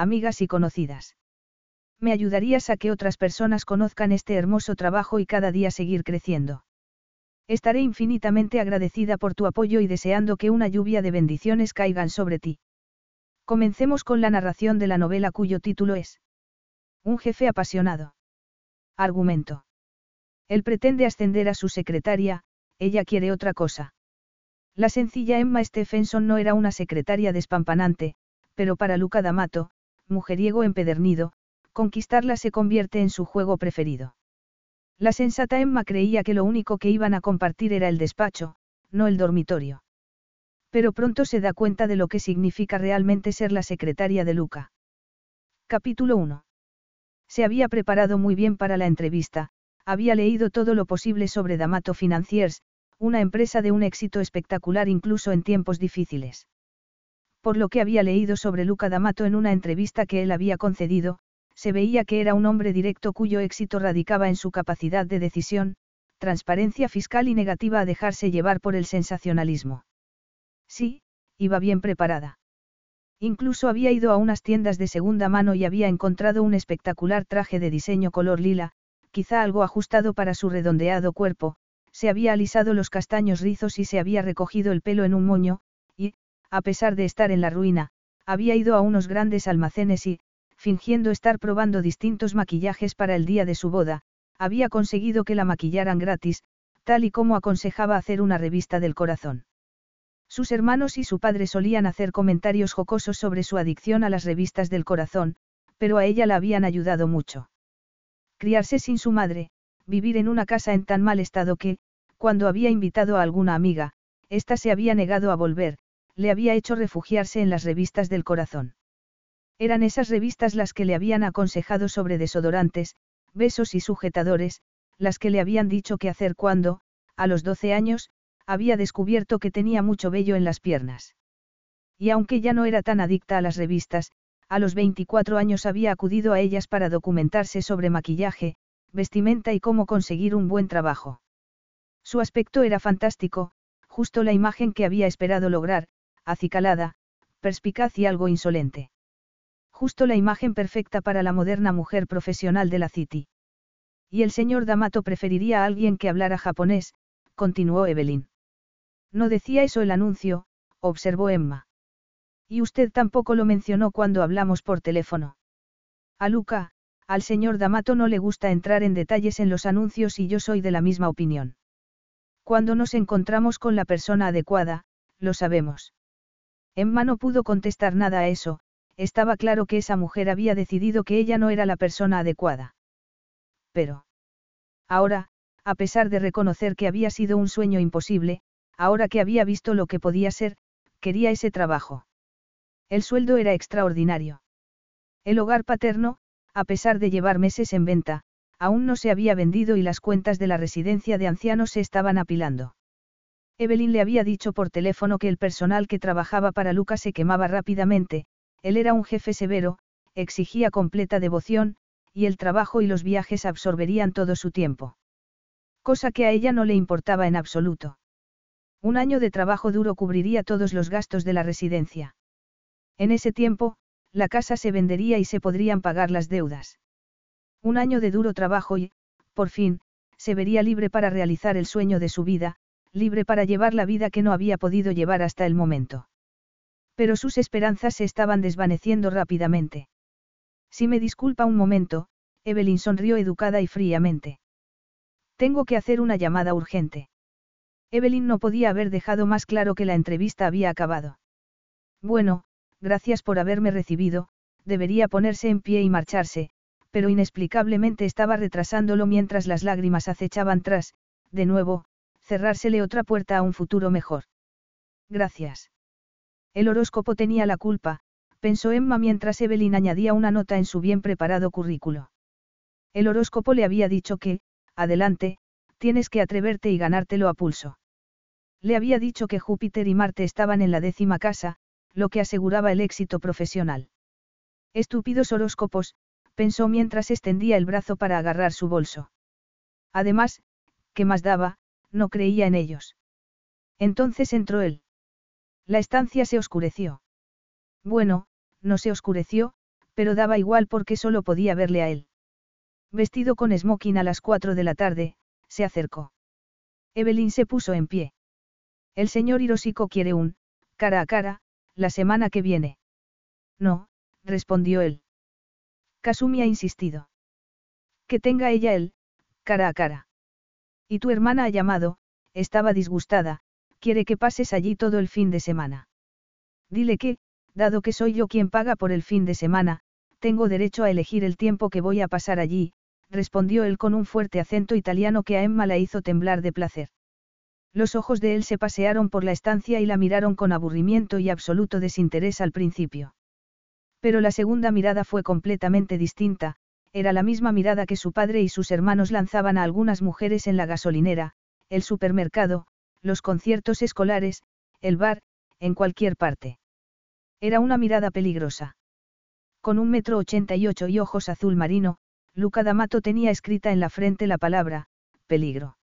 amigas y conocidas. Me ayudarías a que otras personas conozcan este hermoso trabajo y cada día seguir creciendo. Estaré infinitamente agradecida por tu apoyo y deseando que una lluvia de bendiciones caigan sobre ti. Comencemos con la narración de la novela cuyo título es Un jefe apasionado. Argumento. Él pretende ascender a su secretaria, ella quiere otra cosa. La sencilla Emma Stephenson no era una secretaria despampanante, pero para Luca D'Amato, mujeriego empedernido, conquistarla se convierte en su juego preferido. La sensata Emma creía que lo único que iban a compartir era el despacho, no el dormitorio. Pero pronto se da cuenta de lo que significa realmente ser la secretaria de Luca. Capítulo 1. Se había preparado muy bien para la entrevista, había leído todo lo posible sobre D'Amato Financiers, una empresa de un éxito espectacular incluso en tiempos difíciles. Por lo que había leído sobre Luca D'Amato en una entrevista que él había concedido, se veía que era un hombre directo cuyo éxito radicaba en su capacidad de decisión, transparencia fiscal y negativa a dejarse llevar por el sensacionalismo. Sí, iba bien preparada. Incluso había ido a unas tiendas de segunda mano y había encontrado un espectacular traje de diseño color lila, quizá algo ajustado para su redondeado cuerpo, se había alisado los castaños rizos y se había recogido el pelo en un moño, a pesar de estar en la ruina, había ido a unos grandes almacenes y, fingiendo estar probando distintos maquillajes para el día de su boda, había conseguido que la maquillaran gratis, tal y como aconsejaba hacer una revista del corazón. Sus hermanos y su padre solían hacer comentarios jocosos sobre su adicción a las revistas del corazón, pero a ella la habían ayudado mucho. Criarse sin su madre, vivir en una casa en tan mal estado que, cuando había invitado a alguna amiga, ésta se había negado a volver, le había hecho refugiarse en las revistas del corazón. Eran esas revistas las que le habían aconsejado sobre desodorantes, besos y sujetadores, las que le habían dicho qué hacer cuando, a los 12 años, había descubierto que tenía mucho vello en las piernas. Y aunque ya no era tan adicta a las revistas, a los 24 años había acudido a ellas para documentarse sobre maquillaje, vestimenta y cómo conseguir un buen trabajo. Su aspecto era fantástico, justo la imagen que había esperado lograr, acicalada, perspicaz y algo insolente. Justo la imagen perfecta para la moderna mujer profesional de la City. Y el señor D'Amato preferiría a alguien que hablara japonés, continuó Evelyn. No decía eso el anuncio, observó Emma. Y usted tampoco lo mencionó cuando hablamos por teléfono. A Luca, al señor D'Amato no le gusta entrar en detalles en los anuncios y yo soy de la misma opinión. Cuando nos encontramos con la persona adecuada, lo sabemos. Emma no pudo contestar nada a eso, estaba claro que esa mujer había decidido que ella no era la persona adecuada. Pero. Ahora, a pesar de reconocer que había sido un sueño imposible, ahora que había visto lo que podía ser, quería ese trabajo. El sueldo era extraordinario. El hogar paterno, a pesar de llevar meses en venta, aún no se había vendido y las cuentas de la residencia de ancianos se estaban apilando. Evelyn le había dicho por teléfono que el personal que trabajaba para Lucas se quemaba rápidamente, él era un jefe severo, exigía completa devoción, y el trabajo y los viajes absorberían todo su tiempo. Cosa que a ella no le importaba en absoluto. Un año de trabajo duro cubriría todos los gastos de la residencia. En ese tiempo, la casa se vendería y se podrían pagar las deudas. Un año de duro trabajo y, por fin, se vería libre para realizar el sueño de su vida, libre para llevar la vida que no había podido llevar hasta el momento. Pero sus esperanzas se estaban desvaneciendo rápidamente. Si me disculpa un momento, Evelyn sonrió educada y fríamente. Tengo que hacer una llamada urgente. Evelyn no podía haber dejado más claro que la entrevista había acabado. Bueno, gracias por haberme recibido, debería ponerse en pie y marcharse, pero inexplicablemente estaba retrasándolo mientras las lágrimas acechaban tras, de nuevo, cerrársele otra puerta a un futuro mejor. Gracias. El horóscopo tenía la culpa, pensó Emma mientras Evelyn añadía una nota en su bien preparado currículo. El horóscopo le había dicho que, adelante, tienes que atreverte y ganártelo a pulso. Le había dicho que Júpiter y Marte estaban en la décima casa, lo que aseguraba el éxito profesional. Estúpidos horóscopos, pensó mientras extendía el brazo para agarrar su bolso. Además, ¿qué más daba? No creía en ellos. Entonces entró él. La estancia se oscureció. Bueno, no se oscureció, pero daba igual porque solo podía verle a él. Vestido con smoking a las cuatro de la tarde, se acercó. Evelyn se puso en pie. El señor Hirosiko quiere un, cara a cara, la semana que viene. No, respondió él. Kasumi ha insistido. Que tenga ella él, cara a cara. Y tu hermana ha llamado, estaba disgustada, quiere que pases allí todo el fin de semana. Dile que, dado que soy yo quien paga por el fin de semana, tengo derecho a elegir el tiempo que voy a pasar allí, respondió él con un fuerte acento italiano que a Emma la hizo temblar de placer. Los ojos de él se pasearon por la estancia y la miraron con aburrimiento y absoluto desinterés al principio. Pero la segunda mirada fue completamente distinta, era la misma mirada que su padre y sus hermanos lanzaban a algunas mujeres en la gasolinera, el supermercado, los conciertos escolares, el bar, en cualquier parte. Era una mirada peligrosa. Con un metro ochenta y ocho y ojos azul marino, Luca D'Amato tenía escrita en la frente la palabra, peligro.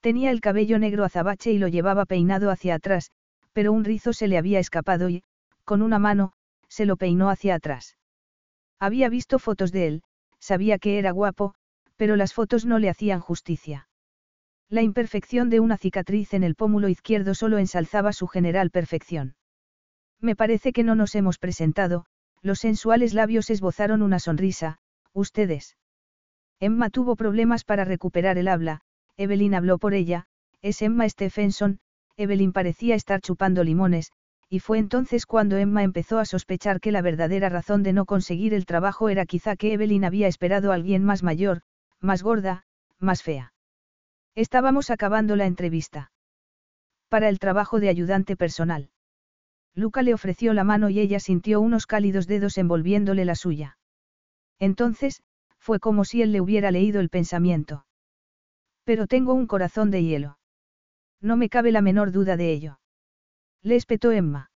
Tenía el cabello negro azabache y lo llevaba peinado hacia atrás, pero un rizo se le había escapado y, con una mano, se lo peinó hacia atrás. Había visto fotos de él, sabía que era guapo, pero las fotos no le hacían justicia. La imperfección de una cicatriz en el pómulo izquierdo solo ensalzaba su general perfección. Me parece que no nos hemos presentado, los sensuales labios esbozaron una sonrisa, ustedes. Emma tuvo problemas para recuperar el habla, Evelyn habló por ella, es Emma Stephenson, Evelyn parecía estar chupando limones, y fue entonces cuando Emma empezó a sospechar que la verdadera razón de no conseguir el trabajo era quizá que Evelyn había esperado a alguien más mayor, más gorda, más fea. Estábamos acabando la entrevista. Para el trabajo de ayudante personal. Luca le ofreció la mano y ella sintió unos cálidos dedos envolviéndole la suya. Entonces, fue como si él le hubiera leído el pensamiento. Pero tengo un corazón de hielo. No me cabe la menor duda de ello. Le espetó Emma.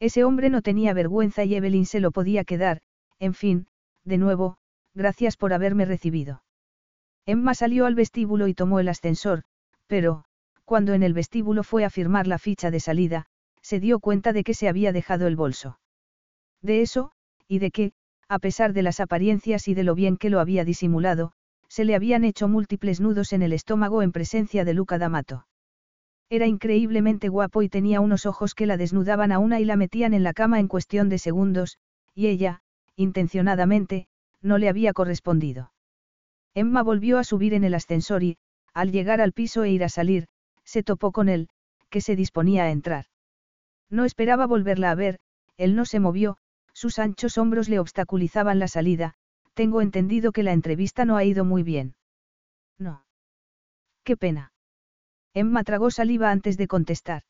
Ese hombre no tenía vergüenza y Evelyn se lo podía quedar, en fin, de nuevo, gracias por haberme recibido. Emma salió al vestíbulo y tomó el ascensor, pero, cuando en el vestíbulo fue a firmar la ficha de salida, se dio cuenta de que se había dejado el bolso. De eso, y de que, a pesar de las apariencias y de lo bien que lo había disimulado, se le habían hecho múltiples nudos en el estómago en presencia de Luca D'Amato. Era increíblemente guapo y tenía unos ojos que la desnudaban a una y la metían en la cama en cuestión de segundos, y ella, intencionadamente, no le había correspondido. Emma volvió a subir en el ascensor y, al llegar al piso e ir a salir, se topó con él, que se disponía a entrar. No esperaba volverla a ver, él no se movió, sus anchos hombros le obstaculizaban la salida, tengo entendido que la entrevista no ha ido muy bien. No. Qué pena. Emma tragó saliva antes de contestar.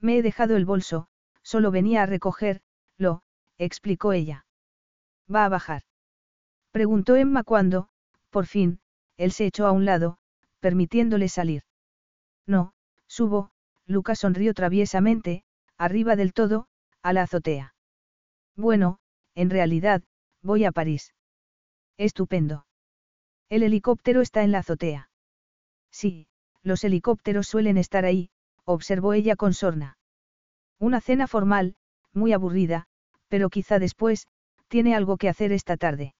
Me he dejado el bolso, solo venía a recoger, lo, explicó ella. ¿Va a bajar? Preguntó Emma cuando, por fin, él se echó a un lado, permitiéndole salir. No, subo, Lucas sonrió traviesamente, arriba del todo, a la azotea. Bueno, en realidad, voy a París. Estupendo. El helicóptero está en la azotea. Sí, los helicópteros suelen estar ahí, observó ella con sorna. Una cena formal, muy aburrida, pero quizá después, tiene algo que hacer esta tarde.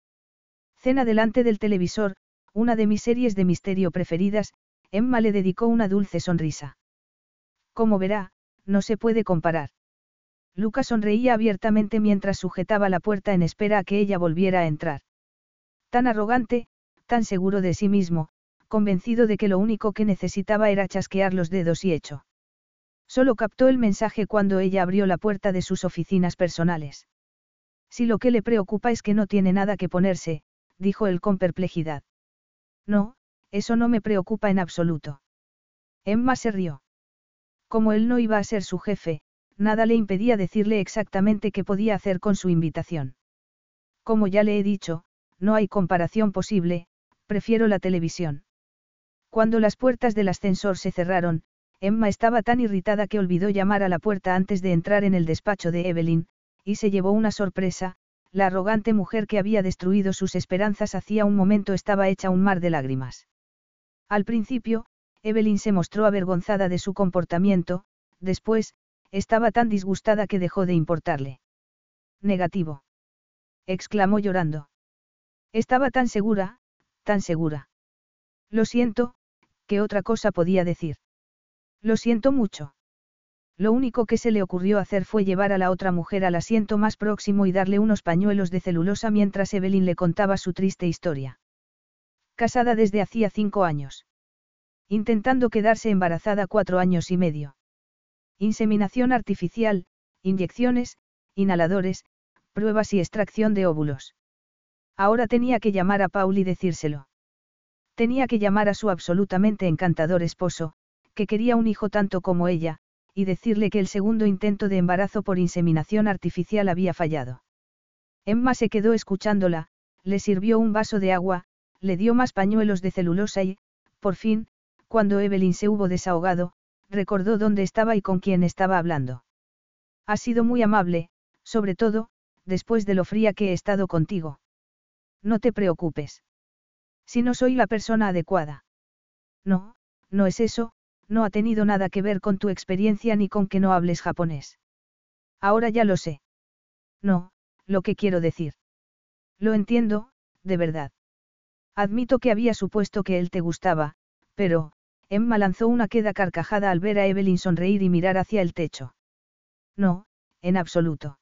Cena delante del televisor, una de mis series de misterio preferidas, Emma le dedicó una dulce sonrisa. Como verá, no se puede comparar. Luca sonreía abiertamente mientras sujetaba la puerta en espera a que ella volviera a entrar. Tan arrogante, tan seguro de sí mismo, convencido de que lo único que necesitaba era chasquear los dedos y hecho. Solo captó el mensaje cuando ella abrió la puerta de sus oficinas personales. Si lo que le preocupa es que no tiene nada que ponerse, dijo él con perplejidad. No, eso no me preocupa en absoluto. Emma se rió. Como él no iba a ser su jefe, nada le impedía decirle exactamente qué podía hacer con su invitación. Como ya le he dicho, no hay comparación posible, prefiero la televisión. Cuando las puertas del ascensor se cerraron, Emma estaba tan irritada que olvidó llamar a la puerta antes de entrar en el despacho de Evelyn, y se llevó una sorpresa, la arrogante mujer que había destruido sus esperanzas hacía un momento estaba hecha un mar de lágrimas. Al principio, Evelyn se mostró avergonzada de su comportamiento, después, estaba tan disgustada que dejó de importarle. Negativo. exclamó llorando. Estaba tan segura, tan segura. Lo siento, ¿qué otra cosa podía decir? Lo siento mucho. Lo único que se le ocurrió hacer fue llevar a la otra mujer al asiento más próximo y darle unos pañuelos de celulosa mientras Evelyn le contaba su triste historia. Casada desde hacía cinco años. Intentando quedarse embarazada cuatro años y medio. Inseminación artificial, inyecciones, inhaladores, pruebas y extracción de óvulos. Ahora tenía que llamar a Paul y decírselo. Tenía que llamar a su absolutamente encantador esposo, que quería un hijo tanto como ella, y decirle que el segundo intento de embarazo por inseminación artificial había fallado. Emma se quedó escuchándola, le sirvió un vaso de agua, le dio más pañuelos de celulosa y, por fin, cuando Evelyn se hubo desahogado, recordó dónde estaba y con quién estaba hablando. Ha sido muy amable, sobre todo, después de lo fría que he estado contigo. No te preocupes. Si no soy la persona adecuada. No, no es eso, no ha tenido nada que ver con tu experiencia ni con que no hables japonés. Ahora ya lo sé. No, lo que quiero decir. Lo entiendo, de verdad. Admito que había supuesto que él te gustaba, pero, Emma lanzó una queda carcajada al ver a Evelyn sonreír y mirar hacia el techo. No, en absoluto.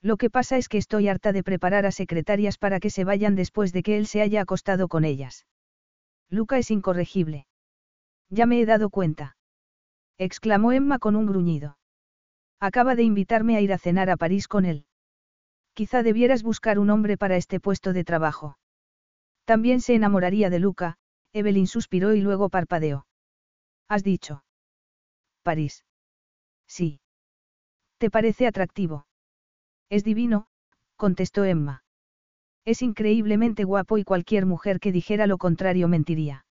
Lo que pasa es que estoy harta de preparar a secretarias para que se vayan después de que él se haya acostado con ellas. Luca es incorregible. Ya me he dado cuenta. Exclamó Emma con un gruñido. Acaba de invitarme a ir a cenar a París con él. Quizá debieras buscar un hombre para este puesto de trabajo. También se enamoraría de Luca, Evelyn suspiró y luego parpadeó. ¿Has dicho? París. Sí. ¿Te parece atractivo? Es divino, contestó Emma. Es increíblemente guapo y cualquier mujer que dijera lo contrario mentiría.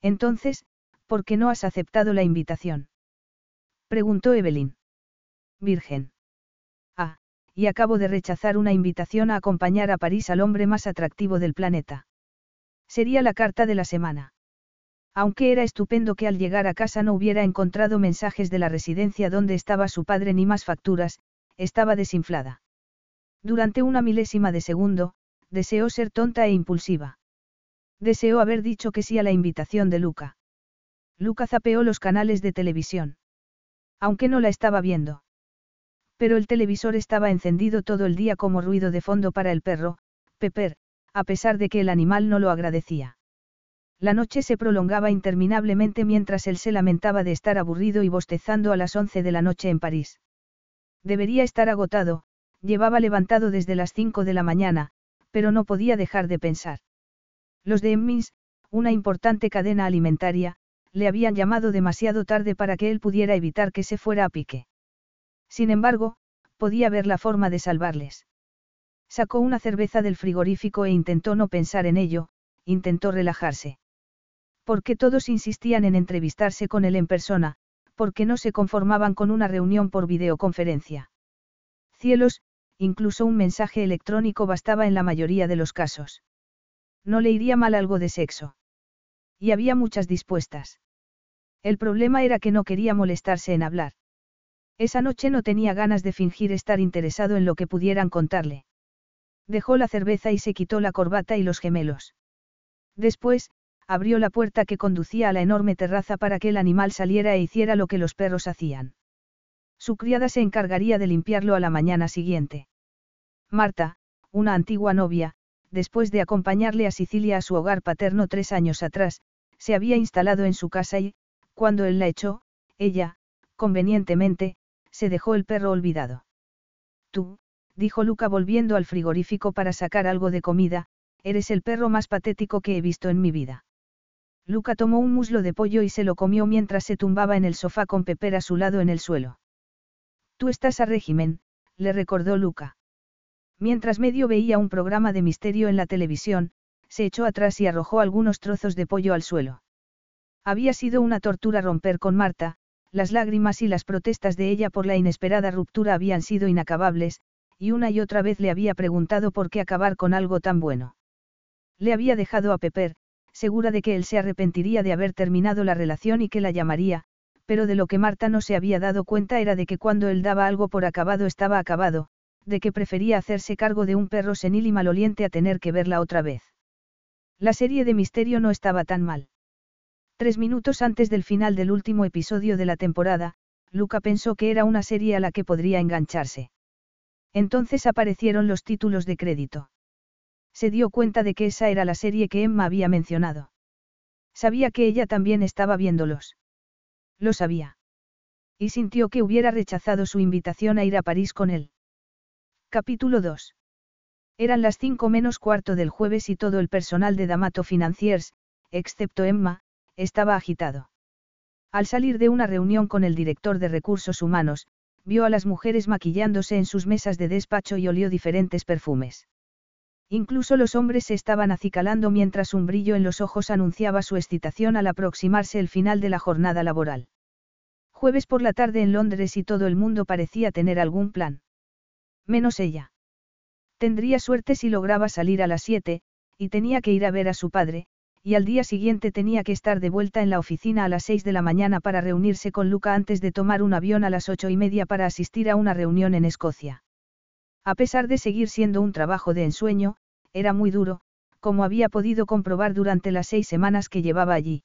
Entonces, ¿Por qué no has aceptado la invitación? Preguntó Evelyn. Virgen. Ah, y acabo de rechazar una invitación a acompañar a París al hombre más atractivo del planeta. Sería la carta de la semana. Aunque era estupendo que al llegar a casa no hubiera encontrado mensajes de la residencia donde estaba su padre ni más facturas, estaba desinflada. Durante una milésima de segundo, deseó ser tonta e impulsiva. Deseó haber dicho que sí a la invitación de Luca. Luca zapeó los canales de televisión. Aunque no la estaba viendo. Pero el televisor estaba encendido todo el día como ruido de fondo para el perro, Pepper, a pesar de que el animal no lo agradecía. La noche se prolongaba interminablemente mientras él se lamentaba de estar aburrido y bostezando a las once de la noche en París. Debería estar agotado, llevaba levantado desde las cinco de la mañana, pero no podía dejar de pensar. Los de Emmins, una importante cadena alimentaria, le habían llamado demasiado tarde para que él pudiera evitar que se fuera a pique. Sin embargo, podía ver la forma de salvarles. Sacó una cerveza del frigorífico e intentó no pensar en ello, intentó relajarse. Porque todos insistían en entrevistarse con él en persona, porque no se conformaban con una reunión por videoconferencia. Cielos, incluso un mensaje electrónico bastaba en la mayoría de los casos. No le iría mal algo de sexo. Y había muchas dispuestas. El problema era que no quería molestarse en hablar. Esa noche no tenía ganas de fingir estar interesado en lo que pudieran contarle. Dejó la cerveza y se quitó la corbata y los gemelos. Después, abrió la puerta que conducía a la enorme terraza para que el animal saliera e hiciera lo que los perros hacían. Su criada se encargaría de limpiarlo a la mañana siguiente. Marta, una antigua novia, después de acompañarle a Sicilia a su hogar paterno tres años atrás, se había instalado en su casa y, cuando él la echó, ella, convenientemente, se dejó el perro olvidado. Tú, dijo Luca volviendo al frigorífico para sacar algo de comida, eres el perro más patético que he visto en mi vida. Luca tomó un muslo de pollo y se lo comió mientras se tumbaba en el sofá con Pepper a su lado en el suelo. Tú estás a régimen, le recordó Luca. Mientras medio veía un programa de misterio en la televisión, se echó atrás y arrojó algunos trozos de pollo al suelo. Había sido una tortura romper con Marta, las lágrimas y las protestas de ella por la inesperada ruptura habían sido inacabables, y una y otra vez le había preguntado por qué acabar con algo tan bueno. Le había dejado a Pepper, segura de que él se arrepentiría de haber terminado la relación y que la llamaría, pero de lo que Marta no se había dado cuenta era de que cuando él daba algo por acabado estaba acabado, de que prefería hacerse cargo de un perro senil y maloliente a tener que verla otra vez. La serie de misterio no estaba tan mal. Tres minutos antes del final del último episodio de la temporada, Luca pensó que era una serie a la que podría engancharse. Entonces aparecieron los títulos de crédito. Se dio cuenta de que esa era la serie que Emma había mencionado. Sabía que ella también estaba viéndolos. Lo sabía. Y sintió que hubiera rechazado su invitación a ir a París con él. Capítulo 2. Eran las cinco menos cuarto del jueves y todo el personal de Damato Financiers, excepto Emma, estaba agitado. Al salir de una reunión con el director de recursos humanos, vio a las mujeres maquillándose en sus mesas de despacho y olió diferentes perfumes. Incluso los hombres se estaban acicalando mientras un brillo en los ojos anunciaba su excitación al aproximarse el final de la jornada laboral. Jueves por la tarde en Londres y todo el mundo parecía tener algún plan. Menos ella. Tendría suerte si lograba salir a las siete, y tenía que ir a ver a su padre, y al día siguiente tenía que estar de vuelta en la oficina a las seis de la mañana para reunirse con Luca antes de tomar un avión a las ocho y media para asistir a una reunión en Escocia. A pesar de seguir siendo un trabajo de ensueño, era muy duro, como había podido comprobar durante las seis semanas que llevaba allí.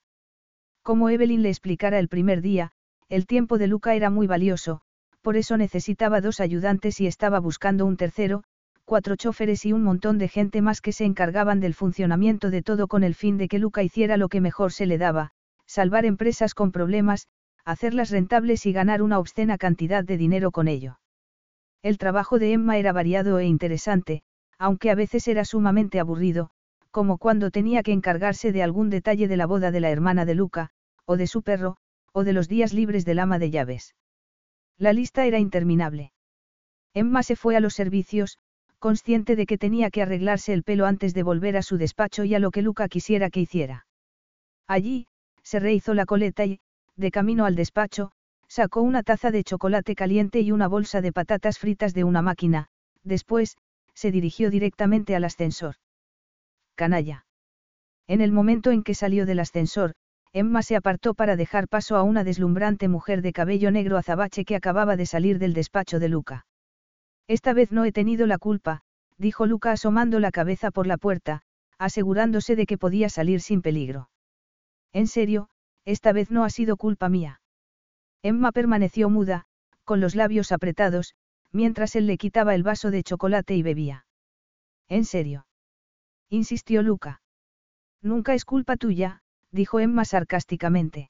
Como Evelyn le explicara el primer día, el tiempo de Luca era muy valioso, por eso necesitaba dos ayudantes y estaba buscando un tercero, cuatro choferes y un montón de gente más que se encargaban del funcionamiento de todo con el fin de que Luca hiciera lo que mejor se le daba, salvar empresas con problemas, hacerlas rentables y ganar una obscena cantidad de dinero con ello. El trabajo de Emma era variado e interesante, aunque a veces era sumamente aburrido, como cuando tenía que encargarse de algún detalle de la boda de la hermana de Luca, o de su perro, o de los días libres del ama de llaves. La lista era interminable. Emma se fue a los servicios, consciente de que tenía que arreglarse el pelo antes de volver a su despacho y a lo que Luca quisiera que hiciera. Allí, se rehizó la coleta y, de camino al despacho, sacó una taza de chocolate caliente y una bolsa de patatas fritas de una máquina, después, se dirigió directamente al ascensor. Canalla. En el momento en que salió del ascensor, Emma se apartó para dejar paso a una deslumbrante mujer de cabello negro azabache que acababa de salir del despacho de Luca. Esta vez no he tenido la culpa, dijo Luca asomando la cabeza por la puerta, asegurándose de que podía salir sin peligro. En serio, esta vez no ha sido culpa mía. Emma permaneció muda, con los labios apretados, mientras él le quitaba el vaso de chocolate y bebía. ¿En serio? insistió Luca. Nunca es culpa tuya, dijo Emma sarcásticamente.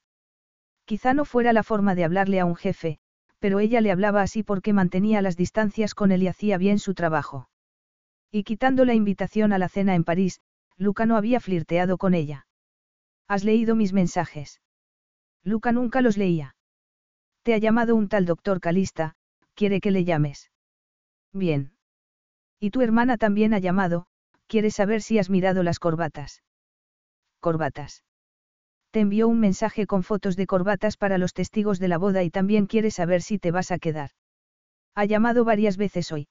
Quizá no fuera la forma de hablarle a un jefe, pero ella le hablaba así porque mantenía las distancias con él y hacía bien su trabajo. Y quitando la invitación a la cena en París, Luca no había flirteado con ella. ¿Has leído mis mensajes? Luca nunca los leía. Te ha llamado un tal doctor Calista, quiere que le llames. Bien. Y tu hermana también ha llamado, quiere saber si has mirado las corbatas. Corbatas. Te envió un mensaje con fotos de corbatas para los testigos de la boda y también quiere saber si te vas a quedar. Ha llamado varias veces hoy.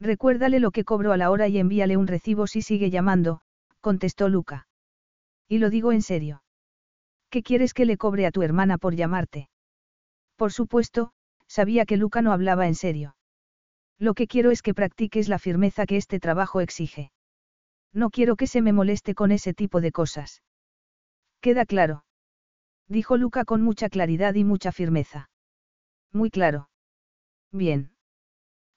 Recuérdale lo que cobro a la hora y envíale un recibo si sigue llamando, contestó Luca. Y lo digo en serio. ¿Qué quieres que le cobre a tu hermana por llamarte? Por supuesto, sabía que Luca no hablaba en serio. Lo que quiero es que practiques la firmeza que este trabajo exige. No quiero que se me moleste con ese tipo de cosas. Queda claro. Dijo Luca con mucha claridad y mucha firmeza. Muy claro. Bien.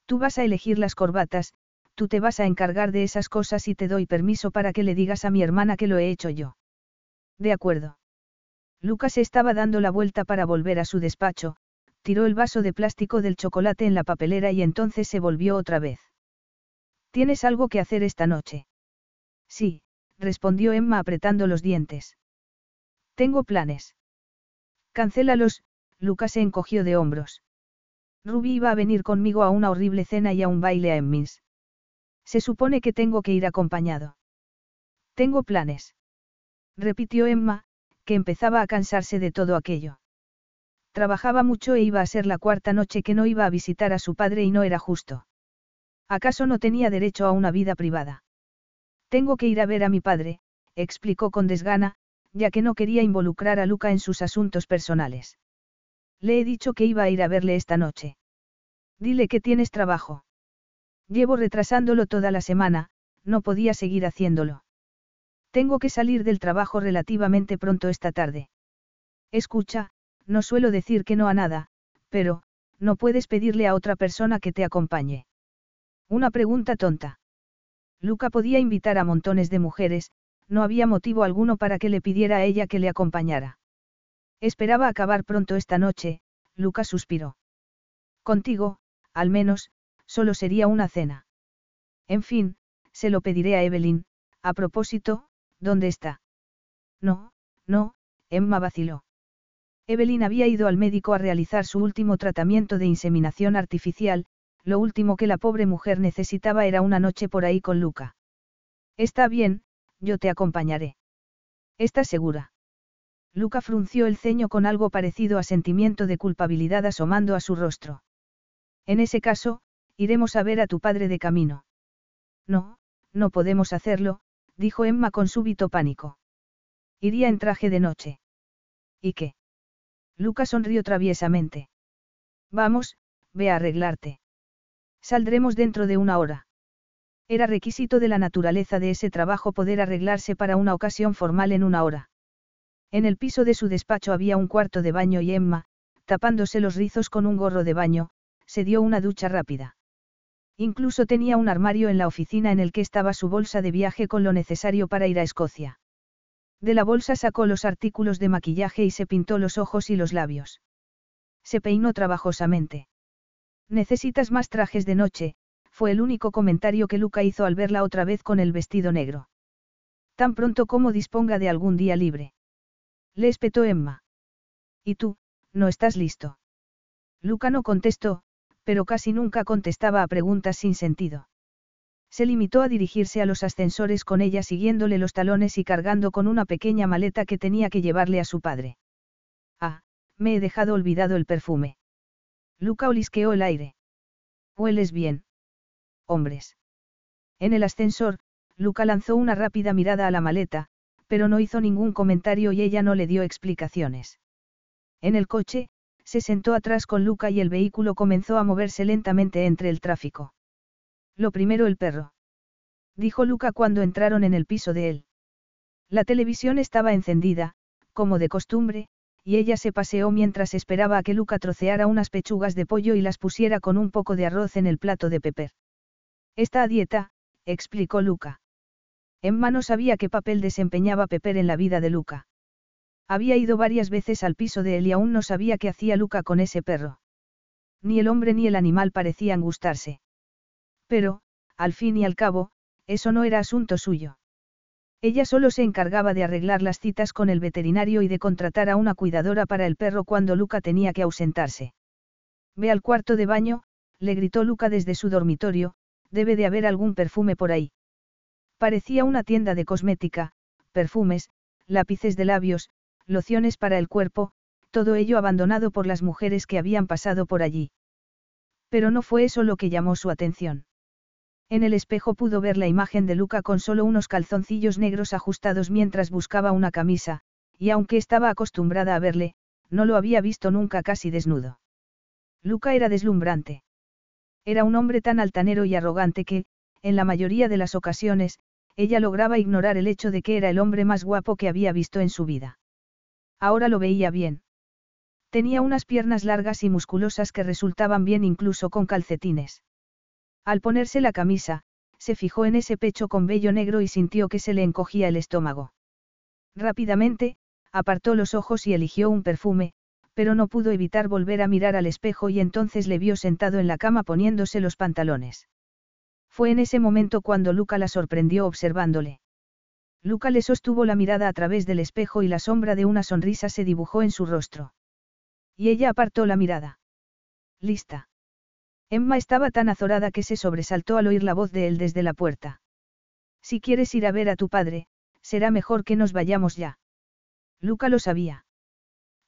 Tú vas a elegir las corbatas, tú te vas a encargar de esas cosas y te doy permiso para que le digas a mi hermana que lo he hecho yo. De acuerdo. Lucas estaba dando la vuelta para volver a su despacho, tiró el vaso de plástico del chocolate en la papelera y entonces se volvió otra vez. ¿Tienes algo que hacer esta noche? Sí, respondió Emma apretando los dientes. Tengo planes. Cancélalos, Lucas se encogió de hombros. Ruby iba a venir conmigo a una horrible cena y a un baile a Emmins. Se supone que tengo que ir acompañado. Tengo planes. Repitió Emma, que empezaba a cansarse de todo aquello. Trabajaba mucho e iba a ser la cuarta noche que no iba a visitar a su padre y no era justo. ¿Acaso no tenía derecho a una vida privada? Tengo que ir a ver a mi padre, explicó con desgana, ya que no quería involucrar a Luca en sus asuntos personales. Le he dicho que iba a ir a verle esta noche. Dile que tienes trabajo. Llevo retrasándolo toda la semana, no podía seguir haciéndolo. Tengo que salir del trabajo relativamente pronto esta tarde. Escucha, no suelo decir que no a nada, pero, no puedes pedirle a otra persona que te acompañe. Una pregunta tonta. Luca podía invitar a montones de mujeres, no había motivo alguno para que le pidiera a ella que le acompañara. Esperaba acabar pronto esta noche, Luca suspiró. Contigo, al menos, solo sería una cena. En fin, se lo pediré a Evelyn, a propósito, ¿dónde está? No, no, Emma vaciló. Evelyn había ido al médico a realizar su último tratamiento de inseminación artificial, lo último que la pobre mujer necesitaba era una noche por ahí con Luca. Está bien, yo te acompañaré. ¿Estás segura? Luca frunció el ceño con algo parecido a sentimiento de culpabilidad asomando a su rostro. En ese caso, iremos a ver a tu padre de camino. No, no podemos hacerlo, dijo Emma con súbito pánico. Iría en traje de noche. ¿Y qué? Luca sonrió traviesamente. Vamos, ve a arreglarte. Saldremos dentro de una hora. Era requisito de la naturaleza de ese trabajo poder arreglarse para una ocasión formal en una hora. En el piso de su despacho había un cuarto de baño y Emma, tapándose los rizos con un gorro de baño, se dio una ducha rápida. Incluso tenía un armario en la oficina en el que estaba su bolsa de viaje con lo necesario para ir a Escocia. De la bolsa sacó los artículos de maquillaje y se pintó los ojos y los labios. Se peinó trabajosamente. Necesitas más trajes de noche, fue el único comentario que Luca hizo al verla otra vez con el vestido negro. Tan pronto como disponga de algún día libre. Le espetó Emma. ¿Y tú, no estás listo? Luca no contestó, pero casi nunca contestaba a preguntas sin sentido. Se limitó a dirigirse a los ascensores con ella siguiéndole los talones y cargando con una pequeña maleta que tenía que llevarle a su padre. Ah, me he dejado olvidado el perfume. Luca olisqueó el aire. Hueles bien. Hombres. En el ascensor, Luca lanzó una rápida mirada a la maleta, pero no hizo ningún comentario y ella no le dio explicaciones. En el coche, se sentó atrás con Luca y el vehículo comenzó a moverse lentamente entre el tráfico. Lo primero el perro. Dijo Luca cuando entraron en el piso de él. La televisión estaba encendida, como de costumbre, y ella se paseó mientras esperaba a que Luca troceara unas pechugas de pollo y las pusiera con un poco de arroz en el plato de Pepper. Está a dieta, explicó Luca. Emma no sabía qué papel desempeñaba Pepper en la vida de Luca. Había ido varias veces al piso de él y aún no sabía qué hacía Luca con ese perro. Ni el hombre ni el animal parecían gustarse. Pero, al fin y al cabo, eso no era asunto suyo. Ella solo se encargaba de arreglar las citas con el veterinario y de contratar a una cuidadora para el perro cuando Luca tenía que ausentarse. Ve al cuarto de baño, le gritó Luca desde su dormitorio, debe de haber algún perfume por ahí. Parecía una tienda de cosmética, perfumes, lápices de labios, lociones para el cuerpo, todo ello abandonado por las mujeres que habían pasado por allí. Pero no fue eso lo que llamó su atención. En el espejo pudo ver la imagen de Luca con solo unos calzoncillos negros ajustados mientras buscaba una camisa, y aunque estaba acostumbrada a verle, no lo había visto nunca casi desnudo. Luca era deslumbrante. Era un hombre tan altanero y arrogante que, en la mayoría de las ocasiones, ella lograba ignorar el hecho de que era el hombre más guapo que había visto en su vida. Ahora lo veía bien. Tenía unas piernas largas y musculosas que resultaban bien incluso con calcetines. Al ponerse la camisa, se fijó en ese pecho con vello negro y sintió que se le encogía el estómago. Rápidamente, apartó los ojos y eligió un perfume, pero no pudo evitar volver a mirar al espejo y entonces le vio sentado en la cama poniéndose los pantalones. Fue en ese momento cuando Luca la sorprendió observándole. Luca le sostuvo la mirada a través del espejo y la sombra de una sonrisa se dibujó en su rostro. Y ella apartó la mirada. Lista. Emma estaba tan azorada que se sobresaltó al oír la voz de él desde la puerta. Si quieres ir a ver a tu padre, será mejor que nos vayamos ya. Luca lo sabía.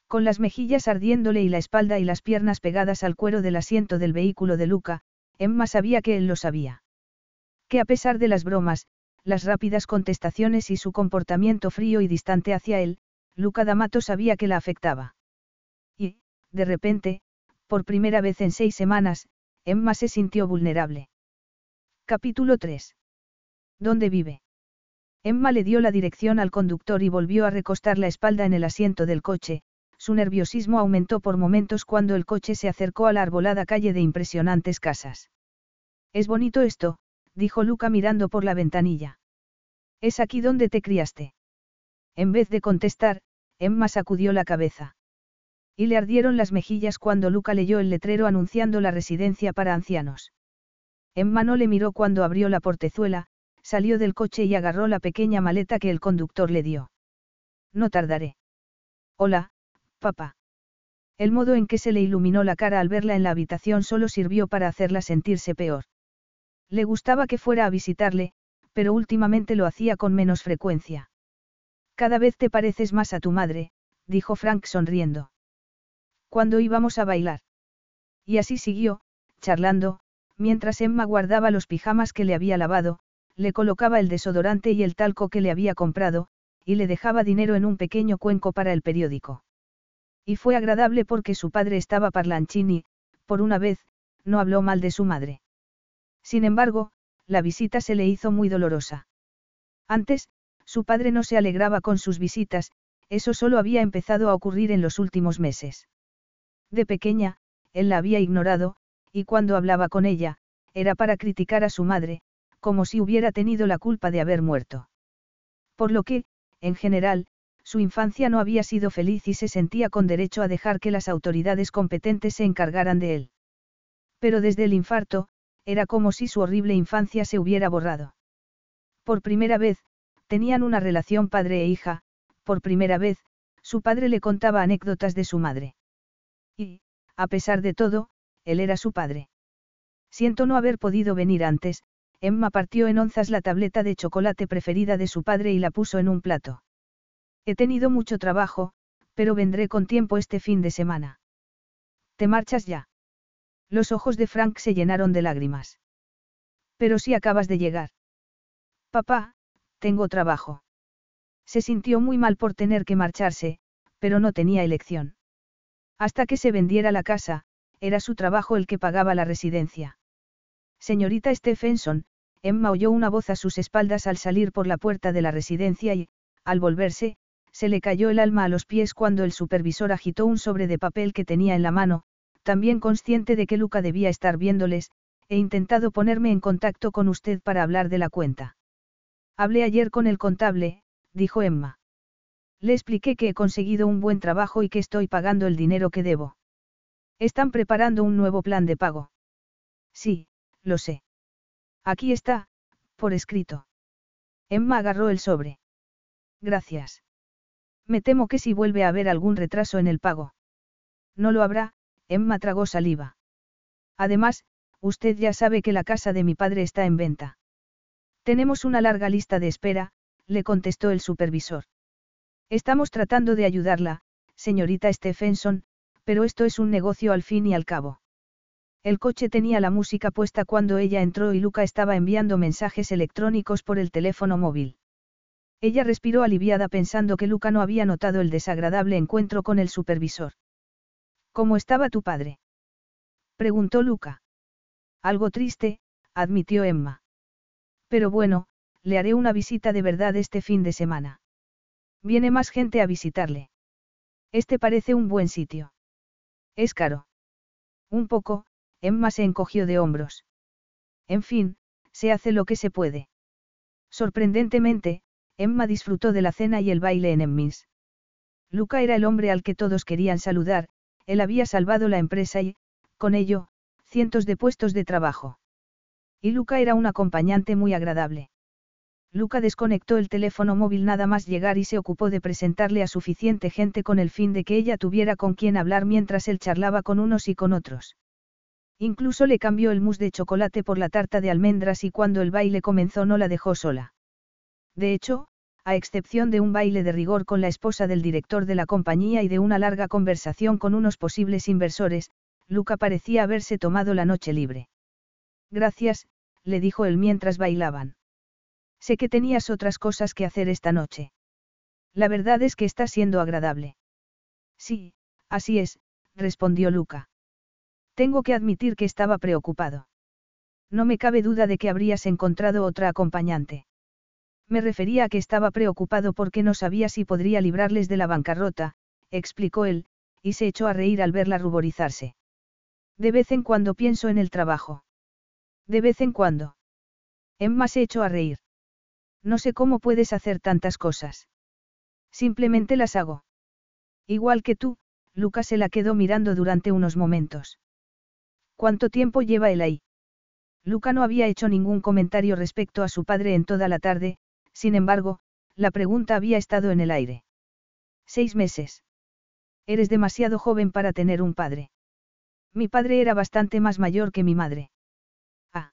Con las mejillas ardiéndole y la espalda y las piernas pegadas al cuero del asiento del vehículo de Luca, Emma sabía que él lo sabía. Que a pesar de las bromas, las rápidas contestaciones y su comportamiento frío y distante hacia él, Luca D'Amato sabía que la afectaba. Y, de repente, por primera vez en seis semanas, Emma se sintió vulnerable. Capítulo 3. ¿Dónde vive? Emma le dio la dirección al conductor y volvió a recostar la espalda en el asiento del coche, su nerviosismo aumentó por momentos cuando el coche se acercó a la arbolada calle de impresionantes casas. Es bonito esto, dijo Luca mirando por la ventanilla. ¿Es aquí donde te criaste? En vez de contestar, Emma sacudió la cabeza. Y le ardieron las mejillas cuando Luca leyó el letrero anunciando la residencia para ancianos. Emma no le miró cuando abrió la portezuela, salió del coche y agarró la pequeña maleta que el conductor le dio. No tardaré. Hola, papá. El modo en que se le iluminó la cara al verla en la habitación solo sirvió para hacerla sentirse peor. Le gustaba que fuera a visitarle, pero últimamente lo hacía con menos frecuencia. Cada vez te pareces más a tu madre, dijo Frank sonriendo. Cuando íbamos a bailar. Y así siguió, charlando, mientras Emma guardaba los pijamas que le había lavado, le colocaba el desodorante y el talco que le había comprado, y le dejaba dinero en un pequeño cuenco para el periódico. Y fue agradable porque su padre estaba parlanchín y, por una vez, no habló mal de su madre. Sin embargo, la visita se le hizo muy dolorosa. Antes, su padre no se alegraba con sus visitas, eso solo había empezado a ocurrir en los últimos meses. De pequeña, él la había ignorado, y cuando hablaba con ella, era para criticar a su madre, como si hubiera tenido la culpa de haber muerto. Por lo que, en general, su infancia no había sido feliz y se sentía con derecho a dejar que las autoridades competentes se encargaran de él. Pero desde el infarto, era como si su horrible infancia se hubiera borrado. Por primera vez, tenían una relación padre e hija, por primera vez, su padre le contaba anécdotas de su madre. Y, a pesar de todo, él era su padre. Siento no haber podido venir antes, Emma partió en onzas la tableta de chocolate preferida de su padre y la puso en un plato. He tenido mucho trabajo, pero vendré con tiempo este fin de semana. ¿Te marchas ya? Los ojos de Frank se llenaron de lágrimas. Pero si acabas de llegar. Papá, tengo trabajo. Se sintió muy mal por tener que marcharse, pero no tenía elección. Hasta que se vendiera la casa, era su trabajo el que pagaba la residencia. Señorita Stephenson, Emma oyó una voz a sus espaldas al salir por la puerta de la residencia y, al volverse, se le cayó el alma a los pies cuando el supervisor agitó un sobre de papel que tenía en la mano, también consciente de que Luca debía estar viéndoles, he intentado ponerme en contacto con usted para hablar de la cuenta. Hablé ayer con el contable, dijo Emma. Le expliqué que he conseguido un buen trabajo y que estoy pagando el dinero que debo. Están preparando un nuevo plan de pago. Sí, lo sé. Aquí está, por escrito. Emma agarró el sobre. Gracias. Me temo que si vuelve a haber algún retraso en el pago. No lo habrá, Emma tragó saliva. Además, usted ya sabe que la casa de mi padre está en venta. Tenemos una larga lista de espera, le contestó el supervisor. Estamos tratando de ayudarla, señorita Stephenson, pero esto es un negocio al fin y al cabo. El coche tenía la música puesta cuando ella entró y Luca estaba enviando mensajes electrónicos por el teléfono móvil. Ella respiró aliviada pensando que Luca no había notado el desagradable encuentro con el supervisor. ¿Cómo estaba tu padre? preguntó Luca. Algo triste, admitió Emma. Pero bueno, le haré una visita de verdad este fin de semana. Viene más gente a visitarle. Este parece un buen sitio. Es caro. Un poco, Emma se encogió de hombros. En fin, se hace lo que se puede. Sorprendentemente, Emma disfrutó de la cena y el baile en Emmins. Luca era el hombre al que todos querían saludar, él había salvado la empresa y, con ello, cientos de puestos de trabajo. Y Luca era un acompañante muy agradable. Luca desconectó el teléfono móvil nada más llegar y se ocupó de presentarle a suficiente gente con el fin de que ella tuviera con quien hablar mientras él charlaba con unos y con otros. Incluso le cambió el mousse de chocolate por la tarta de almendras y cuando el baile comenzó no la dejó sola. De hecho, a excepción de un baile de rigor con la esposa del director de la compañía y de una larga conversación con unos posibles inversores, Luca parecía haberse tomado la noche libre. Gracias, le dijo él mientras bailaban. Sé que tenías otras cosas que hacer esta noche. La verdad es que está siendo agradable. Sí, así es, respondió Luca. Tengo que admitir que estaba preocupado. No me cabe duda de que habrías encontrado otra acompañante. Me refería a que estaba preocupado porque no sabía si podría librarles de la bancarrota, explicó él, y se echó a reír al verla ruborizarse. De vez en cuando pienso en el trabajo. De vez en cuando. Emma se echó a reír. No sé cómo puedes hacer tantas cosas. Simplemente las hago. Igual que tú, Lucas se la quedó mirando durante unos momentos. ¿Cuánto tiempo lleva él ahí? Luca no había hecho ningún comentario respecto a su padre en toda la tarde, sin embargo, la pregunta había estado en el aire. Seis meses. Eres demasiado joven para tener un padre. Mi padre era bastante más mayor que mi madre. Ah.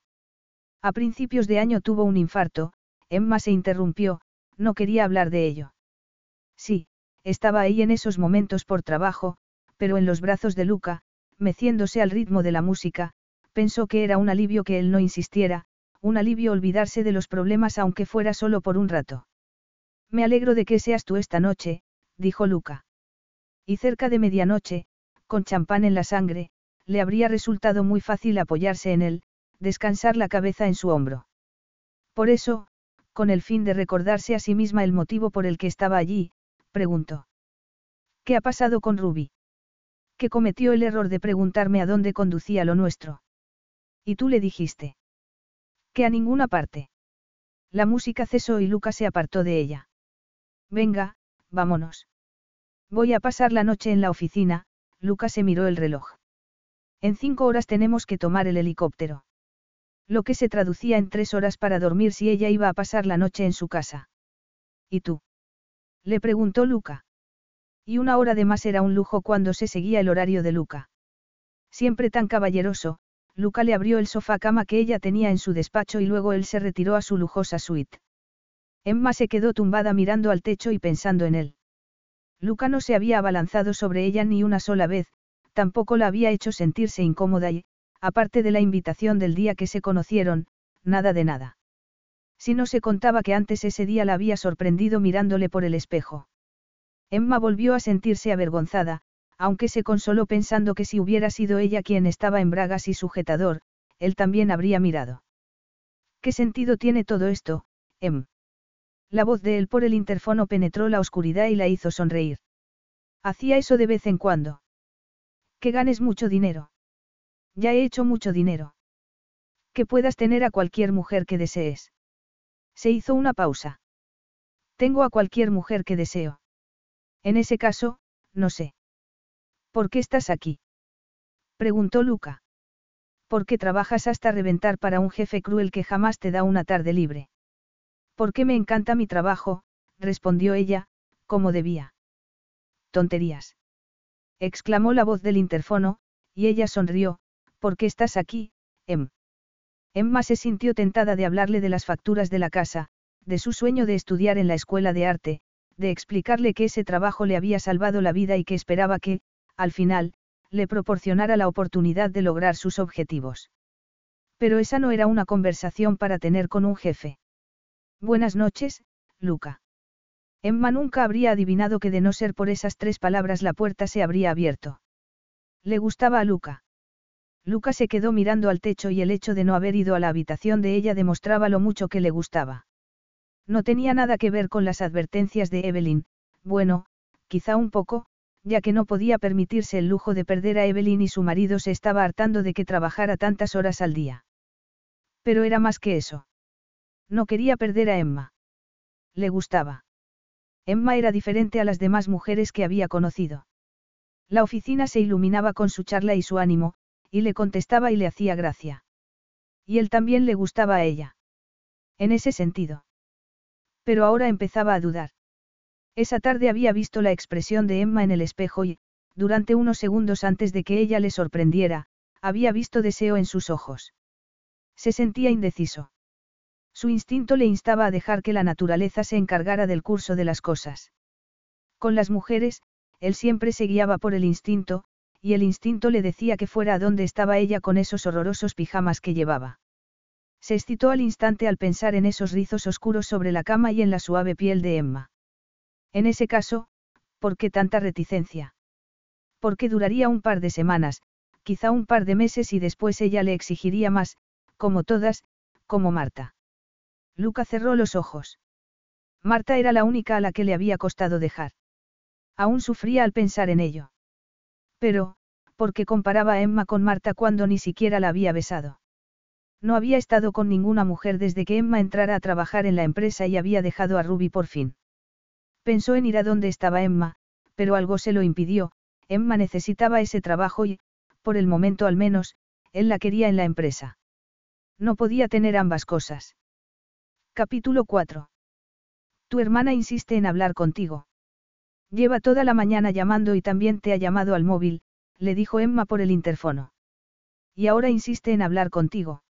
A principios de año tuvo un infarto, Emma se interrumpió, no quería hablar de ello. Sí, estaba ahí en esos momentos por trabajo, pero en los brazos de Luca, meciéndose al ritmo de la música, pensó que era un alivio que él no insistiera, un alivio olvidarse de los problemas aunque fuera solo por un rato. Me alegro de que seas tú esta noche, dijo Luca. Y cerca de medianoche, con champán en la sangre, le habría resultado muy fácil apoyarse en él, descansar la cabeza en su hombro. Por eso, con el fin de recordarse a sí misma el motivo por el que estaba allí, preguntó. ¿Qué ha pasado con Ruby? Que cometió el error de preguntarme a dónde conducía lo nuestro. Y tú le dijiste. Que a ninguna parte. La música cesó y Lucas se apartó de ella. Venga, vámonos. Voy a pasar la noche en la oficina, Lucas se miró el reloj. En cinco horas tenemos que tomar el helicóptero lo que se traducía en tres horas para dormir si ella iba a pasar la noche en su casa. ¿Y tú? Le preguntó Luca. Y una hora de más era un lujo cuando se seguía el horario de Luca. Siempre tan caballeroso, Luca le abrió el sofá cama que ella tenía en su despacho y luego él se retiró a su lujosa suite. Emma se quedó tumbada mirando al techo y pensando en él. Luca no se había abalanzado sobre ella ni una sola vez, tampoco la había hecho sentirse incómoda y, aparte de la invitación del día que se conocieron, nada de nada. Si no se contaba que antes ese día la había sorprendido mirándole por el espejo. Emma volvió a sentirse avergonzada, aunque se consoló pensando que si hubiera sido ella quien estaba en bragas y sujetador, él también habría mirado. ¿Qué sentido tiene todo esto, Em? La voz de él por el interfono penetró la oscuridad y la hizo sonreír. Hacía eso de vez en cuando. Que ganes mucho dinero. Ya he hecho mucho dinero. Que puedas tener a cualquier mujer que desees. Se hizo una pausa. Tengo a cualquier mujer que deseo. En ese caso, no sé. ¿Por qué estás aquí? Preguntó Luca. ¿Por qué trabajas hasta reventar para un jefe cruel que jamás te da una tarde libre? Porque me encanta mi trabajo, respondió ella, como debía. Tonterías. exclamó la voz del interfono, y ella sonrió, ¿Por qué estás aquí, Em? Emma se sintió tentada de hablarle de las facturas de la casa, de su sueño de estudiar en la escuela de arte, de explicarle que ese trabajo le había salvado la vida y que esperaba que, al final, le proporcionara la oportunidad de lograr sus objetivos. Pero esa no era una conversación para tener con un jefe. Buenas noches, Luca. Emma nunca habría adivinado que de no ser por esas tres palabras la puerta se habría abierto. Le gustaba a Luca. Luca se quedó mirando al techo y el hecho de no haber ido a la habitación de ella demostraba lo mucho que le gustaba. No tenía nada que ver con las advertencias de Evelyn, bueno, quizá un poco, ya que no podía permitirse el lujo de perder a Evelyn y su marido se estaba hartando de que trabajara tantas horas al día. Pero era más que eso. No quería perder a Emma. Le gustaba. Emma era diferente a las demás mujeres que había conocido. La oficina se iluminaba con su charla y su ánimo, y le contestaba y le hacía gracia. Y él también le gustaba a ella. En ese sentido. Pero ahora empezaba a dudar. Esa tarde había visto la expresión de Emma en el espejo y, durante unos segundos antes de que ella le sorprendiera, había visto deseo en sus ojos. Se sentía indeciso. Su instinto le instaba a dejar que la naturaleza se encargara del curso de las cosas. Con las mujeres, él siempre se guiaba por el instinto, y el instinto le decía que fuera a donde estaba ella con esos horrorosos pijamas que llevaba. Se excitó al instante al pensar en esos rizos oscuros sobre la cama y en la suave piel de Emma. En ese caso, ¿por qué tanta reticencia? ¿Por qué duraría un par de semanas, quizá un par de meses y después ella le exigiría más, como todas, como Marta? Luca cerró los ojos. Marta era la única a la que le había costado dejar. Aún sufría al pensar en ello. Pero, ¿por qué comparaba a Emma con Marta cuando ni siquiera la había besado? No había estado con ninguna mujer desde que Emma entrara a trabajar en la empresa y había dejado a Ruby por fin. Pensó en ir a donde estaba Emma, pero algo se lo impidió, Emma necesitaba ese trabajo y, por el momento al menos, él la quería en la empresa. No podía tener ambas cosas. Capítulo 4. Tu hermana insiste en hablar contigo. Lleva toda la mañana llamando y también te ha llamado al móvil, le dijo Emma por el interfono. Y ahora insiste en hablar contigo.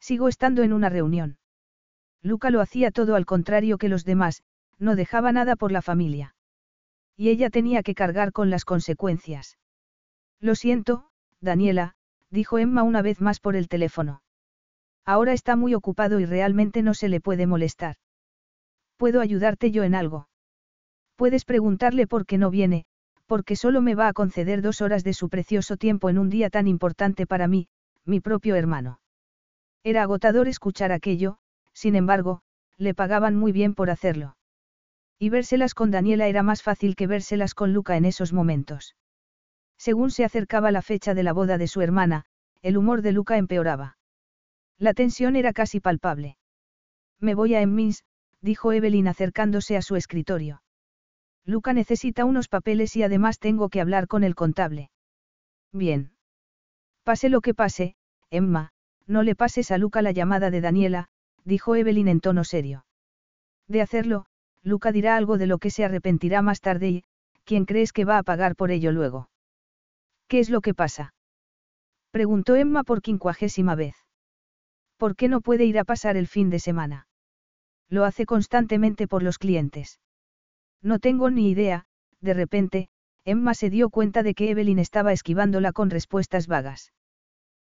Sigo estando en una reunión. Luca lo hacía todo al contrario que los demás, no dejaba nada por la familia. Y ella tenía que cargar con las consecuencias. Lo siento, Daniela, dijo Emma una vez más por el teléfono. Ahora está muy ocupado y realmente no se le puede molestar. ¿Puedo ayudarte yo en algo? Puedes preguntarle por qué no viene, porque solo me va a conceder dos horas de su precioso tiempo en un día tan importante para mí, mi propio hermano. Era agotador escuchar aquello, sin embargo, le pagaban muy bien por hacerlo. Y vérselas con Daniela era más fácil que vérselas con Luca en esos momentos. Según se acercaba la fecha de la boda de su hermana, el humor de Luca empeoraba. La tensión era casi palpable. Me voy a Emmins, dijo Evelyn acercándose a su escritorio. Luca necesita unos papeles y además tengo que hablar con el contable. Bien. Pase lo que pase, Emma, no le pases a Luca la llamada de Daniela, dijo Evelyn en tono serio. De hacerlo, Luca dirá algo de lo que se arrepentirá más tarde y, ¿quién crees que va a pagar por ello luego? ¿Qué es lo que pasa? Preguntó Emma por quincuagésima vez. ¿Por qué no puede ir a pasar el fin de semana? Lo hace constantemente por los clientes. No tengo ni idea, de repente, Emma se dio cuenta de que Evelyn estaba esquivándola con respuestas vagas.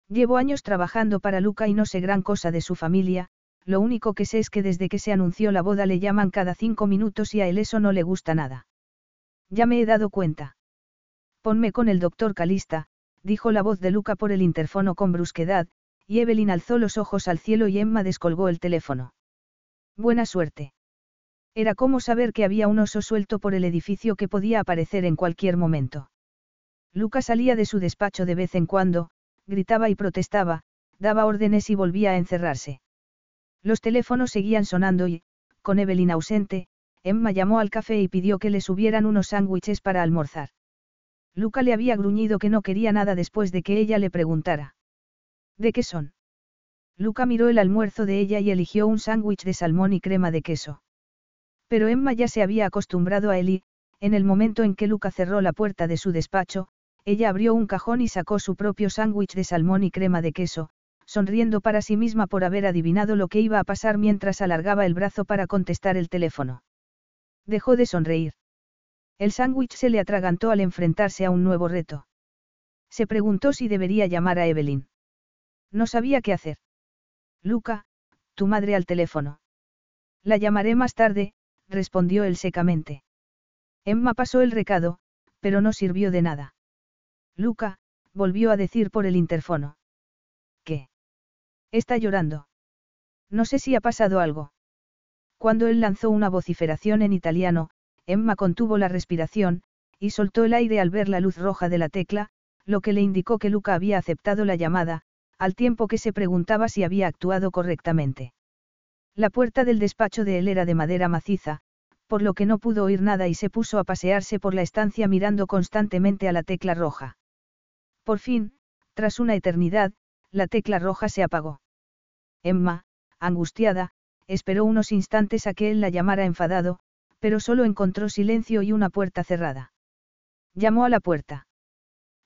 Llevo años trabajando para Luca y no sé gran cosa de su familia, lo único que sé es que desde que se anunció la boda le llaman cada cinco minutos y a él eso no le gusta nada. Ya me he dado cuenta. Ponme con el doctor Calista, dijo la voz de Luca por el interfono con brusquedad, y Evelyn alzó los ojos al cielo y Emma descolgó el teléfono. Buena suerte. Era como saber que había un oso suelto por el edificio que podía aparecer en cualquier momento. Luca salía de su despacho de vez en cuando, gritaba y protestaba, daba órdenes y volvía a encerrarse. Los teléfonos seguían sonando y, con Evelyn ausente, Emma llamó al café y pidió que le subieran unos sándwiches para almorzar. Luca le había gruñido que no quería nada después de que ella le preguntara. ¿De qué son? Luca miró el almuerzo de ella y eligió un sándwich de salmón y crema de queso. Pero Emma ya se había acostumbrado a él y, en el momento en que Luca cerró la puerta de su despacho, ella abrió un cajón y sacó su propio sándwich de salmón y crema de queso, sonriendo para sí misma por haber adivinado lo que iba a pasar mientras alargaba el brazo para contestar el teléfono. Dejó de sonreír. El sándwich se le atragantó al enfrentarse a un nuevo reto. Se preguntó si debería llamar a Evelyn. No sabía qué hacer. Luca, tu madre al teléfono. La llamaré más tarde, respondió él secamente. Emma pasó el recado, pero no sirvió de nada. Luca, volvió a decir por el interfono. ¿Qué? Está llorando. No sé si ha pasado algo. Cuando él lanzó una vociferación en italiano, Emma contuvo la respiración, y soltó el aire al ver la luz roja de la tecla, lo que le indicó que Luca había aceptado la llamada, al tiempo que se preguntaba si había actuado correctamente. La puerta del despacho de él era de madera maciza, por lo que no pudo oír nada y se puso a pasearse por la estancia mirando constantemente a la tecla roja. Por fin, tras una eternidad, la tecla roja se apagó. Emma, angustiada, esperó unos instantes a que él la llamara enfadado, pero solo encontró silencio y una puerta cerrada. Llamó a la puerta.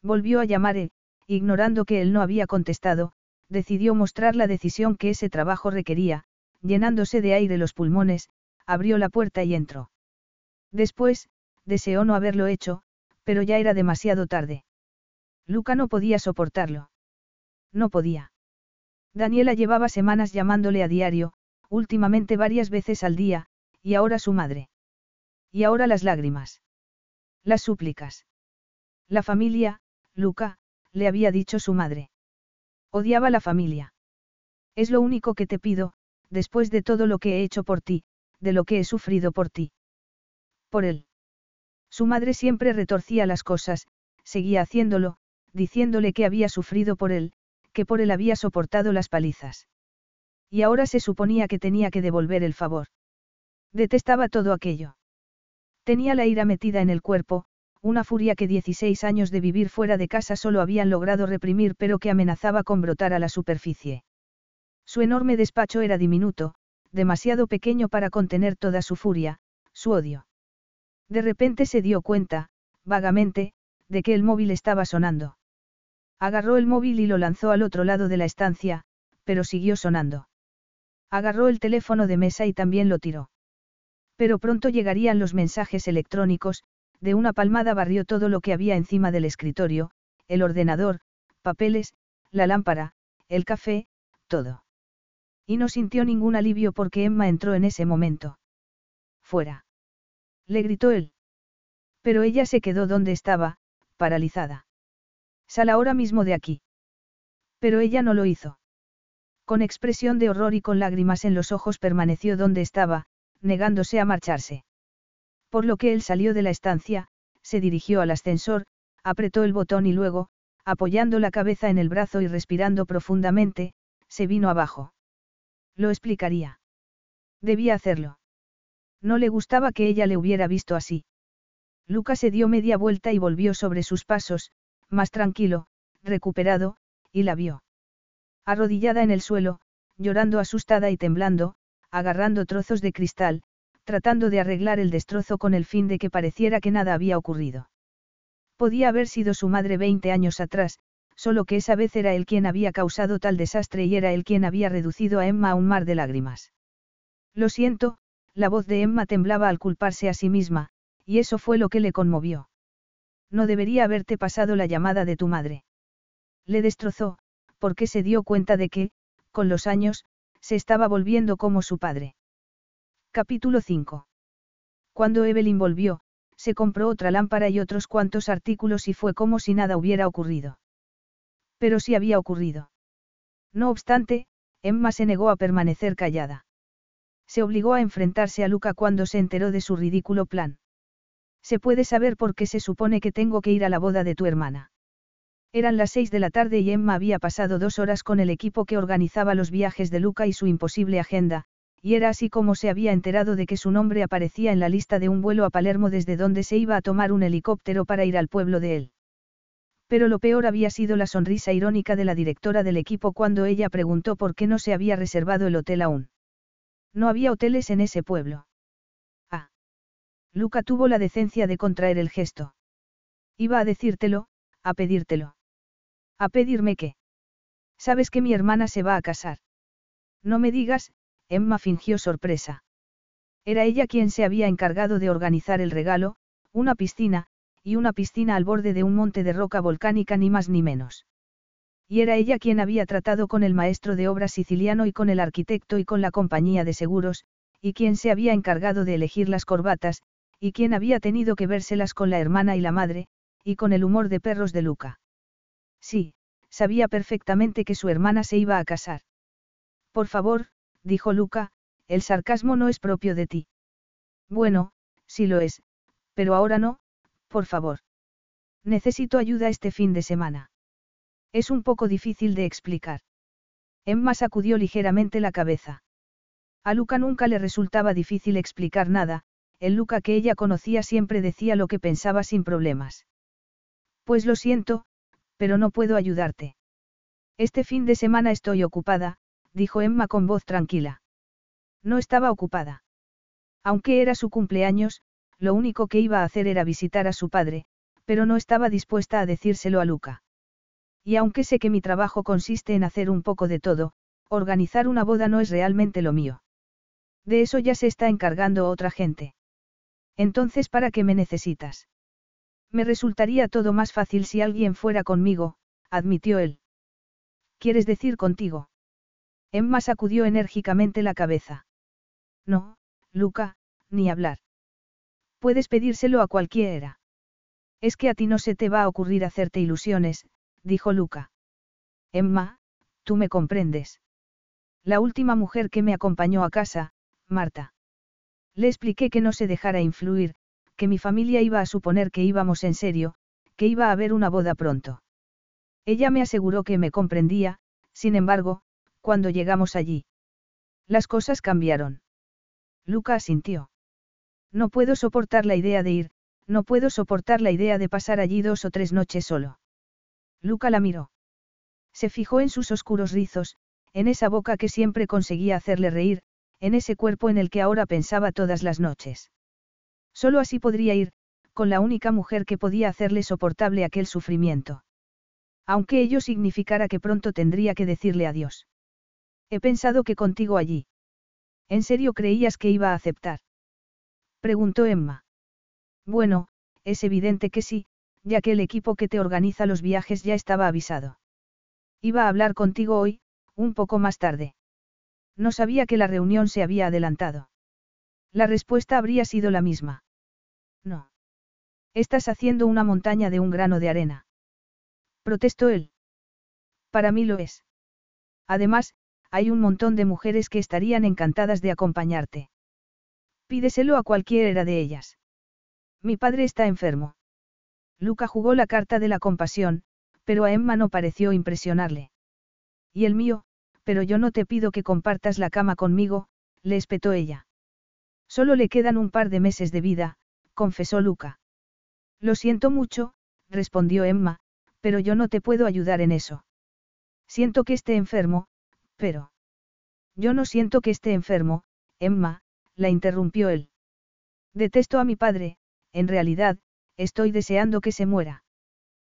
Volvió a llamar e, ignorando que él no había contestado, decidió mostrar la decisión que ese trabajo requería, llenándose de aire los pulmones, abrió la puerta y entró. Después, deseó no haberlo hecho, pero ya era demasiado tarde. Luca no podía soportarlo. No podía. Daniela llevaba semanas llamándole a diario, últimamente varias veces al día, y ahora su madre. Y ahora las lágrimas. Las súplicas. La familia, Luca, le había dicho su madre. Odiaba la familia. Es lo único que te pido, después de todo lo que he hecho por ti, de lo que he sufrido por ti. Por él. Su madre siempre retorcía las cosas, seguía haciéndolo, diciéndole que había sufrido por él, que por él había soportado las palizas. Y ahora se suponía que tenía que devolver el favor. Detestaba todo aquello. Tenía la ira metida en el cuerpo, una furia que 16 años de vivir fuera de casa solo habían logrado reprimir pero que amenazaba con brotar a la superficie. Su enorme despacho era diminuto, demasiado pequeño para contener toda su furia, su odio. De repente se dio cuenta, vagamente, de que el móvil estaba sonando. Agarró el móvil y lo lanzó al otro lado de la estancia, pero siguió sonando. Agarró el teléfono de mesa y también lo tiró. Pero pronto llegarían los mensajes electrónicos, de una palmada barrió todo lo que había encima del escritorio, el ordenador, papeles, la lámpara, el café, todo. Y no sintió ningún alivio porque Emma entró en ese momento. Fuera. Le gritó él. Pero ella se quedó donde estaba, paralizada. Sal ahora mismo de aquí. Pero ella no lo hizo. Con expresión de horror y con lágrimas en los ojos permaneció donde estaba, negándose a marcharse. Por lo que él salió de la estancia, se dirigió al ascensor, apretó el botón y luego, apoyando la cabeza en el brazo y respirando profundamente, se vino abajo. Lo explicaría. Debía hacerlo. No le gustaba que ella le hubiera visto así. Luca se dio media vuelta y volvió sobre sus pasos, más tranquilo, recuperado, y la vio. Arrodillada en el suelo, llorando asustada y temblando, agarrando trozos de cristal, tratando de arreglar el destrozo con el fin de que pareciera que nada había ocurrido. Podía haber sido su madre 20 años atrás, solo que esa vez era él quien había causado tal desastre y era él quien había reducido a Emma a un mar de lágrimas. Lo siento, la voz de Emma temblaba al culparse a sí misma, y eso fue lo que le conmovió. No debería haberte pasado la llamada de tu madre. Le destrozó, porque se dio cuenta de que, con los años, se estaba volviendo como su padre. Capítulo 5. Cuando Evelyn volvió, se compró otra lámpara y otros cuantos artículos y fue como si nada hubiera ocurrido. Pero sí había ocurrido. No obstante, Emma se negó a permanecer callada. Se obligó a enfrentarse a Luca cuando se enteró de su ridículo plan. Se puede saber por qué se supone que tengo que ir a la boda de tu hermana. Eran las seis de la tarde y Emma había pasado dos horas con el equipo que organizaba los viajes de Luca y su imposible agenda, y era así como se había enterado de que su nombre aparecía en la lista de un vuelo a Palermo desde donde se iba a tomar un helicóptero para ir al pueblo de él. Pero lo peor había sido la sonrisa irónica de la directora del equipo cuando ella preguntó por qué no se había reservado el hotel aún. No había hoteles en ese pueblo. Ah. Luca tuvo la decencia de contraer el gesto. Iba a decírtelo, a pedírtelo. ¿A pedirme qué? Sabes que mi hermana se va a casar. No me digas, Emma fingió sorpresa. Era ella quien se había encargado de organizar el regalo, una piscina, y una piscina al borde de un monte de roca volcánica ni más ni menos. Y era ella quien había tratado con el maestro de obras siciliano y con el arquitecto y con la compañía de seguros, y quien se había encargado de elegir las corbatas, y quien había tenido que vérselas con la hermana y la madre, y con el humor de perros de Luca. Sí, sabía perfectamente que su hermana se iba a casar. Por favor, dijo Luca, el sarcasmo no es propio de ti. Bueno, sí lo es, pero ahora no, por favor. Necesito ayuda este fin de semana. Es un poco difícil de explicar. Emma sacudió ligeramente la cabeza. A Luca nunca le resultaba difícil explicar nada, el Luca que ella conocía siempre decía lo que pensaba sin problemas. Pues lo siento, pero no puedo ayudarte. Este fin de semana estoy ocupada, dijo Emma con voz tranquila. No estaba ocupada. Aunque era su cumpleaños, lo único que iba a hacer era visitar a su padre, pero no estaba dispuesta a decírselo a Luca. Y aunque sé que mi trabajo consiste en hacer un poco de todo, organizar una boda no es realmente lo mío. De eso ya se está encargando otra gente. Entonces, ¿para qué me necesitas? Me resultaría todo más fácil si alguien fuera conmigo, admitió él. ¿Quieres decir contigo? Emma sacudió enérgicamente la cabeza. No, Luca, ni hablar. Puedes pedírselo a cualquiera. Es que a ti no se te va a ocurrir hacerte ilusiones, dijo Luca. Emma, tú me comprendes. La última mujer que me acompañó a casa, Marta. Le expliqué que no se dejara influir, que mi familia iba a suponer que íbamos en serio, que iba a haber una boda pronto. Ella me aseguró que me comprendía, sin embargo, cuando llegamos allí. Las cosas cambiaron. Luca asintió. No puedo soportar la idea de ir, no puedo soportar la idea de pasar allí dos o tres noches solo. Luca la miró. Se fijó en sus oscuros rizos, en esa boca que siempre conseguía hacerle reír, en ese cuerpo en el que ahora pensaba todas las noches. Solo así podría ir, con la única mujer que podía hacerle soportable aquel sufrimiento. Aunque ello significara que pronto tendría que decirle adiós. He pensado que contigo allí. ¿En serio creías que iba a aceptar? Preguntó Emma. Bueno, es evidente que sí, ya que el equipo que te organiza los viajes ya estaba avisado. Iba a hablar contigo hoy, un poco más tarde. No sabía que la reunión se había adelantado. La respuesta habría sido la misma. No. Estás haciendo una montaña de un grano de arena. Protestó él. Para mí lo es. Además, hay un montón de mujeres que estarían encantadas de acompañarte. Pídeselo a cualquiera de ellas. Mi padre está enfermo. Luca jugó la carta de la compasión, pero a Emma no pareció impresionarle. Y el mío, pero yo no te pido que compartas la cama conmigo, le espetó ella. Solo le quedan un par de meses de vida, confesó Luca. Lo siento mucho, respondió Emma, pero yo no te puedo ayudar en eso. Siento que esté enfermo, pero... Yo no siento que esté enfermo, Emma, la interrumpió él. Detesto a mi padre, en realidad, estoy deseando que se muera.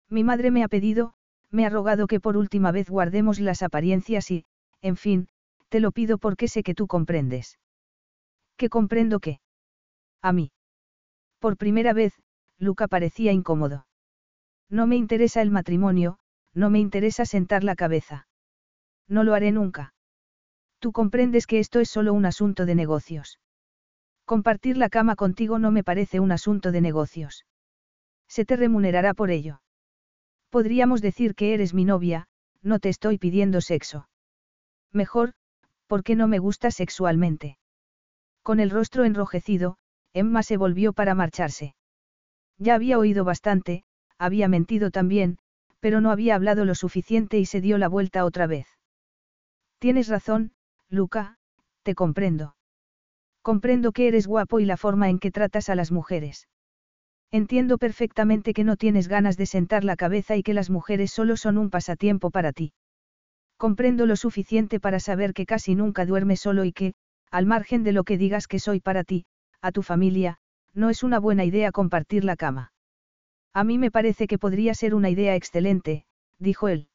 Mi madre me ha pedido, me ha rogado que por última vez guardemos las apariencias y, en fin, te lo pido porque sé que tú comprendes. ¿Qué comprendo qué? A mí. Por primera vez, Luca parecía incómodo. No me interesa el matrimonio, no me interesa sentar la cabeza. No lo haré nunca. Tú comprendes que esto es solo un asunto de negocios. Compartir la cama contigo no me parece un asunto de negocios. Se te remunerará por ello. Podríamos decir que eres mi novia, no te estoy pidiendo sexo. Mejor, porque no me gusta sexualmente. Con el rostro enrojecido, Emma se volvió para marcharse. Ya había oído bastante, había mentido también, pero no había hablado lo suficiente y se dio la vuelta otra vez. Tienes razón, Luca, te comprendo. Comprendo que eres guapo y la forma en que tratas a las mujeres. Entiendo perfectamente que no tienes ganas de sentar la cabeza y que las mujeres solo son un pasatiempo para ti. Comprendo lo suficiente para saber que casi nunca duermes solo y que, al margen de lo que digas que soy para ti, a tu familia, no es una buena idea compartir la cama. A mí me parece que podría ser una idea excelente, dijo él.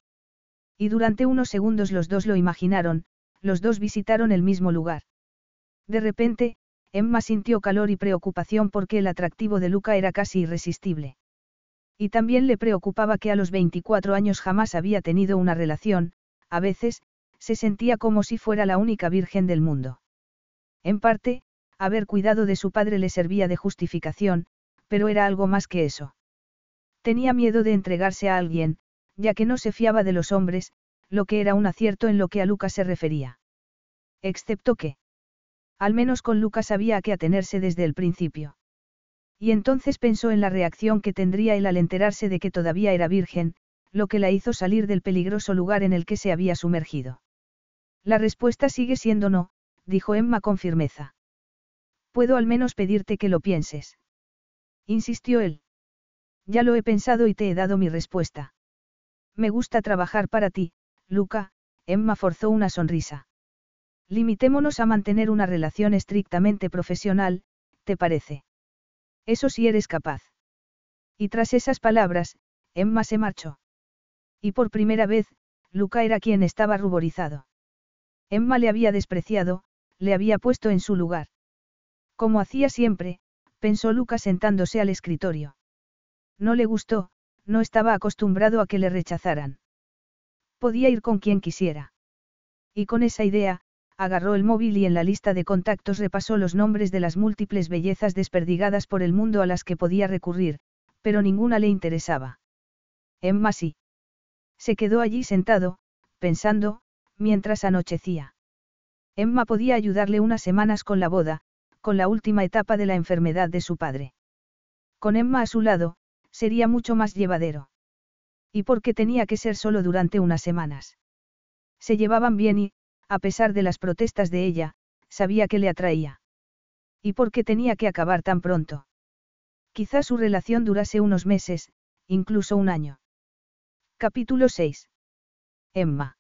Y durante unos segundos los dos lo imaginaron, los dos visitaron el mismo lugar. De repente, Emma sintió calor y preocupación porque el atractivo de Luca era casi irresistible. Y también le preocupaba que a los 24 años jamás había tenido una relación, a veces, se sentía como si fuera la única virgen del mundo. En parte, haber cuidado de su padre le servía de justificación, pero era algo más que eso. Tenía miedo de entregarse a alguien, ya que no se fiaba de los hombres, lo que era un acierto en lo que a Luca se refería. Excepto que Al menos con Lucas sabía a qué atenerse desde el principio. Y entonces pensó en la reacción que tendría él al enterarse de que todavía era virgen, lo que la hizo salir del peligroso lugar en el que se había sumergido. La respuesta sigue siendo no, dijo Emma con firmeza. Puedo al menos pedirte que lo pienses. Insistió él. Ya lo he pensado y te he dado mi respuesta. Me gusta trabajar para ti, Luca, Emma forzó una sonrisa. Limitémonos a mantener una relación estrictamente profesional, ¿te parece? Eso sí eres capaz. Y tras esas palabras, Emma se marchó. Y por primera vez, Luca era quien estaba ruborizado. Emma le había despreciado, le había puesto en su lugar. Como hacía siempre, pensó Luca sentándose al escritorio. No le gustó, no estaba acostumbrado a que le rechazaran. Podía ir con quien quisiera. Y con esa idea, agarró el móvil y en la lista de contactos repasó los nombres de las múltiples bellezas desperdigadas por el mundo a las que podía recurrir, pero ninguna le interesaba. Emma sí. Se quedó allí sentado, pensando, mientras anochecía. Emma podía ayudarle unas semanas con la boda, con la última etapa de la enfermedad de su padre. Con Emma a su lado, sería mucho más llevadero. ¿Y por qué tenía que ser solo durante unas semanas? Se llevaban bien y, a pesar de las protestas de ella, sabía que le atraía. ¿Y por qué tenía que acabar tan pronto? Quizá su relación durase unos meses, incluso un año. Capítulo 6. Emma.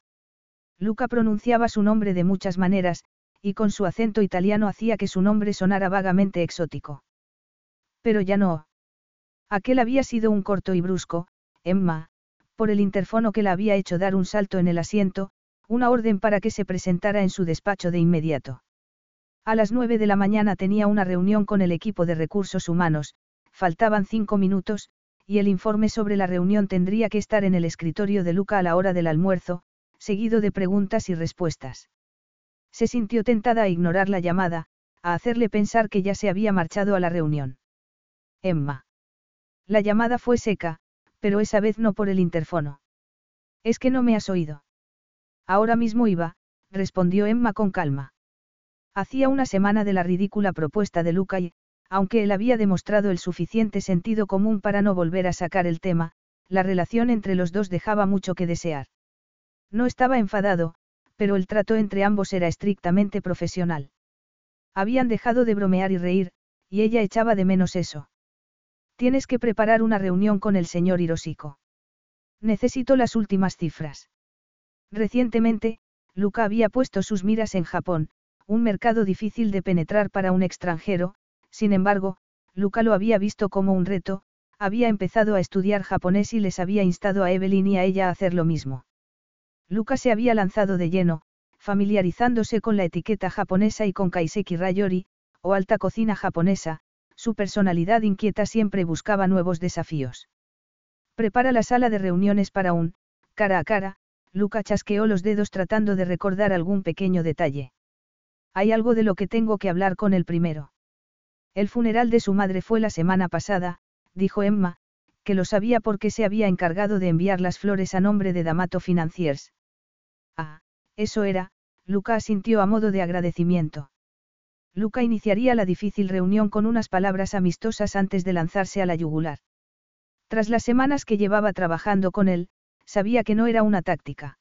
Luca pronunciaba su nombre de muchas maneras, y con su acento italiano hacía que su nombre sonara vagamente exótico. Pero ya no. Aquel había sido un corto y brusco, Emma, por el interfono que la había hecho dar un salto en el asiento, una orden para que se presentara en su despacho de inmediato. A las nueve de la mañana tenía una reunión con el equipo de recursos humanos, faltaban cinco minutos, y el informe sobre la reunión tendría que estar en el escritorio de Luca a la hora del almuerzo, seguido de preguntas y respuestas. Se sintió tentada a ignorar la llamada, a hacerle pensar que ya se había marchado a la reunión. Emma. La llamada fue seca, pero esa vez no por el interfono. Es que no me has oído. Ahora mismo iba, respondió Emma con calma. Hacía una semana de la ridícula propuesta de Luca y, aunque él había demostrado el suficiente sentido común para no volver a sacar el tema, la relación entre los dos dejaba mucho que desear. No estaba enfadado, pero el trato entre ambos era estrictamente profesional. Habían dejado de bromear y reír, y ella echaba de menos eso. Tienes que preparar una reunión con el señor Hiroshiko. Necesito las últimas cifras. Recientemente, Luca había puesto sus miras en Japón, un mercado difícil de penetrar para un extranjero, sin embargo, Luca lo había visto como un reto, había empezado a estudiar japonés y les había instado a Evelyn y a ella a hacer lo mismo. Luca se había lanzado de lleno, familiarizándose con la etiqueta japonesa y con kaiseki rayori, o alta cocina japonesa, su personalidad inquieta siempre buscaba nuevos desafíos. Prepara la sala de reuniones para un, cara a cara, Luca chasqueó los dedos tratando de recordar algún pequeño detalle. Hay algo de lo que tengo que hablar con el primero. El funeral de su madre fue la semana pasada, dijo Emma, que lo sabía porque se había encargado de enviar las flores a nombre de Damato Financiers. Ah, eso era, Luca asintió a modo de agradecimiento. Luca iniciaría la difícil reunión con unas palabras amistosas antes de lanzarse a la yugular. Tras las semanas que llevaba trabajando con él, sabía que no era una táctica.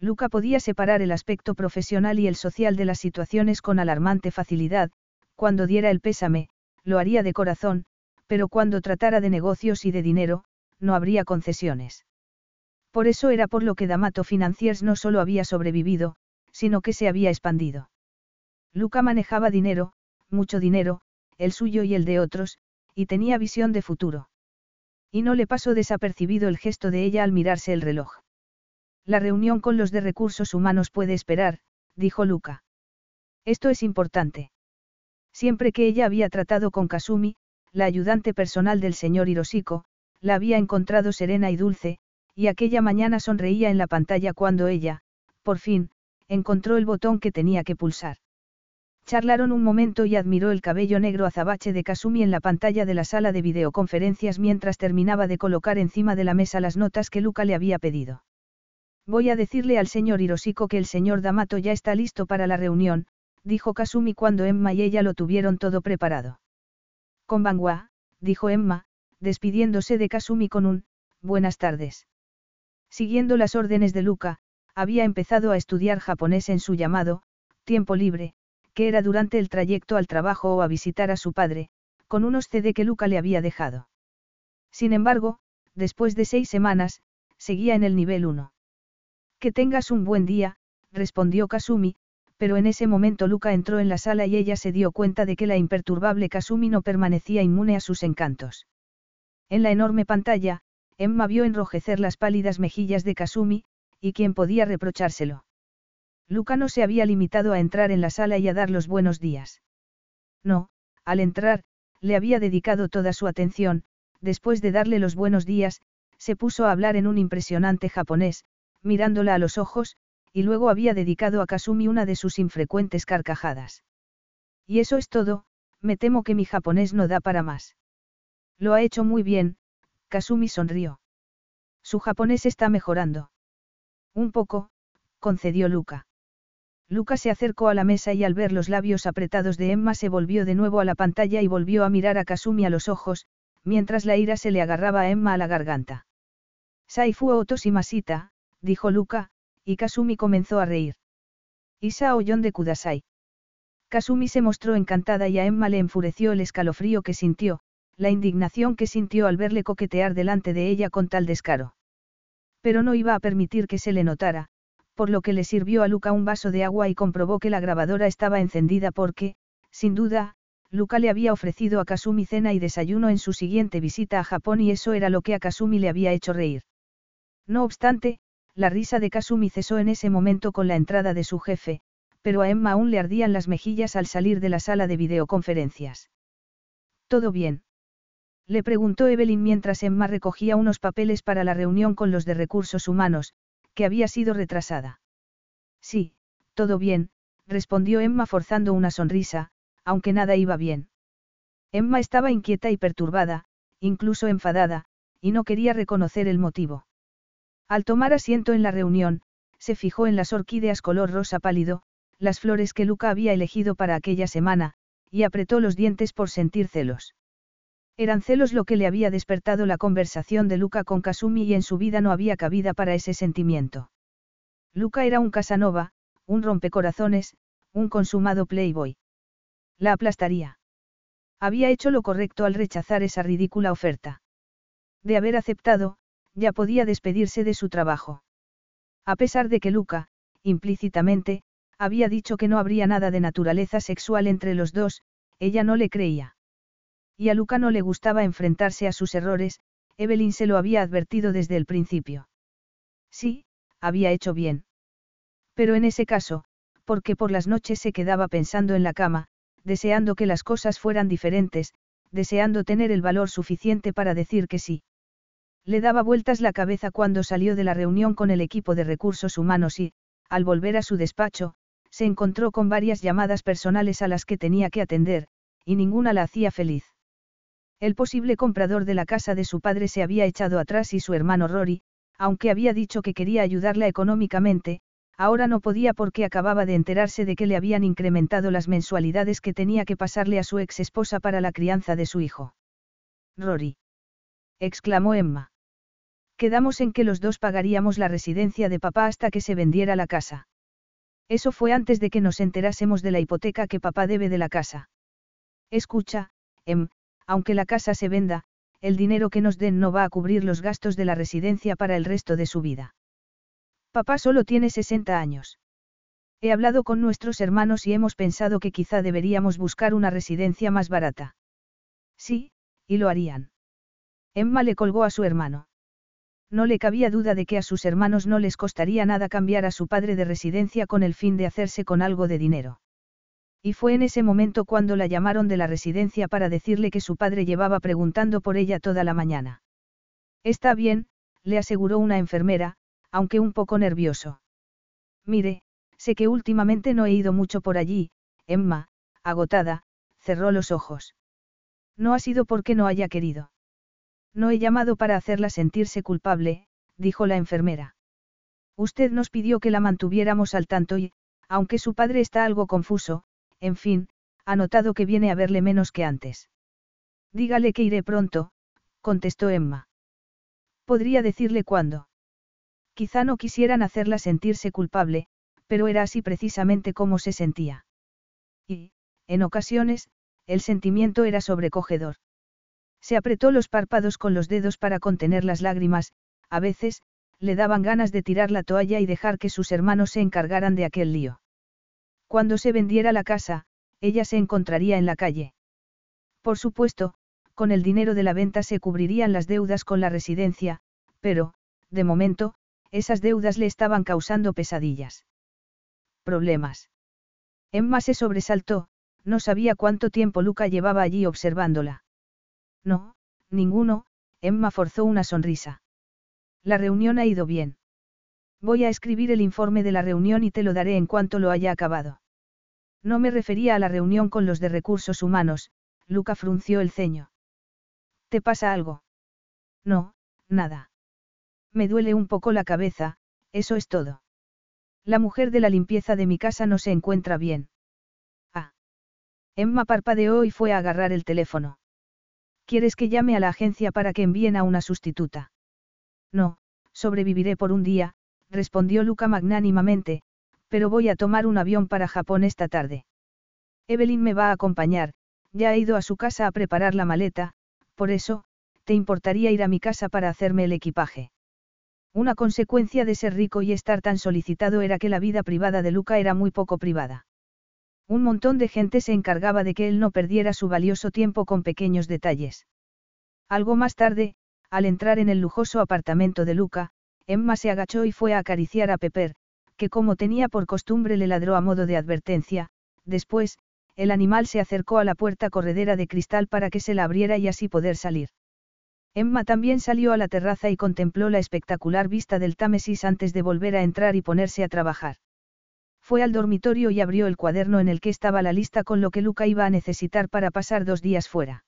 Luca podía separar el aspecto profesional y el social de las situaciones con alarmante facilidad, cuando diera el pésame, lo haría de corazón, pero cuando tratara de negocios y de dinero, no habría concesiones. Por eso era por lo que Damato Financiers no solo había sobrevivido, sino que se había expandido. Luca manejaba dinero, mucho dinero, el suyo y el de otros, y tenía visión de futuro. Y no le pasó desapercibido el gesto de ella al mirarse el reloj. La reunión con los de recursos humanos puede esperar, dijo Luca. Esto es importante. Siempre que ella había tratado con Kasumi, la ayudante personal del señor Hiroshiko, la había encontrado serena y dulce, y aquella mañana sonreía en la pantalla cuando ella, por fin, encontró el botón que tenía que pulsar. Charlaron un momento y admiró el cabello negro azabache de Kasumi en la pantalla de la sala de videoconferencias mientras terminaba de colocar encima de la mesa las notas que Luca le había pedido. Voy a decirle al señor Hiroshiko que el señor Damato ya está listo para la reunión, dijo Kasumi cuando Emma y ella lo tuvieron todo preparado. Con Bangwa, dijo Emma, despidiéndose de Kasumi con un, buenas tardes. Siguiendo las órdenes de Luca, había empezado a estudiar japonés en su llamado, tiempo libre, que era durante el trayecto al trabajo o a visitar a su padre, con unos CD que Luca le había dejado. Sin embargo, después de seis semanas, seguía en el nivel 1. Que tengas un buen día, respondió Kasumi, pero en ese momento Luca entró en la sala y ella se dio cuenta de que la imperturbable Kasumi no permanecía inmune a sus encantos. En la enorme pantalla, Emma vio enrojecer las pálidas mejillas de Kasumi, y quién podía reprochárselo. Luca no se había limitado a entrar en la sala y a dar los buenos días. No, al entrar, le había dedicado toda su atención, después de darle los buenos días, se puso a hablar en un impresionante japonés, mirándola a los ojos, y luego había dedicado a Kasumi una de sus infrecuentes carcajadas. Y eso es todo, me temo que mi japonés no da para más. Lo ha hecho muy bien, Kasumi sonrió. Su japonés está mejorando. Un poco, concedió Luca. Luca se acercó a la mesa y al ver los labios apretados de Emma se volvió de nuevo a la pantalla y volvió a mirar a Kasumi a los ojos, mientras la ira se le agarraba a Emma a la garganta. Saifu Masita, dijo Luca, y Kasumi comenzó a reír. Isa Ollón de Kudasai. Kasumi se mostró encantada y a Emma le enfureció el escalofrío que sintió, la indignación que sintió al verle coquetear delante de ella con tal descaro. Pero no iba a permitir que se le notara, por lo que le sirvió a Luca un vaso de agua y comprobó que la grabadora estaba encendida porque, sin duda, Luca le había ofrecido a Kasumi cena y desayuno en su siguiente visita a Japón y eso era lo que a Kasumi le había hecho reír. No obstante, la risa de Kasumi cesó en ese momento con la entrada de su jefe, pero a Emma aún le ardían las mejillas al salir de la sala de videoconferencias. ¿Todo bien? Le preguntó Evelyn mientras Emma recogía unos papeles para la reunión con los de recursos humanos, que había sido retrasada. Sí, todo bien, respondió Emma forzando una sonrisa, aunque nada iba bien. Emma estaba inquieta y perturbada, incluso enfadada, y no quería reconocer el motivo. Al tomar asiento en la reunión, se fijó en las orquídeas color rosa pálido, las flores que Luca había elegido para aquella semana, y apretó los dientes por sentir celos. Eran celos lo que le había despertado la conversación de Luca con Kasumi y en su vida no había cabida para ese sentimiento. Luca era un Casanova, un rompecorazones, un consumado playboy. La aplastaría. Había hecho lo correcto al rechazar esa ridícula oferta. De haber aceptado, ya podía despedirse de su trabajo. A pesar de que Luca, implícitamente, había dicho que no habría nada de naturaleza sexual entre los dos, ella no le creía. Y a Luca no le gustaba enfrentarse a sus errores, Evelyn se lo había advertido desde el principio. Sí, había hecho bien. Pero en ese caso, porque por las noches se quedaba pensando en la cama, deseando que las cosas fueran diferentes, deseando tener el valor suficiente para decir que sí. Le daba vueltas la cabeza cuando salió de la reunión con el equipo de recursos humanos y, al volver a su despacho, se encontró con varias llamadas personales a las que tenía que atender, y ninguna la hacía feliz. El posible comprador de la casa de su padre se había echado atrás y su hermano Rory, aunque había dicho que quería ayudarla económicamente, ahora no podía porque acababa de enterarse de que le habían incrementado las mensualidades que tenía que pasarle a su ex esposa para la crianza de su hijo. Rory. exclamó Emma. Quedamos en que los dos pagaríamos la residencia de papá hasta que se vendiera la casa. Eso fue antes de que nos enterásemos de la hipoteca que papá debe de la casa. Escucha, Em, aunque la casa se venda, el dinero que nos den no va a cubrir los gastos de la residencia para el resto de su vida. Papá solo tiene 60 años. He hablado con nuestros hermanos y hemos pensado que quizá deberíamos buscar una residencia más barata. Sí, y lo harían. Emma le colgó a su hermano. No le cabía duda de que a sus hermanos no les costaría nada cambiar a su padre de residencia con el fin de hacerse con algo de dinero. Y fue en ese momento cuando la llamaron de la residencia para decirle que su padre llevaba preguntando por ella toda la mañana. Está bien, le aseguró una enfermera, aunque un poco nervioso. Mire, sé que últimamente no he ido mucho por allí, Emma, agotada, cerró los ojos. No ha sido porque no haya querido. No he llamado para hacerla sentirse culpable, dijo la enfermera. Usted nos pidió que la mantuviéramos al tanto y, aunque su padre está algo confuso, en fin, ha notado que viene a verle menos que antes. Dígale que iré pronto, contestó Emma. Podría decirle cuándo. Quizá no quisieran hacerla sentirse culpable, pero era así precisamente como se sentía. Y, en ocasiones, el sentimiento era sobrecogedor. Se apretó los párpados con los dedos para contener las lágrimas, a veces, le daban ganas de tirar la toalla y dejar que sus hermanos se encargaran de aquel lío. Cuando se vendiera la casa, ella se encontraría en la calle. Por supuesto, con el dinero de la venta se cubrirían las deudas con la residencia, pero, de momento, esas deudas le estaban causando pesadillas. Problemas. Emma se sobresaltó, no sabía cuánto tiempo Luca llevaba allí observándola. No, ninguno, Emma forzó una sonrisa. La reunión ha ido bien. Voy a escribir el informe de la reunión y te lo daré en cuanto lo haya acabado. No me refería a la reunión con los de recursos humanos, Luca frunció el ceño. ¿Te pasa algo? No, nada. Me duele un poco la cabeza, eso es todo. La mujer de la limpieza de mi casa no se encuentra bien. Ah. Emma parpadeó y fue a agarrar el teléfono. ¿Quieres que llame a la agencia para que envíen a una sustituta? No, sobreviviré por un día, respondió Luca magnánimamente, pero voy a tomar un avión para Japón esta tarde. Evelyn me va a acompañar, ya he ido a su casa a preparar la maleta, por eso, ¿te importaría ir a mi casa para hacerme el equipaje? Una consecuencia de ser rico y estar tan solicitado era que la vida privada de Luca era muy poco privada. Un montón de gente se encargaba de que él no perdiera su valioso tiempo con pequeños detalles. Algo más tarde, al entrar en el lujoso apartamento de Luca, Emma se agachó y fue a acariciar a Pepper, que como tenía por costumbre le ladró a modo de advertencia, después, el animal se acercó a la puerta corredera de cristal para que se la abriera y así poder salir. Emma también salió a la terraza y contempló la espectacular vista del Támesis antes de volver a entrar y ponerse a trabajar. Fue al dormitorio y abrió el cuaderno en el que estaba la lista con lo que Luca iba a necesitar para pasar dos días fuera.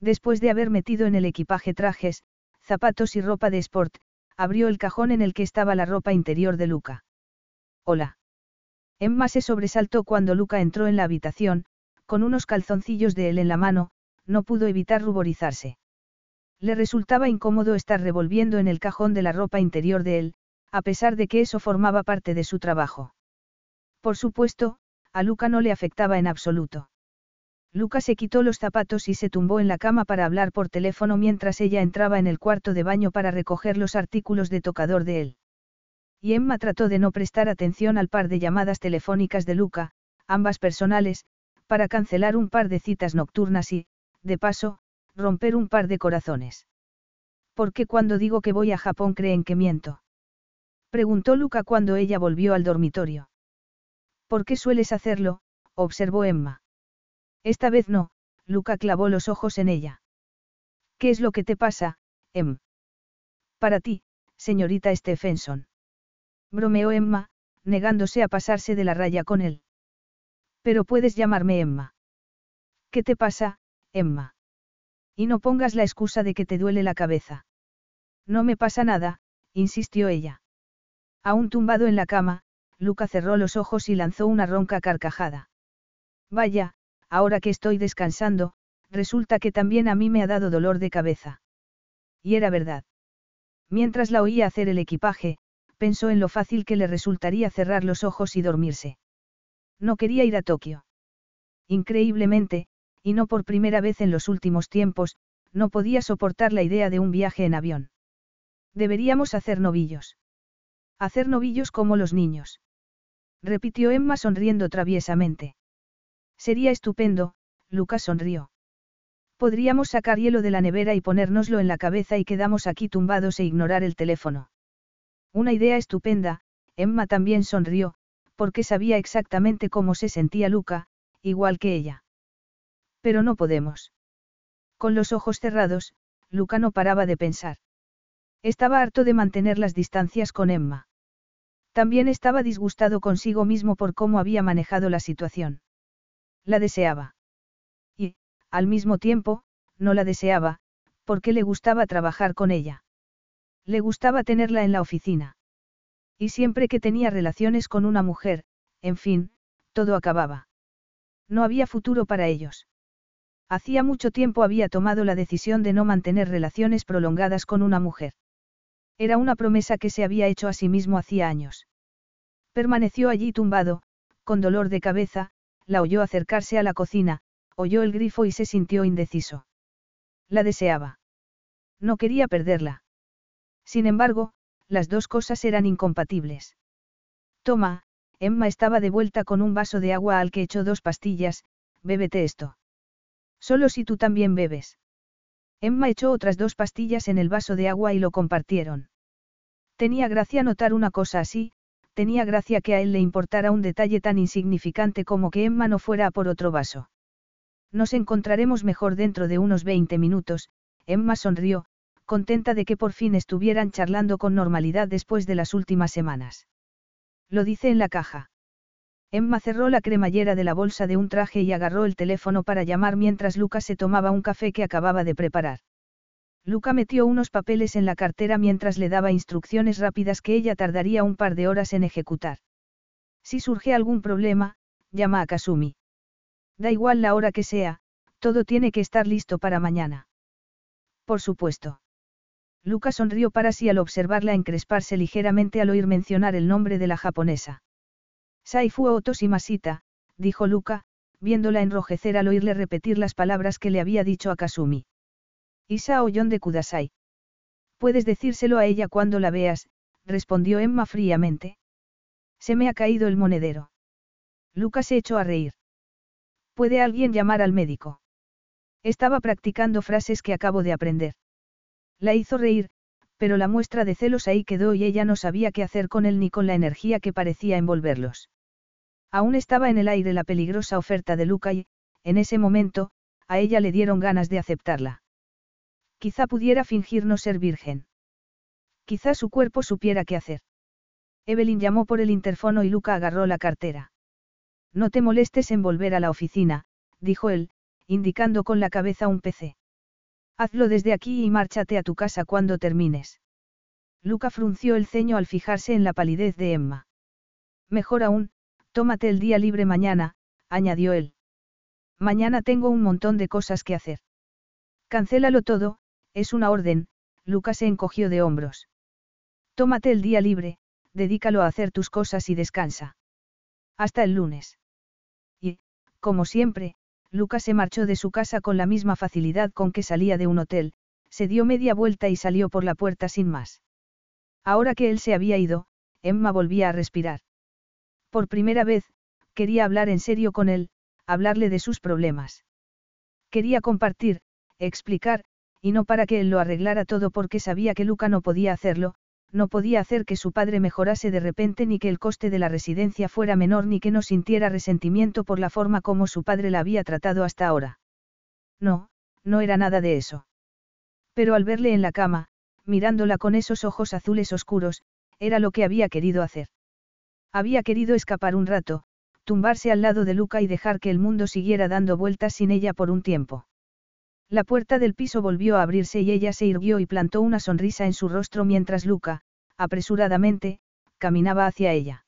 Después de haber metido en el equipaje trajes, zapatos y ropa de sport, abrió el cajón en el que estaba la ropa interior de Luca. Hola. Emma se sobresaltó cuando Luca entró en la habitación, con unos calzoncillos de él en la mano, no pudo evitar ruborizarse. Le resultaba incómodo estar revolviendo en el cajón de la ropa interior de él, a pesar de que eso formaba parte de su trabajo. Por supuesto, a Luca no le afectaba en absoluto. Luca se quitó los zapatos y se tumbó en la cama para hablar por teléfono mientras ella entraba en el cuarto de baño para recoger los artículos de tocador de él y Emma trató de no prestar atención al par de llamadas telefónicas de Luca, ambas personales, para cancelar un par de citas nocturnas y, de paso, romper un par de corazones. ¿Por qué cuando digo que voy a Japón creen que miento? Preguntó Luca cuando ella volvió al dormitorio. ¿Por qué sueles hacerlo? observó Emma. Esta vez no, Luca clavó los ojos en ella. ¿Qué es lo que te pasa, Em? Para ti, señorita Stephenson bromeó Emma, negándose a pasarse de la raya con él. Pero puedes llamarme Emma. ¿Qué te pasa, Emma? Y no pongas la excusa de que te duele la cabeza. No me pasa nada, insistió ella. Aún tumbado en la cama, Luca cerró los ojos y lanzó una ronca carcajada. Vaya, ahora que estoy descansando, resulta que también a mí me ha dado dolor de cabeza. Y era verdad. Mientras la oía hacer el equipaje, pensó en lo fácil que le resultaría cerrar los ojos y dormirse. No quería ir a Tokio. Increíblemente, y no por primera vez en los últimos tiempos, no podía soportar la idea de un viaje en avión. Deberíamos hacer novillos. Hacer novillos como los niños. Repitió Emma sonriendo traviesamente. Sería estupendo, Lucas sonrió. Podríamos sacar hielo de la nevera y ponérnoslo en la cabeza y quedamos aquí tumbados e ignorar el teléfono. Una idea estupenda, Emma también sonrió, porque sabía exactamente cómo se sentía Luca, igual que ella. Pero no podemos. Con los ojos cerrados, Luca no paraba de pensar. Estaba harto de mantener las distancias con Emma. También estaba disgustado consigo mismo por cómo había manejado la situación. La deseaba. Y, al mismo tiempo, no la deseaba, porque le gustaba trabajar con ella. Le gustaba tenerla en la oficina. Y siempre que tenía relaciones con una mujer, en fin, todo acababa. No había futuro para ellos. Hacía mucho tiempo había tomado la decisión de no mantener relaciones prolongadas con una mujer. Era una promesa que se había hecho a sí mismo hacía años. Permaneció allí tumbado, con dolor de cabeza, la oyó acercarse a la cocina, oyó el grifo y se sintió indeciso. La deseaba. No quería perderla. Sin embargo, las dos cosas eran incompatibles. Toma, Emma estaba de vuelta con un vaso de agua al que echó dos pastillas, bébete esto. Solo si tú también bebes. Emma echó otras dos pastillas en el vaso de agua y lo compartieron. Tenía gracia notar una cosa así, tenía gracia que a él le importara un detalle tan insignificante como que Emma no fuera a por otro vaso. Nos encontraremos mejor dentro de unos 20 minutos, Emma sonrió, contenta de que por fin estuvieran charlando con normalidad después de las últimas semanas. Lo dice en la caja. Emma cerró la cremallera de la bolsa de un traje y agarró el teléfono para llamar mientras Luca se tomaba un café que acababa de preparar. Luca metió unos papeles en la cartera mientras le daba instrucciones rápidas que ella tardaría un par de horas en ejecutar. Si surge algún problema, llama a Kasumi. Da igual la hora que sea, todo tiene que estar listo para mañana. Por supuesto. Luca sonrió para sí al observarla encresparse ligeramente al oír mencionar el nombre de la japonesa. Saifu Masita, dijo Luca, viéndola enrojecer al oírle repetir las palabras que le había dicho a Kasumi. Isa Oyon de Kudasai. Puedes decírselo a ella cuando la veas, respondió Emma fríamente. Se me ha caído el monedero. Luca se echó a reír. ¿Puede alguien llamar al médico? Estaba practicando frases que acabo de aprender. La hizo reír, pero la muestra de celos ahí quedó y ella no sabía qué hacer con él ni con la energía que parecía envolverlos. Aún estaba en el aire la peligrosa oferta de Luca y, en ese momento, a ella le dieron ganas de aceptarla. Quizá pudiera fingir no ser virgen. Quizá su cuerpo supiera qué hacer. Evelyn llamó por el interfono y Luca agarró la cartera. No te molestes en volver a la oficina, dijo él, indicando con la cabeza un PC. Hazlo desde aquí y márchate a tu casa cuando termines. Luca frunció el ceño al fijarse en la palidez de Emma. Mejor aún, tómate el día libre mañana, añadió él. Mañana tengo un montón de cosas que hacer. Cancélalo todo, es una orden, Luca se encogió de hombros. Tómate el día libre, dedícalo a hacer tus cosas y descansa. Hasta el lunes. Y, como siempre, Lucas se marchó de su casa con la misma facilidad con que salía de un hotel, se dio media vuelta y salió por la puerta sin más. Ahora que él se había ido, Emma volvía a respirar. Por primera vez, quería hablar en serio con él, hablarle de sus problemas. Quería compartir, explicar, y no para que él lo arreglara todo porque sabía que Luca no podía hacerlo, no podía hacer que su padre mejorase de repente ni que el coste de la residencia fuera menor ni que no sintiera resentimiento por la forma como su padre la había tratado hasta ahora. No, no era nada de eso. Pero al verle en la cama, mirándola con esos ojos azules oscuros, era lo que había querido hacer. Había querido escapar un rato, tumbarse al lado de Luca y dejar que el mundo siguiera dando vueltas sin ella por un tiempo. La puerta del piso volvió a abrirse y ella se irguió y plantó una sonrisa en su rostro mientras Luca, apresuradamente, caminaba hacia ella.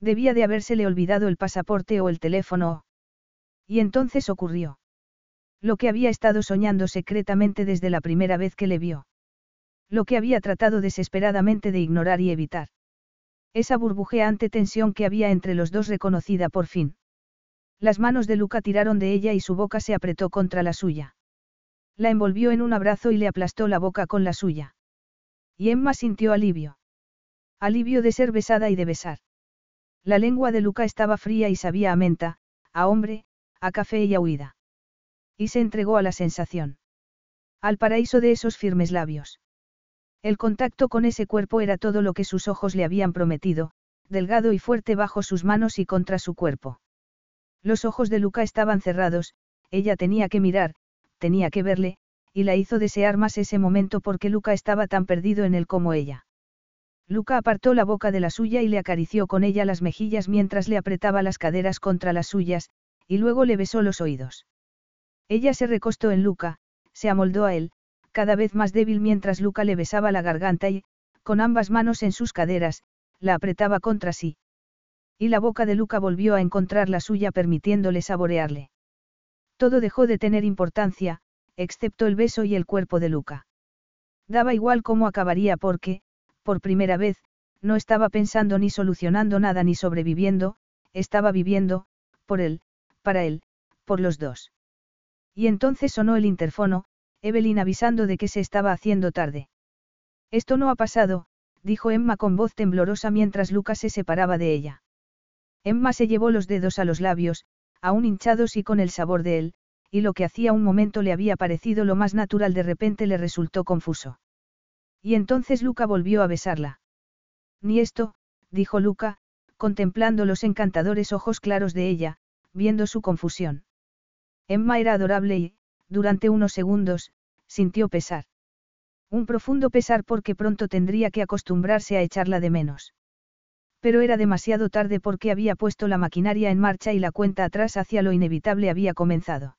Debía de habérsele olvidado el pasaporte o el teléfono. Y entonces ocurrió. Lo que había estado soñando secretamente desde la primera vez que le vio. Lo que había tratado desesperadamente de ignorar y evitar. Esa burbujeante tensión que había entre los dos reconocida por fin. Las manos de Luca tiraron de ella y su boca se apretó contra la suya. La envolvió en un abrazo y le aplastó la boca con la suya. Y Emma sintió alivio. Alivio de ser besada y de besar. La lengua de Luca estaba fría y sabía a menta, a hombre, a café y a huida. Y se entregó a la sensación. Al paraíso de esos firmes labios. El contacto con ese cuerpo era todo lo que sus ojos le habían prometido, delgado y fuerte bajo sus manos y contra su cuerpo. Los ojos de Luca estaban cerrados, ella tenía que mirar, tenía que verle, y la hizo desear más ese momento porque Luca estaba tan perdido en él como ella. Luca apartó la boca de la suya y le acarició con ella las mejillas mientras le apretaba las caderas contra las suyas, y luego le besó los oídos. Ella se recostó en Luca, se amoldó a él, cada vez más débil mientras Luca le besaba la garganta y, con ambas manos en sus caderas, la apretaba contra sí. Y la boca de Luca volvió a encontrar la suya permitiéndole saborearle. Todo dejó de tener importancia, excepto el beso y el cuerpo de Luca. Daba igual cómo acabaría porque, por primera vez, no estaba pensando ni solucionando nada ni sobreviviendo, estaba viviendo, por él, para él, por los dos. Y entonces sonó el interfono, Evelyn avisando de que se estaba haciendo tarde. Esto no ha pasado, dijo Emma con voz temblorosa mientras Lucas se separaba de ella. Emma se llevó los dedos a los labios, aún hinchados y con el sabor de él, y lo que hacía un momento le había parecido lo más natural de repente le resultó confuso. Y entonces Luca volvió a besarla. Ni esto, dijo Luca, contemplando los encantadores ojos claros de ella, viendo su confusión. Emma era adorable y, durante unos segundos, sintió pesar. Un profundo pesar porque pronto tendría que acostumbrarse a echarla de menos. Pero era demasiado tarde porque había puesto la maquinaria en marcha y la cuenta atrás hacia lo inevitable había comenzado.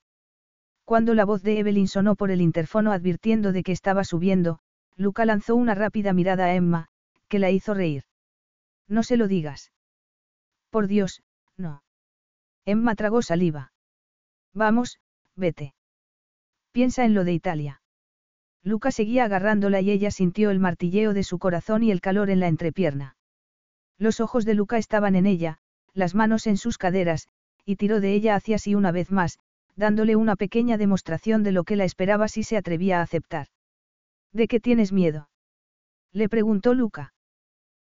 Cuando la voz de Evelyn sonó por el interfono advirtiendo de que estaba subiendo, Luca lanzó una rápida mirada a Emma, que la hizo reír. No se lo digas. Por Dios, no. Emma tragó saliva. Vamos, vete. Piensa en lo de Italia. Luca seguía agarrándola y ella sintió el martilleo de su corazón y el calor en la entrepierna. Los ojos de Luca estaban en ella, las manos en sus caderas, y tiró de ella hacia sí una vez más, dándole una pequeña demostración de lo que la esperaba si se atrevía a aceptar. ¿De qué tienes miedo? Le preguntó Luca.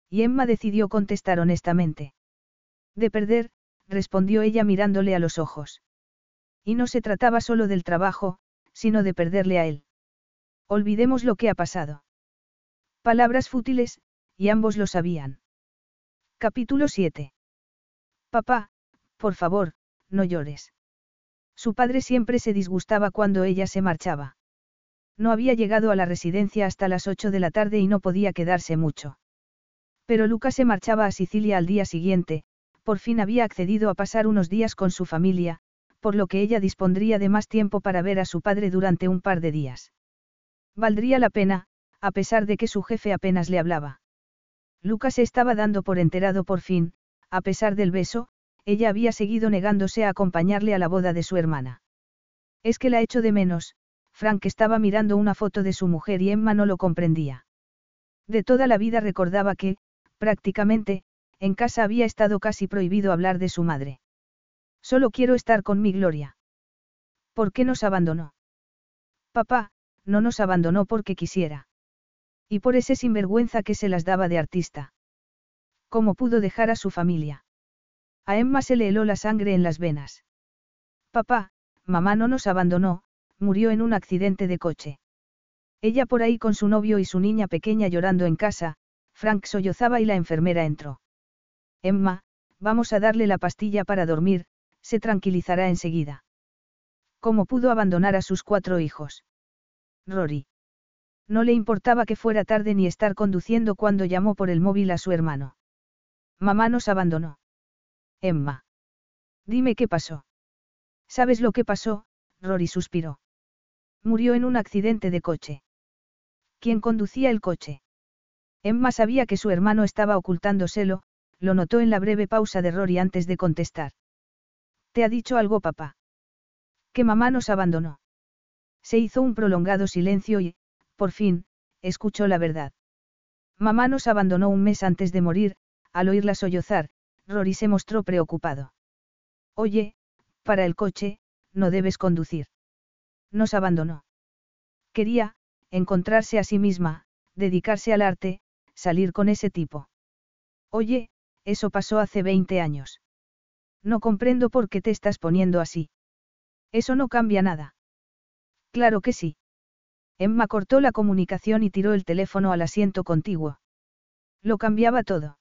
Y Emma decidió contestar honestamente. De perder, respondió ella mirándole a los ojos. Y no se trataba solo del trabajo, sino de perderle a él. Olvidemos lo que ha pasado. Palabras fútiles, y ambos lo sabían. Capítulo 7. Papá, por favor, no llores. Su padre siempre se disgustaba cuando ella se marchaba. No había llegado a la residencia hasta las 8 de la tarde y no podía quedarse mucho. Pero Lucas se marchaba a Sicilia al día siguiente, por fin había accedido a pasar unos días con su familia, por lo que ella dispondría de más tiempo para ver a su padre durante un par de días. Valdría la pena, a pesar de que su jefe apenas le hablaba. Lucas se estaba dando por enterado por fin, a pesar del beso, ella había seguido negándose a acompañarle a la boda de su hermana. Es que la echo de menos, Frank estaba mirando una foto de su mujer y Emma no lo comprendía. De toda la vida recordaba que, prácticamente, en casa había estado casi prohibido hablar de su madre. Solo quiero estar con mi Gloria. ¿Por qué nos abandonó? Papá, no nos abandonó porque quisiera. Y por ese sinvergüenza que se las daba de artista. ¿Cómo pudo dejar a su familia? A Emma se le heló la sangre en las venas. Papá, mamá no nos abandonó, murió en un accidente de coche. Ella por ahí con su novio y su niña pequeña llorando en casa, Frank sollozaba y la enfermera entró. Emma, vamos a darle la pastilla para dormir, se tranquilizará enseguida. ¿Cómo pudo abandonar a sus cuatro hijos? Rory. No le importaba que fuera tarde ni estar conduciendo cuando llamó por el móvil a su hermano. Mamá nos abandonó. Emma. Dime qué pasó. ¿Sabes lo que pasó? Rory suspiró. Murió en un accidente de coche. ¿Quién conducía el coche? Emma sabía que su hermano estaba ocultándoselo, lo notó en la breve pausa de Rory antes de contestar. ¿Te ha dicho algo papá? Que mamá nos abandonó. Se hizo un prolongado silencio y, por fin, escuchó la verdad. Mamá nos abandonó un mes antes de morir, al oírla sollozar, Rory se mostró preocupado. Oye, para el coche, no debes conducir. Nos abandonó. Quería, encontrarse a sí misma, dedicarse al arte, salir con ese tipo. Oye, eso pasó hace 20 años. No comprendo por qué te estás poniendo así. Eso no cambia nada. Claro que sí. Emma cortó la comunicación y tiró el teléfono al asiento contiguo. Lo cambiaba todo.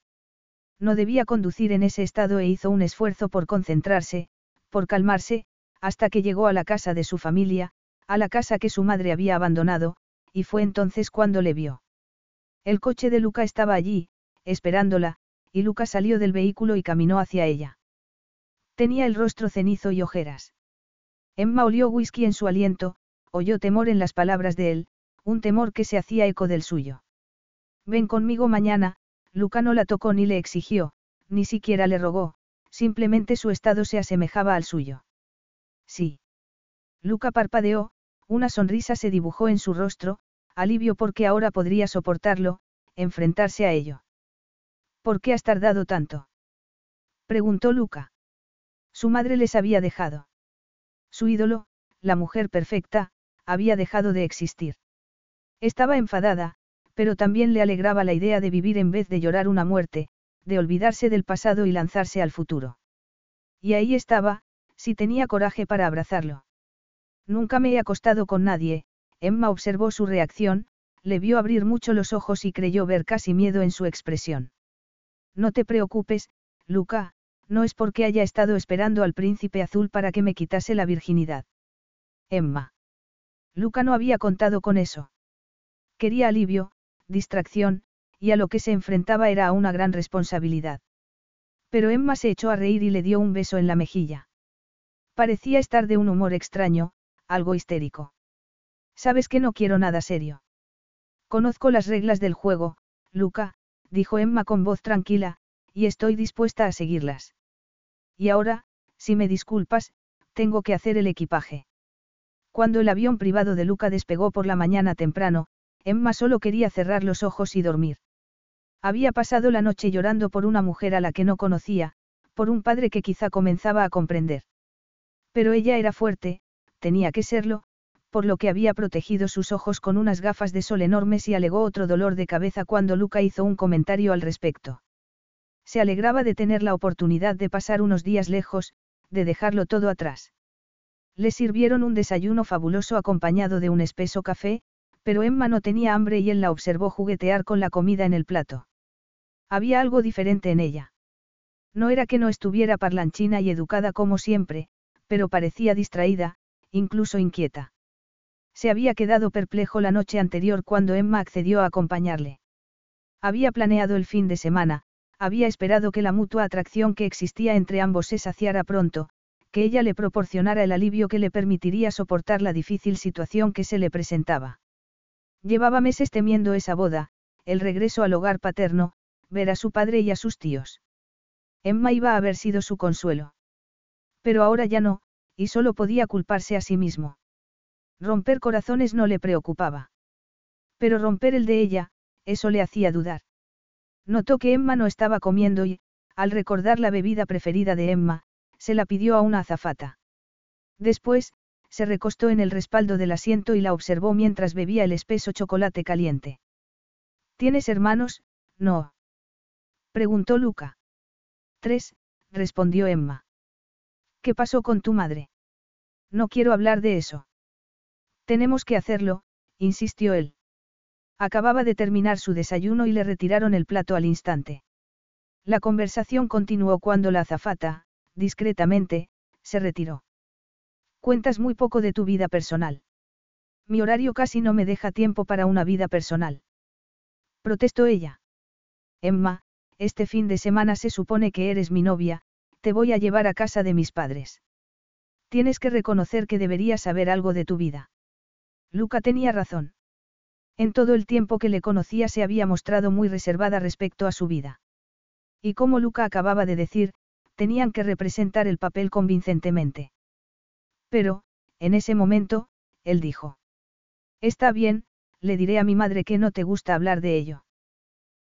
No debía conducir en ese estado e hizo un esfuerzo por concentrarse, por calmarse, hasta que llegó a la casa de su familia, a la casa que su madre había abandonado, y fue entonces cuando le vio. El coche de Luca estaba allí, esperándola, y Luca salió del vehículo y caminó hacia ella. Tenía el rostro cenizo y ojeras. Emma olió whisky en su aliento, oyó temor en las palabras de él, un temor que se hacía eco del suyo. Ven conmigo mañana, Luca no la tocó ni le exigió, ni siquiera le rogó, simplemente su estado se asemejaba al suyo. Sí. Luca parpadeó, una sonrisa se dibujó en su rostro, alivio porque ahora podría soportarlo, enfrentarse a ello. ¿Por qué has tardado tanto? preguntó Luca. Su madre les había dejado. Su ídolo, la mujer perfecta, había dejado de existir. Estaba enfadada, pero también le alegraba la idea de vivir en vez de llorar una muerte, de olvidarse del pasado y lanzarse al futuro. Y ahí estaba, si tenía coraje para abrazarlo. Nunca me he acostado con nadie, Emma observó su reacción, le vio abrir mucho los ojos y creyó ver casi miedo en su expresión. No te preocupes, Luca, no es porque haya estado esperando al príncipe azul para que me quitase la virginidad. Emma. Luca no había contado con eso. Quería alivio, distracción, y a lo que se enfrentaba era a una gran responsabilidad. Pero Emma se echó a reír y le dio un beso en la mejilla. Parecía estar de un humor extraño, algo histérico. Sabes que no quiero nada serio. Conozco las reglas del juego, Luca, dijo Emma con voz tranquila, y estoy dispuesta a seguirlas. Y ahora, si me disculpas, tengo que hacer el equipaje. Cuando el avión privado de Luca despegó por la mañana temprano, Emma solo quería cerrar los ojos y dormir. Había pasado la noche llorando por una mujer a la que no conocía, por un padre que quizá comenzaba a comprender. Pero ella era fuerte, tenía que serlo, por lo que había protegido sus ojos con unas gafas de sol enormes y alegó otro dolor de cabeza cuando Luca hizo un comentario al respecto. Se alegraba de tener la oportunidad de pasar unos días lejos, de dejarlo todo atrás. Le sirvieron un desayuno fabuloso acompañado de un espeso café, pero Emma no tenía hambre y él la observó juguetear con la comida en el plato. Había algo diferente en ella. No era que no estuviera parlanchina y educada como siempre, pero parecía distraída, incluso inquieta. Se había quedado perplejo la noche anterior cuando Emma accedió a acompañarle. Había planeado el fin de semana, había esperado que la mutua atracción que existía entre ambos se saciara pronto, que ella le proporcionara el alivio que le permitiría soportar la difícil situación que se le presentaba. Llevaba meses temiendo esa boda, el regreso al hogar paterno, ver a su padre y a sus tíos. Emma iba a haber sido su consuelo. Pero ahora ya no, y solo podía culparse a sí mismo. Romper corazones no le preocupaba. Pero romper el de ella, eso le hacía dudar. Notó que Emma no estaba comiendo y, al recordar la bebida preferida de Emma, se la pidió a una azafata. Después, se recostó en el respaldo del asiento y la observó mientras bebía el espeso chocolate caliente. ¿Tienes hermanos? No. Preguntó Luca. Tres, respondió Emma. ¿Qué pasó con tu madre? No quiero hablar de eso. Tenemos que hacerlo, insistió él. Acababa de terminar su desayuno y le retiraron el plato al instante. La conversación continuó cuando la azafata, discretamente, se retiró. Cuentas muy poco de tu vida personal. Mi horario casi no me deja tiempo para una vida personal. Protestó ella. Emma, este fin de semana se supone que eres mi novia, te voy a llevar a casa de mis padres. Tienes que reconocer que deberías saber algo de tu vida. Luca tenía razón. En todo el tiempo que le conocía se había mostrado muy reservada respecto a su vida. Y como Luca acababa de decir, tenían que representar el papel convincentemente. Pero, en ese momento, él dijo. Está bien, le diré a mi madre que no te gusta hablar de ello.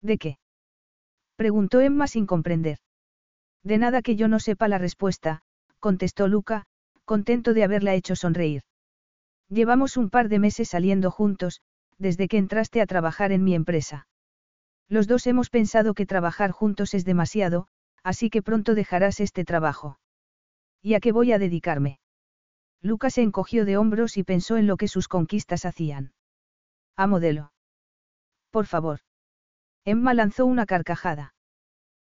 ¿De qué? Preguntó Emma sin comprender. De nada que yo no sepa la respuesta, contestó Luca, contento de haberla hecho sonreír. Llevamos un par de meses saliendo juntos, desde que entraste a trabajar en mi empresa. Los dos hemos pensado que trabajar juntos es demasiado, así que pronto dejarás este trabajo. ¿Y a qué voy a dedicarme? Lucas se encogió de hombros y pensó en lo que sus conquistas hacían. A modelo. Por favor. Emma lanzó una carcajada.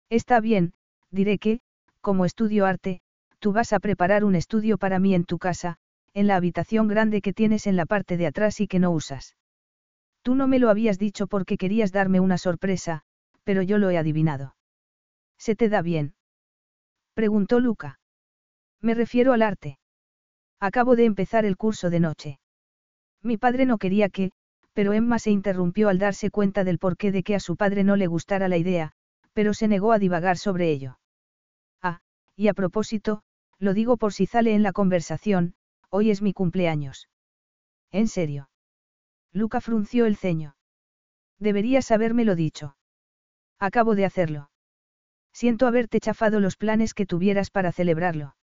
Está bien, diré que, como estudio arte, tú vas a preparar un estudio para mí en tu casa, en la habitación grande que tienes en la parte de atrás y que no usas. Tú no me lo habías dicho porque querías darme una sorpresa, pero yo lo he adivinado. ¿Se te da bien? Preguntó Luca. Me refiero al arte. Acabo de empezar el curso de noche. Mi padre no quería que, pero Emma se interrumpió al darse cuenta del porqué de que a su padre no le gustara la idea, pero se negó a divagar sobre ello. Ah, y a propósito, lo digo por si sale en la conversación, hoy es mi cumpleaños. ¿En serio? Luca frunció el ceño. Deberías habérmelo dicho. Acabo de hacerlo. Siento haberte chafado los planes que tuvieras para celebrarlo.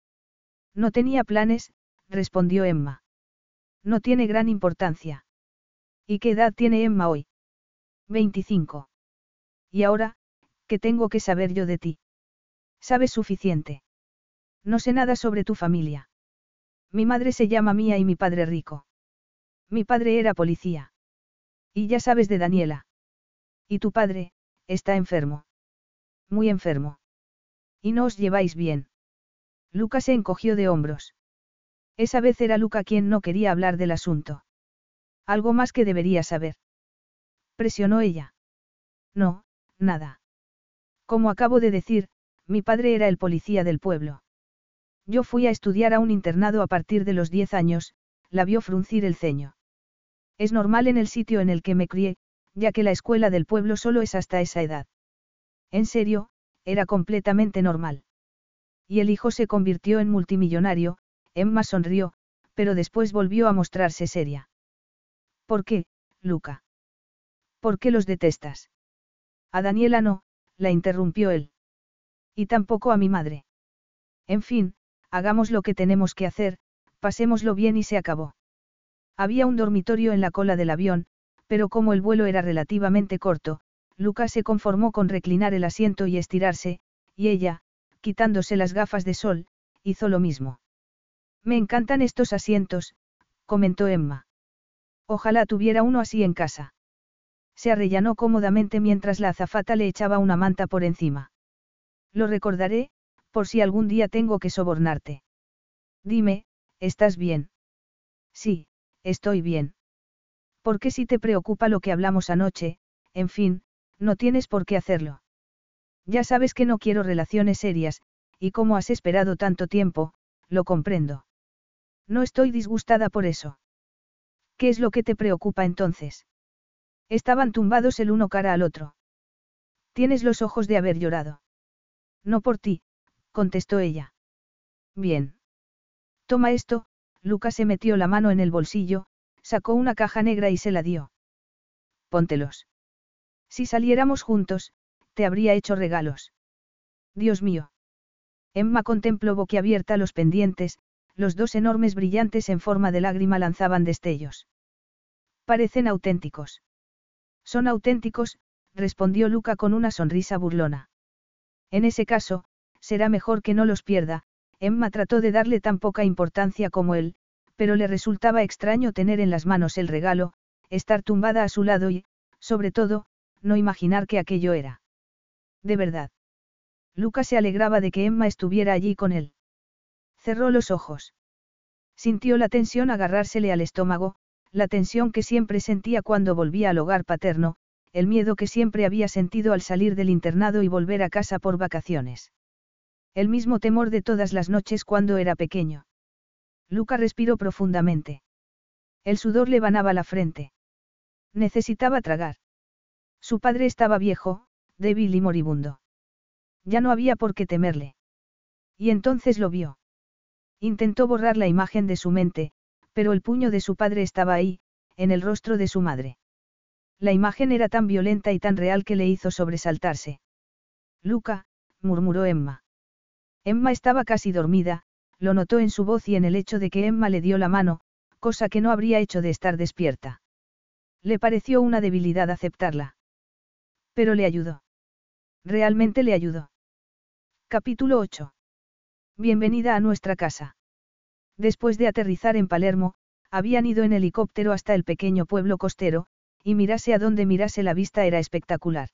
No tenía planes, respondió Emma. No tiene gran importancia. ¿Y qué edad tiene Emma hoy? 25. Y ahora, ¿qué tengo que saber yo de ti? ¿Sabes suficiente? No sé nada sobre tu familia. Mi madre se llama Mía y mi padre rico. Mi padre era policía. Y ya sabes de Daniela. Y tu padre, está enfermo. Muy enfermo. Y no os lleváis bien. Luca se encogió de hombros. Esa vez era Luca quien no quería hablar del asunto. Algo más que debería saber. Presionó ella. No, nada. Como acabo de decir, mi padre era el policía del pueblo. Yo fui a estudiar a un internado a partir de los 10 años, la vio fruncir el ceño. Es normal en el sitio en el que me crié, ya que la escuela del pueblo solo es hasta esa edad. En serio, era completamente normal. Y el hijo se convirtió en multimillonario, Emma sonrió, pero después volvió a mostrarse seria. ¿Por qué, Luca? ¿Por qué los detestas? A Daniela no, la interrumpió él. Y tampoco a mi madre. En fin, hagamos lo que tenemos que hacer, pasémoslo bien y se acabó. Había un dormitorio en la cola del avión, pero como el vuelo era relativamente corto, Luca se conformó con reclinar el asiento y estirarse, y ella, quitándose las gafas de sol, hizo lo mismo. Me encantan estos asientos, comentó Emma. Ojalá tuviera uno así en casa. Se arrellanó cómodamente mientras la azafata le echaba una manta por encima. Lo recordaré, por si algún día tengo que sobornarte. Dime, ¿estás bien? Sí, estoy bien. ¿Por qué si te preocupa lo que hablamos anoche? En fin, no tienes por qué hacerlo. Ya sabes que no quiero relaciones serias, y como has esperado tanto tiempo, lo comprendo. No estoy disgustada por eso. ¿Qué es lo que te preocupa entonces? Estaban tumbados el uno cara al otro. Tienes los ojos de haber llorado. No por ti, contestó ella. Bien. Toma esto, Lucas se metió la mano en el bolsillo, sacó una caja negra y se la dio. Póntelos. Si saliéramos juntos, te habría hecho regalos. Dios mío. Emma contempló boquiabierta los pendientes, los dos enormes brillantes en forma de lágrima lanzaban destellos. Parecen auténticos. Son auténticos, respondió Luca con una sonrisa burlona. En ese caso, será mejor que no los pierda, Emma trató de darle tan poca importancia como él, pero le resultaba extraño tener en las manos el regalo, estar tumbada a su lado y, sobre todo, no imaginar que aquello era. De verdad. Luca se alegraba de que Emma estuviera allí con él. Cerró los ojos. Sintió la tensión agarrársele al estómago, la tensión que siempre sentía cuando volvía al hogar paterno, el miedo que siempre había sentido al salir del internado y volver a casa por vacaciones. El mismo temor de todas las noches cuando era pequeño. Luca respiró profundamente. El sudor le banaba la frente. Necesitaba tragar. Su padre estaba viejo, débil y moribundo. Ya no había por qué temerle. Y entonces lo vio. Intentó borrar la imagen de su mente, pero el puño de su padre estaba ahí, en el rostro de su madre. La imagen era tan violenta y tan real que le hizo sobresaltarse. Luca, murmuró Emma. Emma estaba casi dormida, lo notó en su voz y en el hecho de que Emma le dio la mano, cosa que no habría hecho de estar despierta. Le pareció una debilidad aceptarla. Pero le ayudó. Realmente le ayudó. Capítulo 8. Bienvenida a nuestra casa. Después de aterrizar en Palermo, habían ido en helicóptero hasta el pequeño pueblo costero, y mirase a donde mirase la vista era espectacular.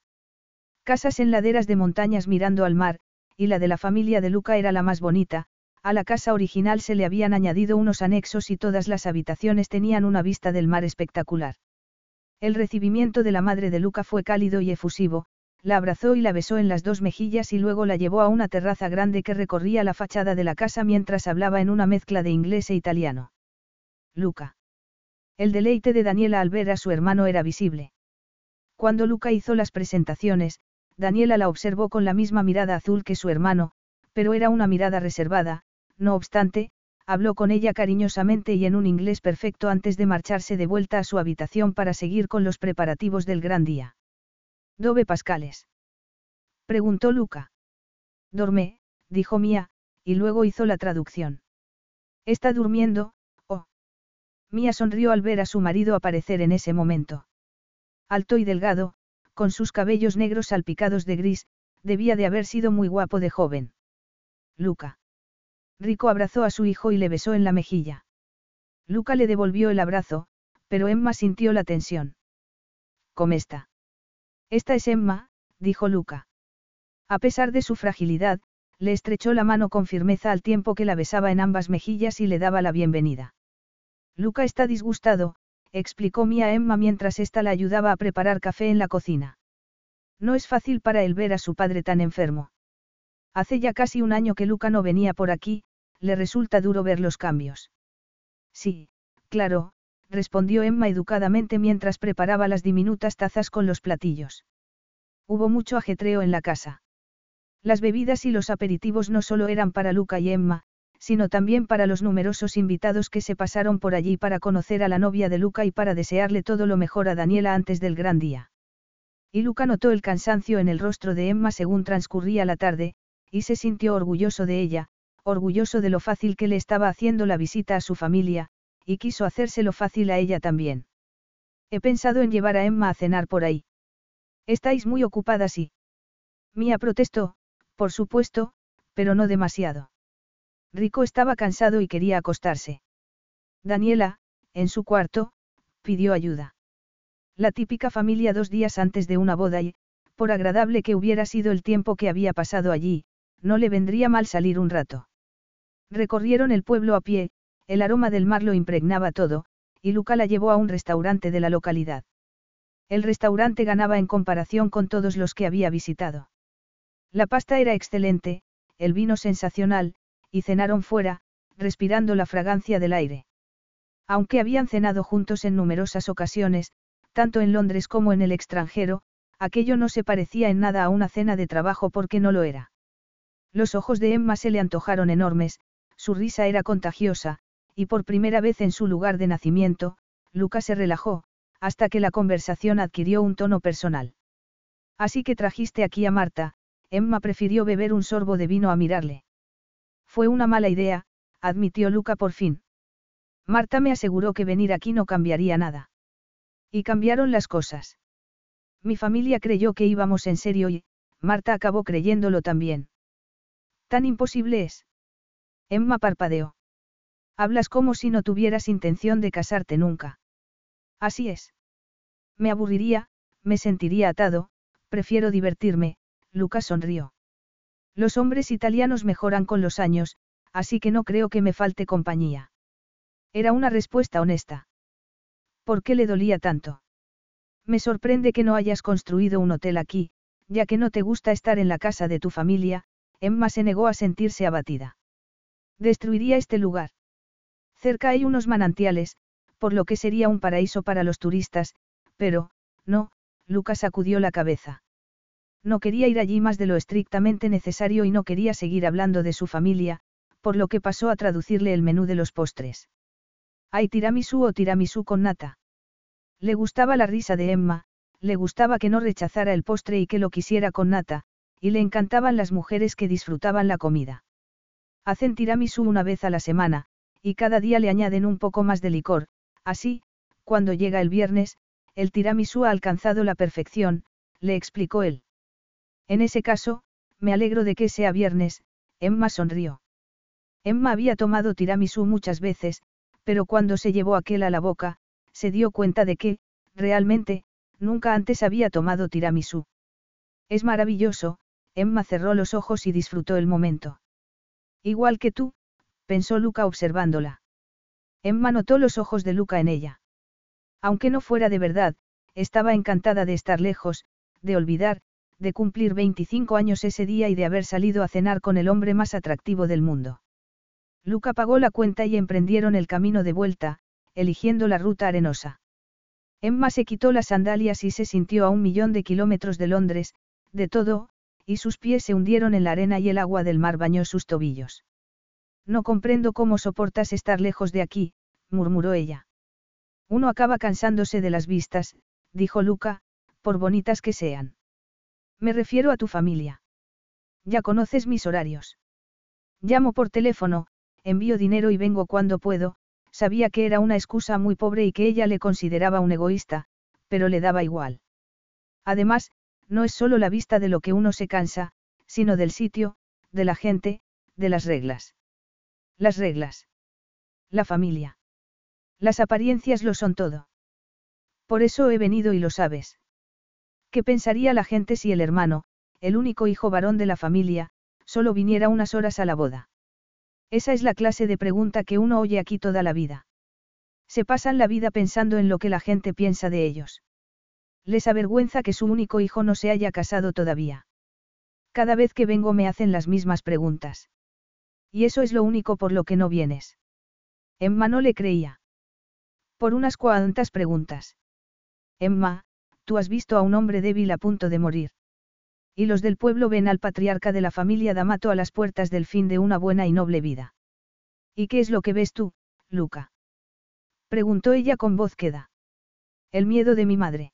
Casas en laderas de montañas mirando al mar, y la de la familia de Luca era la más bonita, a la casa original se le habían añadido unos anexos y todas las habitaciones tenían una vista del mar espectacular. El recibimiento de la madre de Luca fue cálido y efusivo, la abrazó y la besó en las dos mejillas y luego la llevó a una terraza grande que recorría la fachada de la casa mientras hablaba en una mezcla de inglés e italiano. Luca. El deleite de Daniela al ver a su hermano era visible. Cuando Luca hizo las presentaciones, Daniela la observó con la misma mirada azul que su hermano, pero era una mirada reservada, no obstante, habló con ella cariñosamente y en un inglés perfecto antes de marcharse de vuelta a su habitación para seguir con los preparativos del gran día. ¿Dove Pascales? preguntó Luca. Dorme, dijo Mía, y luego hizo la traducción. Está durmiendo, oh. Mía sonrió al ver a su marido aparecer en ese momento. Alto y delgado, con sus cabellos negros salpicados de gris, debía de haber sido muy guapo de joven. Luca. Rico abrazó a su hijo y le besó en la mejilla. Luca le devolvió el abrazo, pero Emma sintió la tensión. ¿Cómo está? Esta es Emma, dijo Luca. A pesar de su fragilidad, le estrechó la mano con firmeza al tiempo que la besaba en ambas mejillas y le daba la bienvenida. Luca está disgustado, explicó Mia Emma mientras ésta la ayudaba a preparar café en la cocina. No es fácil para él ver a su padre tan enfermo. Hace ya casi un año que Luca no venía por aquí, le resulta duro ver los cambios. Sí, claro, respondió Emma educadamente mientras preparaba las diminutas tazas con los platillos. Hubo mucho ajetreo en la casa. Las bebidas y los aperitivos no solo eran para Luca y Emma, sino también para los numerosos invitados que se pasaron por allí para conocer a la novia de Luca y para desearle todo lo mejor a Daniela antes del gran día. Y Luca notó el cansancio en el rostro de Emma según transcurría la tarde, y se sintió orgulloso de ella, orgulloso de lo fácil que le estaba haciendo la visita a su familia, y quiso hacérselo fácil a ella también. He pensado en llevar a Emma a cenar por ahí. Estáis muy ocupadas y... Mía protestó, por supuesto, pero no demasiado. Rico estaba cansado y quería acostarse. Daniela, en su cuarto, pidió ayuda. La típica familia dos días antes de una boda y, por agradable que hubiera sido el tiempo que había pasado allí, no le vendría mal salir un rato. Recorrieron el pueblo a pie, el aroma del mar lo impregnaba todo, y Luca la llevó a un restaurante de la localidad. El restaurante ganaba en comparación con todos los que había visitado. La pasta era excelente, el vino sensacional, y cenaron fuera, respirando la fragancia del aire. Aunque habían cenado juntos en numerosas ocasiones, tanto en Londres como en el extranjero, aquello no se parecía en nada a una cena de trabajo porque no lo era. Los ojos de Emma se le antojaron enormes, su risa era contagiosa, y por primera vez en su lugar de nacimiento, Luca se relajó, hasta que la conversación adquirió un tono personal. Así que trajiste aquí a Marta, Emma prefirió beber un sorbo de vino a mirarle. Fue una mala idea, admitió Luca por fin. Marta me aseguró que venir aquí no cambiaría nada. Y cambiaron las cosas. Mi familia creyó que íbamos en serio y, Marta acabó creyéndolo también. Tan imposible es. Emma parpadeó. Hablas como si no tuvieras intención de casarte nunca. Así es. Me aburriría, me sentiría atado, prefiero divertirme, Lucas sonrió. Los hombres italianos mejoran con los años, así que no creo que me falte compañía. Era una respuesta honesta. ¿Por qué le dolía tanto? Me sorprende que no hayas construido un hotel aquí, ya que no te gusta estar en la casa de tu familia, Emma se negó a sentirse abatida. Destruiría este lugar. Cerca hay unos manantiales, por lo que sería un paraíso para los turistas, pero, no, Lucas sacudió la cabeza. No quería ir allí más de lo estrictamente necesario y no quería seguir hablando de su familia, por lo que pasó a traducirle el menú de los postres. ¿Hay tiramisú o tiramisú con nata? Le gustaba la risa de Emma, le gustaba que no rechazara el postre y que lo quisiera con nata, y le encantaban las mujeres que disfrutaban la comida. Hacen tiramisú una vez a la semana, y cada día le añaden un poco más de licor, así, cuando llega el viernes, el tiramisú ha alcanzado la perfección, le explicó él. En ese caso, me alegro de que sea viernes, Emma sonrió. Emma había tomado tiramisú muchas veces, pero cuando se llevó aquel a la boca, se dio cuenta de que, realmente, nunca antes había tomado tiramisú. Es maravilloso, Emma cerró los ojos y disfrutó el momento. Igual que tú, pensó Luca observándola. Emma notó los ojos de Luca en ella. Aunque no fuera de verdad, estaba encantada de estar lejos, de olvidar, de cumplir 25 años ese día y de haber salido a cenar con el hombre más atractivo del mundo. Luca pagó la cuenta y emprendieron el camino de vuelta, eligiendo la ruta arenosa. Emma se quitó las sandalias y se sintió a un millón de kilómetros de Londres, De todo, y sus pies se hundieron en la arena y el agua del mar bañó sus tobillos. No comprendo cómo soportas estar lejos de aquí, murmuró ella. Uno acaba cansándose de las vistas, dijo Luca, por bonitas que sean. Me refiero a tu familia. Ya conoces mis horarios. Llamo por teléfono, envío dinero y vengo cuando puedo, sabía que era una excusa muy pobre y que ella le consideraba un egoísta, pero le daba igual. Además, no es solo la vista de lo que uno se cansa, sino del sitio, de la gente, de las reglas. Las reglas. La familia. Las apariencias lo son todo. Por eso he venido y lo sabes. ¿Qué pensaría la gente si el hermano, el único hijo varón de la familia, solo viniera unas horas a la boda? Esa es la clase de pregunta que uno oye aquí toda la vida. Se pasan la vida pensando en lo que la gente piensa de ellos. Les avergüenza que su único hijo no se haya casado todavía. Cada vez que vengo me hacen las mismas preguntas. Y eso es lo único por lo que no vienes. Emma no le creía. Por unas cuantas preguntas. Emma, tú has visto a un hombre débil a punto de morir. Y los del pueblo ven al patriarca de la familia D'Amato a las puertas del fin de una buena y noble vida. ¿Y qué es lo que ves tú, Luca? Preguntó ella con voz queda. El miedo de mi madre.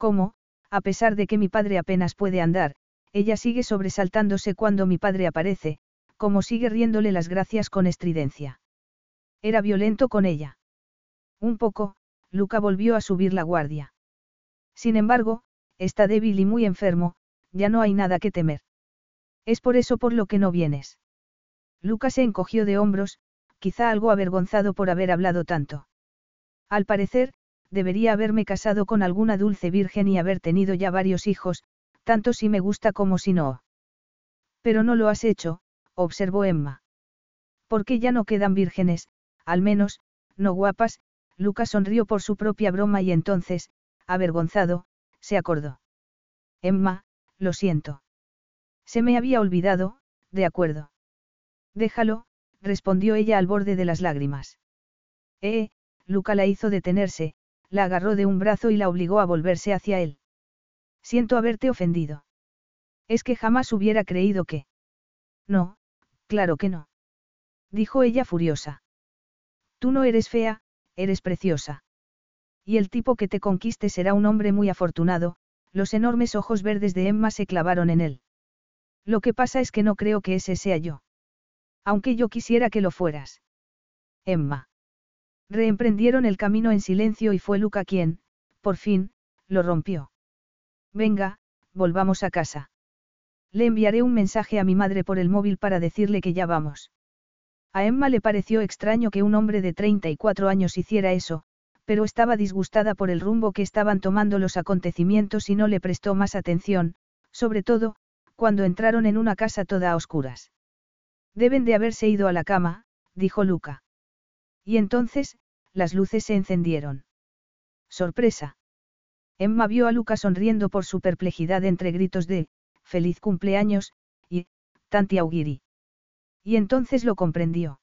¿Cómo, a pesar de que mi padre apenas puede andar, ella sigue sobresaltándose cuando mi padre aparece, como sigue riéndole las gracias con estridencia. Era violento con ella. Un poco, Luca volvió a subir la guardia. Sin embargo, está débil y muy enfermo, ya no hay nada que temer. Es por eso por lo que no vienes. Lucas se encogió de hombros, quizá algo avergonzado por haber hablado tanto. Al parecer, debería haberme casado con alguna dulce virgen y haber tenido ya varios hijos, tanto si me gusta como si no. Pero no lo has hecho, observó Emma. Porque ya no quedan vírgenes, al menos, no guapas, Lucas sonrió por su propia broma y entonces, avergonzado, se acordó. Emma, lo siento. Se me había olvidado, de acuerdo. Déjalo, respondió ella al borde de las lágrimas. Eh, Luca la hizo detenerse, la agarró de un brazo y la obligó a volverse hacia él. Siento haberte ofendido. Es que jamás hubiera creído que... No, claro que no. Dijo ella furiosa. Tú no eres fea, eres preciosa. Y el tipo que te conquiste será un hombre muy afortunado, los enormes ojos verdes de Emma se clavaron en él. Lo que pasa es que no creo que ese sea yo. Aunque yo quisiera que lo fueras. Emma. Reemprendieron el camino en silencio y fue Luca quien, por fin, lo rompió. Venga, volvamos a casa. Le enviaré un mensaje a mi madre por el móvil para decirle que ya vamos. A Emma le pareció extraño que un hombre de 34 años hiciera eso, pero estaba disgustada por el rumbo que estaban tomando los acontecimientos y no le prestó más atención, sobre todo, cuando entraron en una casa toda a oscuras. Deben de haberse ido a la cama, dijo Luca. Y entonces, las luces se encendieron. Sorpresa. Emma vio a Luca sonriendo por su perplejidad entre gritos de, feliz cumpleaños, y, tanti augiri. Y entonces lo comprendió.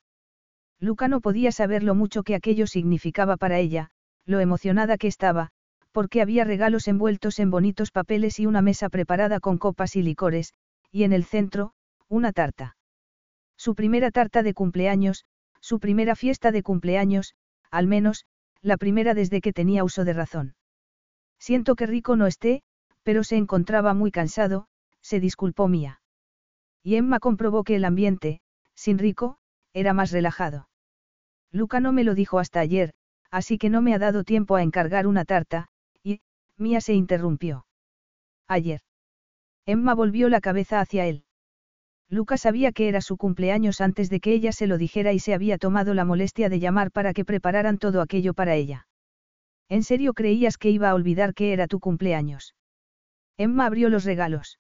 Luca no podía saber lo mucho que aquello significaba para ella, lo emocionada que estaba, porque había regalos envueltos en bonitos papeles y una mesa preparada con copas y licores, y en el centro, una tarta. Su primera tarta de cumpleaños, su primera fiesta de cumpleaños, al menos, la primera desde que tenía uso de razón. Siento que Rico no esté, pero se encontraba muy cansado, se disculpó Mía. Y Emma comprobó que el ambiente, sin Rico, era más relajado. Luca no me lo dijo hasta ayer, así que no me ha dado tiempo a encargar una tarta, y, Mía se interrumpió. Ayer. Emma volvió la cabeza hacia él. Lucas sabía que era su cumpleaños antes de que ella se lo dijera y se había tomado la molestia de llamar para que prepararan todo aquello para ella. ¿En serio creías que iba a olvidar que era tu cumpleaños? Emma abrió los regalos.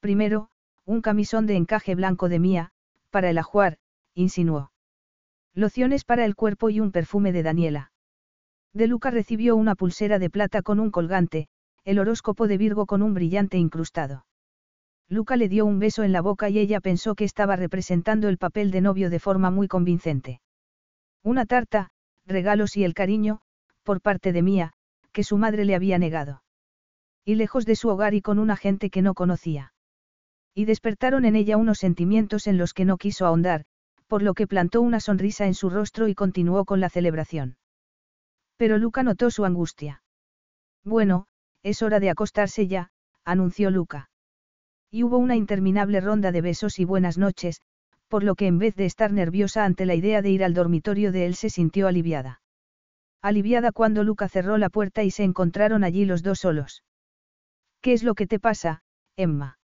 Primero, un camisón de encaje blanco de Mía, para el ajuar, insinuó. Lociones para el cuerpo y un perfume de Daniela. De Luca recibió una pulsera de plata con un colgante, el horóscopo de Virgo con un brillante incrustado. Luca le dio un beso en la boca y ella pensó que estaba representando el papel de novio de forma muy convincente. Una tarta, regalos y el cariño, por parte de Mía, que su madre le había negado. Y lejos de su hogar y con una gente que no conocía. Y despertaron en ella unos sentimientos en los que no quiso ahondar, por lo que plantó una sonrisa en su rostro y continuó con la celebración. Pero Luca notó su angustia. Bueno, es hora de acostarse ya, anunció Luca. Y hubo una interminable ronda de besos y buenas noches, por lo que en vez de estar nerviosa ante la idea de ir al dormitorio de él se sintió aliviada. Aliviada cuando Luca cerró la puerta y se encontraron allí los dos solos. ¿Qué es lo que te pasa, Emma?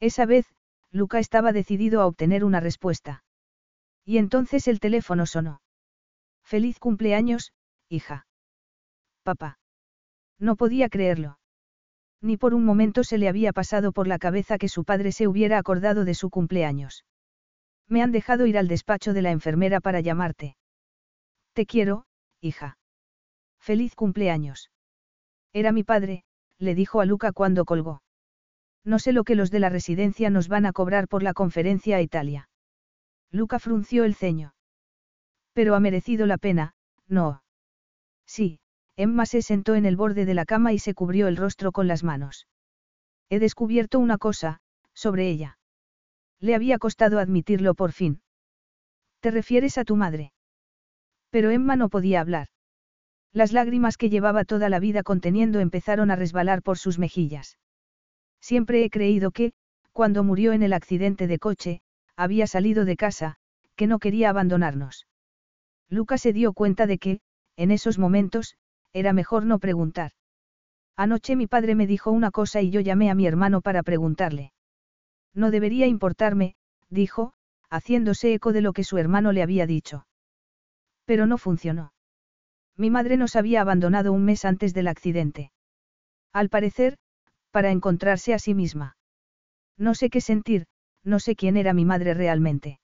Esa vez, Luca estaba decidido a obtener una respuesta. Y entonces el teléfono sonó. Feliz cumpleaños, hija. Papá. No podía creerlo. Ni por un momento se le había pasado por la cabeza que su padre se hubiera acordado de su cumpleaños. Me han dejado ir al despacho de la enfermera para llamarte. Te quiero, hija. Feliz cumpleaños. Era mi padre, le dijo a Luca cuando colgó. No sé lo que los de la residencia nos van a cobrar por la conferencia a Italia. Luca frunció el ceño. Pero ha merecido la pena, no. Sí, Emma se sentó en el borde de la cama y se cubrió el rostro con las manos. He descubierto una cosa, sobre ella. Le había costado admitirlo por fin. ¿Te refieres a tu madre? Pero Emma no podía hablar. Las lágrimas que llevaba toda la vida conteniendo empezaron a resbalar por sus mejillas. Siempre he creído que, cuando murió en el accidente de coche, había salido de casa, que no quería abandonarnos. Lucas se dio cuenta de que, en esos momentos, era mejor no preguntar. Anoche mi padre me dijo una cosa y yo llamé a mi hermano para preguntarle. No debería importarme, dijo, haciéndose eco de lo que su hermano le había dicho. Pero no funcionó. Mi madre nos había abandonado un mes antes del accidente. Al parecer, para encontrarse a sí misma. No sé qué sentir, no sé quién era mi madre realmente.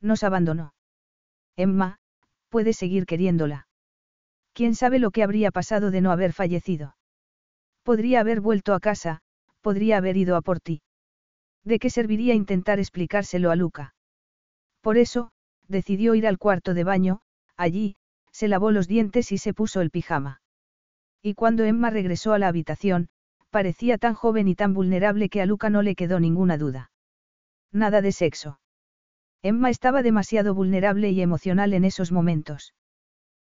Nos abandonó. Emma, puede seguir queriéndola. ¿Quién sabe lo que habría pasado de no haber fallecido? Podría haber vuelto a casa, podría haber ido a por ti. ¿De qué serviría intentar explicárselo a Luca? Por eso, decidió ir al cuarto de baño, allí, se lavó los dientes y se puso el pijama. Y cuando Emma regresó a la habitación, parecía tan joven y tan vulnerable que a Luca no le quedó ninguna duda. Nada de sexo. Emma estaba demasiado vulnerable y emocional en esos momentos.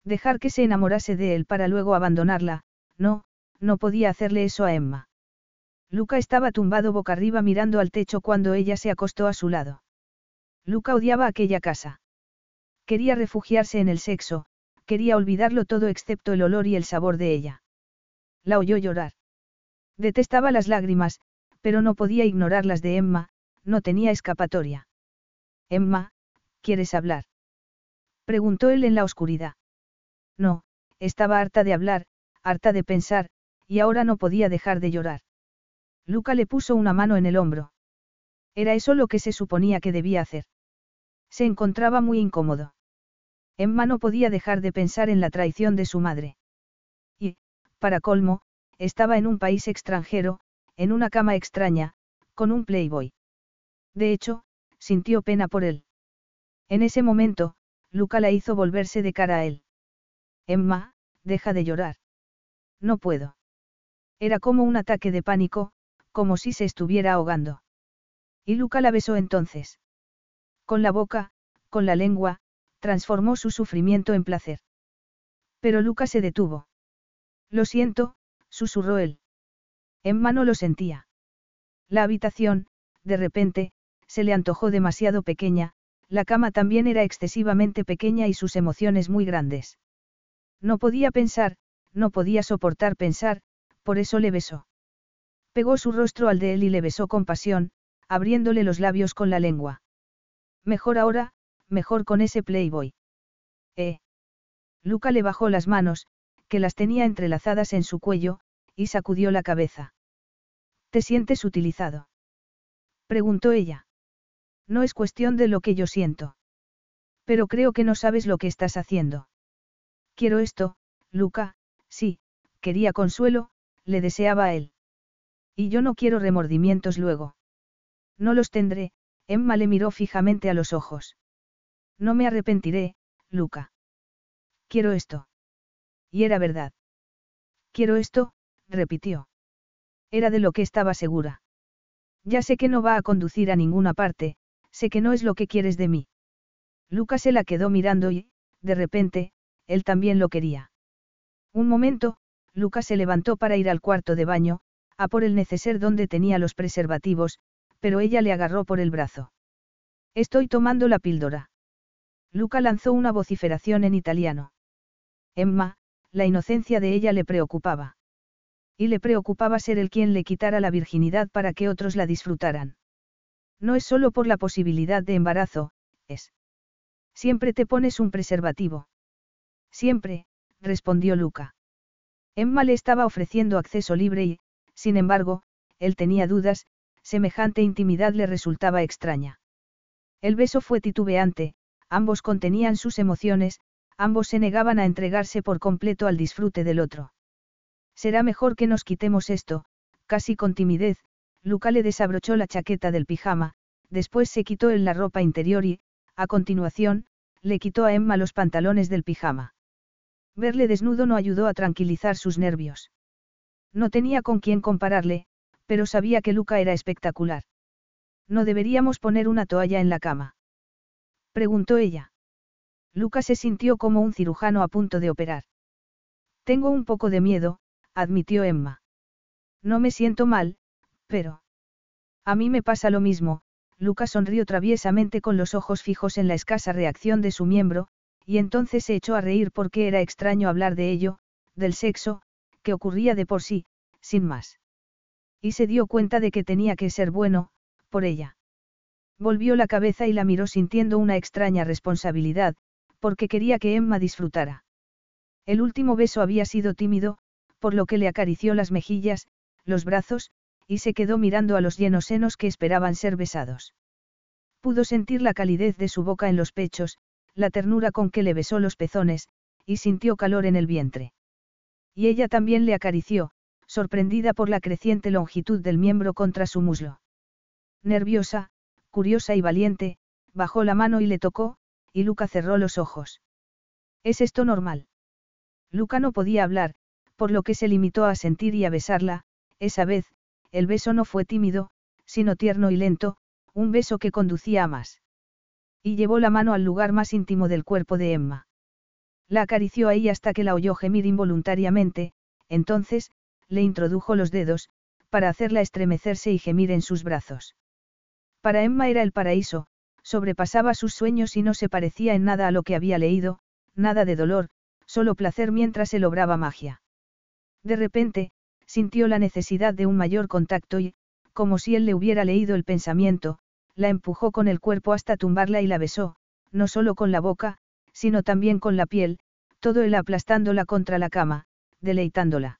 Dejar que se enamorase de él para luego abandonarla, no, no podía hacerle eso a Emma. Luca estaba tumbado boca arriba mirando al techo cuando ella se acostó a su lado. Luca odiaba aquella casa. Quería refugiarse en el sexo, quería olvidarlo todo excepto el olor y el sabor de ella. La oyó llorar. Detestaba las lágrimas, pero no podía ignorarlas de Emma, no tenía escapatoria. Emma, ¿quieres hablar? Preguntó él en la oscuridad. No, estaba harta de hablar, harta de pensar, y ahora no podía dejar de llorar. Luca le puso una mano en el hombro. Era eso lo que se suponía que debía hacer. Se encontraba muy incómodo. Emma no podía dejar de pensar en la traición de su madre. Y, para colmo, estaba en un país extranjero, en una cama extraña, con un playboy. De hecho, sintió pena por él. En ese momento, Luca la hizo volverse de cara a él. Emma, deja de llorar. No puedo. Era como un ataque de pánico, como si se estuviera ahogando. Y Luca la besó entonces. Con la boca, con la lengua, transformó su sufrimiento en placer. Pero Luca se detuvo. Lo siento, susurró él. Emma no lo sentía. La habitación, de repente, se le antojó demasiado pequeña, la cama también era excesivamente pequeña y sus emociones muy grandes. No podía pensar, no podía soportar pensar, por eso le besó. Pegó su rostro al de él y le besó con pasión, abriéndole los labios con la lengua. Mejor ahora, mejor con ese playboy. Eh. Luca le bajó las manos, que las tenía entrelazadas en su cuello, y sacudió la cabeza. ¿Te sientes utilizado? Preguntó ella. No es cuestión de lo que yo siento. Pero creo que no sabes lo que estás haciendo. Quiero esto, Luca, sí, quería consuelo, le deseaba a él. Y yo no quiero remordimientos luego. No los tendré, Emma le miró fijamente a los ojos. No me arrepentiré, Luca. Quiero esto. Y era verdad. Quiero esto, repitió. Era de lo que estaba segura. Ya sé que no va a conducir a ninguna parte, sé que no es lo que quieres de mí. Lucas se la quedó mirando y, de repente, él también lo quería. Un momento, Lucas se levantó para ir al cuarto de baño, a por el neceser donde tenía los preservativos, pero ella le agarró por el brazo. Estoy tomando la píldora. Luca lanzó una vociferación en italiano. Emma, la inocencia de ella le preocupaba. Y le preocupaba ser el quien le quitara la virginidad para que otros la disfrutaran. No es solo por la posibilidad de embarazo, es. Siempre te pones un preservativo. Siempre, respondió Luca. Emma le estaba ofreciendo acceso libre y, sin embargo, él tenía dudas, semejante intimidad le resultaba extraña. El beso fue titubeante, ambos contenían sus emociones, ambos se negaban a entregarse por completo al disfrute del otro. Será mejor que nos quitemos esto, casi con timidez, Luca le desabrochó la chaqueta del pijama, después se quitó en la ropa interior y, a continuación, le quitó a Emma los pantalones del pijama. Verle desnudo no ayudó a tranquilizar sus nervios. No tenía con quién compararle, pero sabía que Luca era espectacular. ¿No deberíamos poner una toalla en la cama? Preguntó ella. Luca se sintió como un cirujano a punto de operar. Tengo un poco de miedo, admitió Emma. No me siento mal, pero... A mí me pasa lo mismo, Luca sonrió traviesamente con los ojos fijos en la escasa reacción de su miembro, y entonces se echó a reír porque era extraño hablar de ello, del sexo, que ocurría de por sí, sin más. Y se dio cuenta de que tenía que ser bueno, por ella. Volvió la cabeza y la miró sintiendo una extraña responsabilidad, porque quería que Emma disfrutara. El último beso había sido tímido, por lo que le acarició las mejillas, los brazos, y se quedó mirando a los llenos senos que esperaban ser besados. Pudo sentir la calidez de su boca en los pechos, la ternura con que le besó los pezones, y sintió calor en el vientre. Y ella también le acarició, sorprendida por la creciente longitud del miembro contra su muslo. Nerviosa, curiosa y valiente, bajó la mano y le tocó, y Luca cerró los ojos. ¿Es esto normal? Luca no podía hablar, por lo que se limitó a sentir y a besarla, esa vez, el beso no fue tímido, sino tierno y lento, un beso que conducía a más. Y llevó la mano al lugar más íntimo del cuerpo de Emma. La acarició ahí hasta que la oyó gemir involuntariamente, entonces, le introdujo los dedos, para hacerla estremecerse y gemir en sus brazos. Para Emma era el paraíso, sobrepasaba sus sueños y no se parecía en nada a lo que había leído, nada de dolor, solo placer mientras él obraba magia. De repente, sintió la necesidad de un mayor contacto y, como si él le hubiera leído el pensamiento, la empujó con el cuerpo hasta tumbarla y la besó, no solo con la boca, sino también con la piel, todo él aplastándola contra la cama, deleitándola.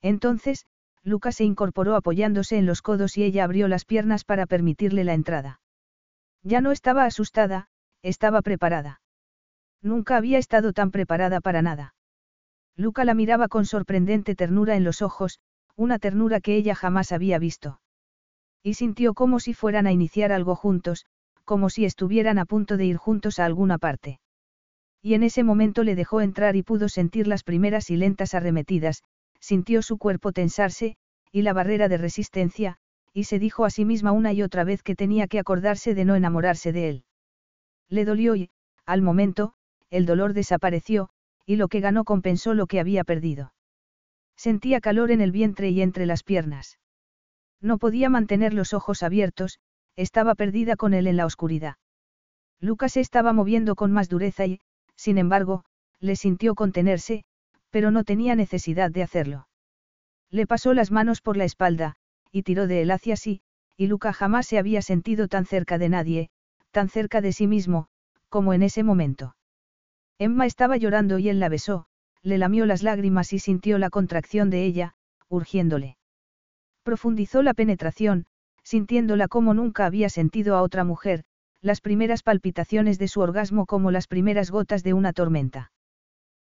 Entonces, Lucas se incorporó apoyándose en los codos y ella abrió las piernas para permitirle la entrada. Ya no estaba asustada, estaba preparada. Nunca había estado tan preparada para nada. Luca la miraba con sorprendente ternura en los ojos, una ternura que ella jamás había visto. Y sintió como si fueran a iniciar algo juntos, como si estuvieran a punto de ir juntos a alguna parte. Y en ese momento le dejó entrar y pudo sentir las primeras y lentas arremetidas, sintió su cuerpo tensarse, y la barrera de resistencia, y se dijo a sí misma una y otra vez que tenía que acordarse de no enamorarse de él. Le dolió y, al momento, el dolor desapareció, y lo que ganó compensó lo que había perdido. Sentía calor en el vientre y entre las piernas. No podía mantener los ojos abiertos, estaba perdida con él en la oscuridad. Lucas se estaba moviendo con más dureza y, sin embargo, le sintió contenerse, pero no tenía necesidad de hacerlo. Le pasó las manos por la espalda, y tiró de él hacia sí, y Luca jamás se había sentido tan cerca de nadie, tan cerca de sí mismo, como en ese momento. Emma estaba llorando y él la besó, le lamió las lágrimas y sintió la contracción de ella, urgiéndole. Profundizó la penetración, sintiéndola como nunca había sentido a otra mujer, las primeras palpitaciones de su orgasmo como las primeras gotas de una tormenta.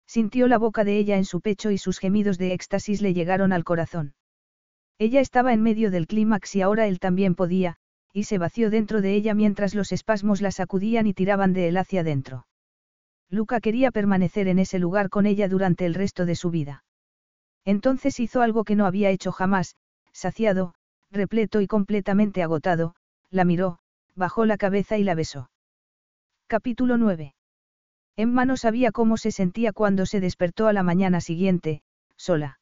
Sintió la boca de ella en su pecho y sus gemidos de éxtasis le llegaron al corazón. Ella estaba en medio del clímax y ahora él también podía, y se vació dentro de ella mientras los espasmos la sacudían y tiraban de él hacia adentro. Luca quería permanecer en ese lugar con ella durante el resto de su vida. Entonces hizo algo que no había hecho jamás, saciado, repleto y completamente agotado, la miró, bajó la cabeza y la besó. Capítulo 9. Emma no sabía cómo se sentía cuando se despertó a la mañana siguiente, sola.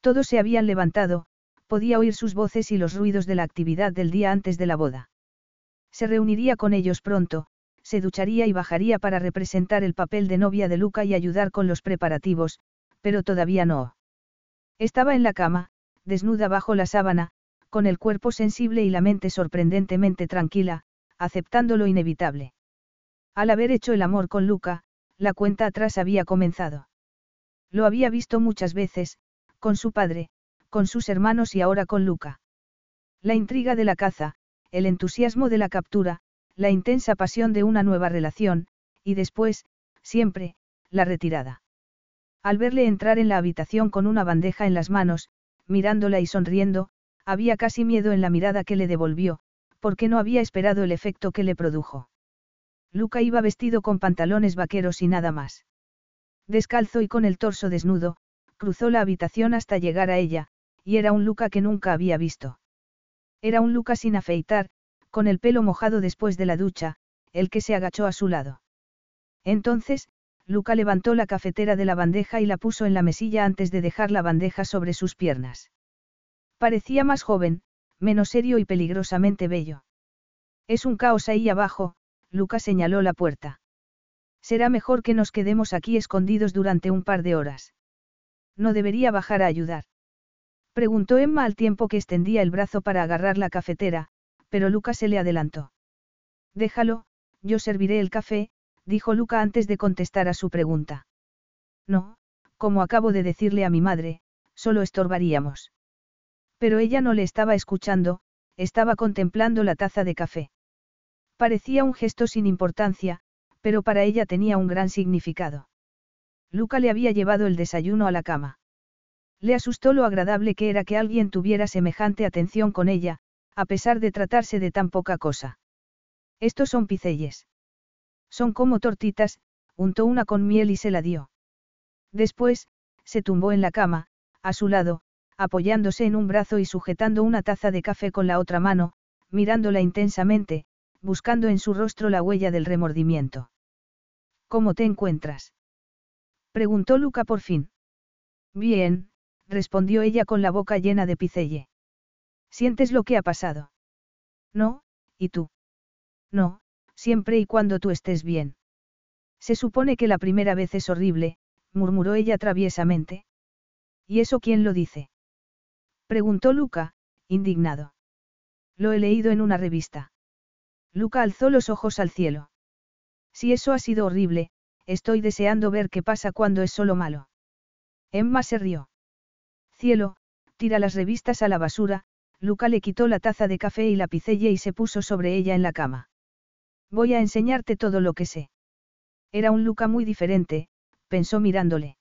Todos se habían levantado, podía oír sus voces y los ruidos de la actividad del día antes de la boda. Se reuniría con ellos pronto, se ducharía y bajaría para representar el papel de novia de Luca y ayudar con los preparativos, pero todavía no. Estaba en la cama, desnuda bajo la sábana, con el cuerpo sensible y la mente sorprendentemente tranquila, aceptando lo inevitable. Al haber hecho el amor con Luca, la cuenta atrás había comenzado. Lo había visto muchas veces, con su padre, con sus hermanos y ahora con Luca. La intriga de la caza, el entusiasmo de la captura, la intensa pasión de una nueva relación, y después, siempre, la retirada. Al verle entrar en la habitación con una bandeja en las manos, mirándola y sonriendo, había casi miedo en la mirada que le devolvió, porque no había esperado el efecto que le produjo. Luca iba vestido con pantalones vaqueros y nada más. Descalzo y con el torso desnudo, cruzó la habitación hasta llegar a ella, y era un Luca que nunca había visto. Era un Luca sin afeitar, con el pelo mojado después de la ducha, el que se agachó a su lado. Entonces, Luca levantó la cafetera de la bandeja y la puso en la mesilla antes de dejar la bandeja sobre sus piernas. Parecía más joven, menos serio y peligrosamente bello. Es un caos ahí abajo, Luca señaló la puerta. Será mejor que nos quedemos aquí escondidos durante un par de horas. No debería bajar a ayudar. Preguntó Emma al tiempo que extendía el brazo para agarrar la cafetera, pero Luca se le adelantó. Déjalo, yo serviré el café, dijo Luca antes de contestar a su pregunta. No, como acabo de decirle a mi madre, solo estorbaríamos. Pero ella no le estaba escuchando, estaba contemplando la taza de café. Parecía un gesto sin importancia, pero para ella tenía un gran significado. Luca le había llevado el desayuno a la cama. Le asustó lo agradable que era que alguien tuviera semejante atención con ella, a pesar de tratarse de tan poca cosa. Estos son piceyes. Son como tortitas, untó una con miel y se la dio. Después, se tumbó en la cama, a su lado, apoyándose en un brazo y sujetando una taza de café con la otra mano, mirándola intensamente, buscando en su rostro la huella del remordimiento. ¿Cómo te encuentras? preguntó Luca por fin. Bien, respondió ella con la boca llena de picelle. ¿Sientes lo que ha pasado? No, ¿y tú? No, siempre y cuando tú estés bien. Se supone que la primera vez es horrible, murmuró ella traviesamente. ¿Y eso quién lo dice? Preguntó Luca, indignado. Lo he leído en una revista. Luca alzó los ojos al cielo. Si eso ha sido horrible, estoy deseando ver qué pasa cuando es solo malo. Emma se rió. Cielo, tira las revistas a la basura, Luca le quitó la taza de café y la picella y se puso sobre ella en la cama. Voy a enseñarte todo lo que sé. Era un Luca muy diferente, pensó mirándole.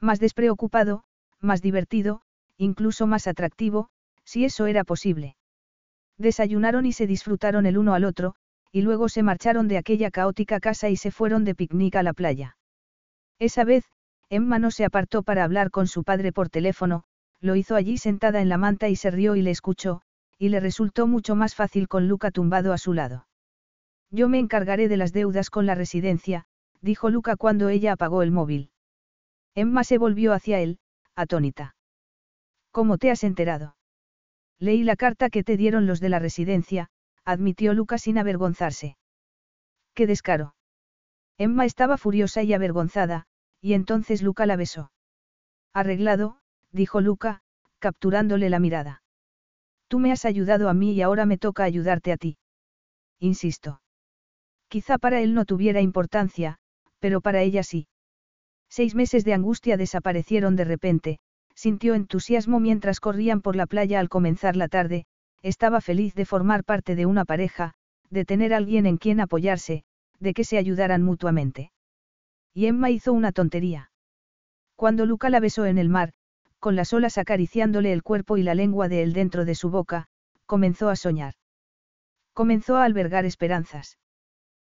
Más despreocupado, más divertido, incluso más atractivo, si eso era posible. Desayunaron y se disfrutaron el uno al otro, y luego se marcharon de aquella caótica casa y se fueron de picnic a la playa. Esa vez, Emma no se apartó para hablar con su padre por teléfono, lo hizo allí sentada en la manta y se rió y le escuchó, y le resultó mucho más fácil con Luca tumbado a su lado. Yo me encargaré de las deudas con la residencia, dijo Luca cuando ella apagó el móvil. Emma se volvió hacia él, atónita. ¿Cómo te has enterado? Leí la carta que te dieron los de la residencia, admitió Luca sin avergonzarse. ¡Qué descaro! Emma estaba furiosa y avergonzada, y entonces Luca la besó. Arreglado, dijo Luca, capturándole la mirada. Tú me has ayudado a mí y ahora me toca ayudarte a ti. Insisto. Quizá para él no tuviera importancia, pero para ella sí. Seis meses de angustia desaparecieron de repente, sintió entusiasmo mientras corrían por la playa al comenzar la tarde, estaba feliz de formar parte de una pareja, de tener alguien en quien apoyarse, de que se ayudaran mutuamente. Y Emma hizo una tontería. Cuando Luca la besó en el mar, con las olas acariciándole el cuerpo y la lengua de él dentro de su boca, comenzó a soñar. Comenzó a albergar esperanzas.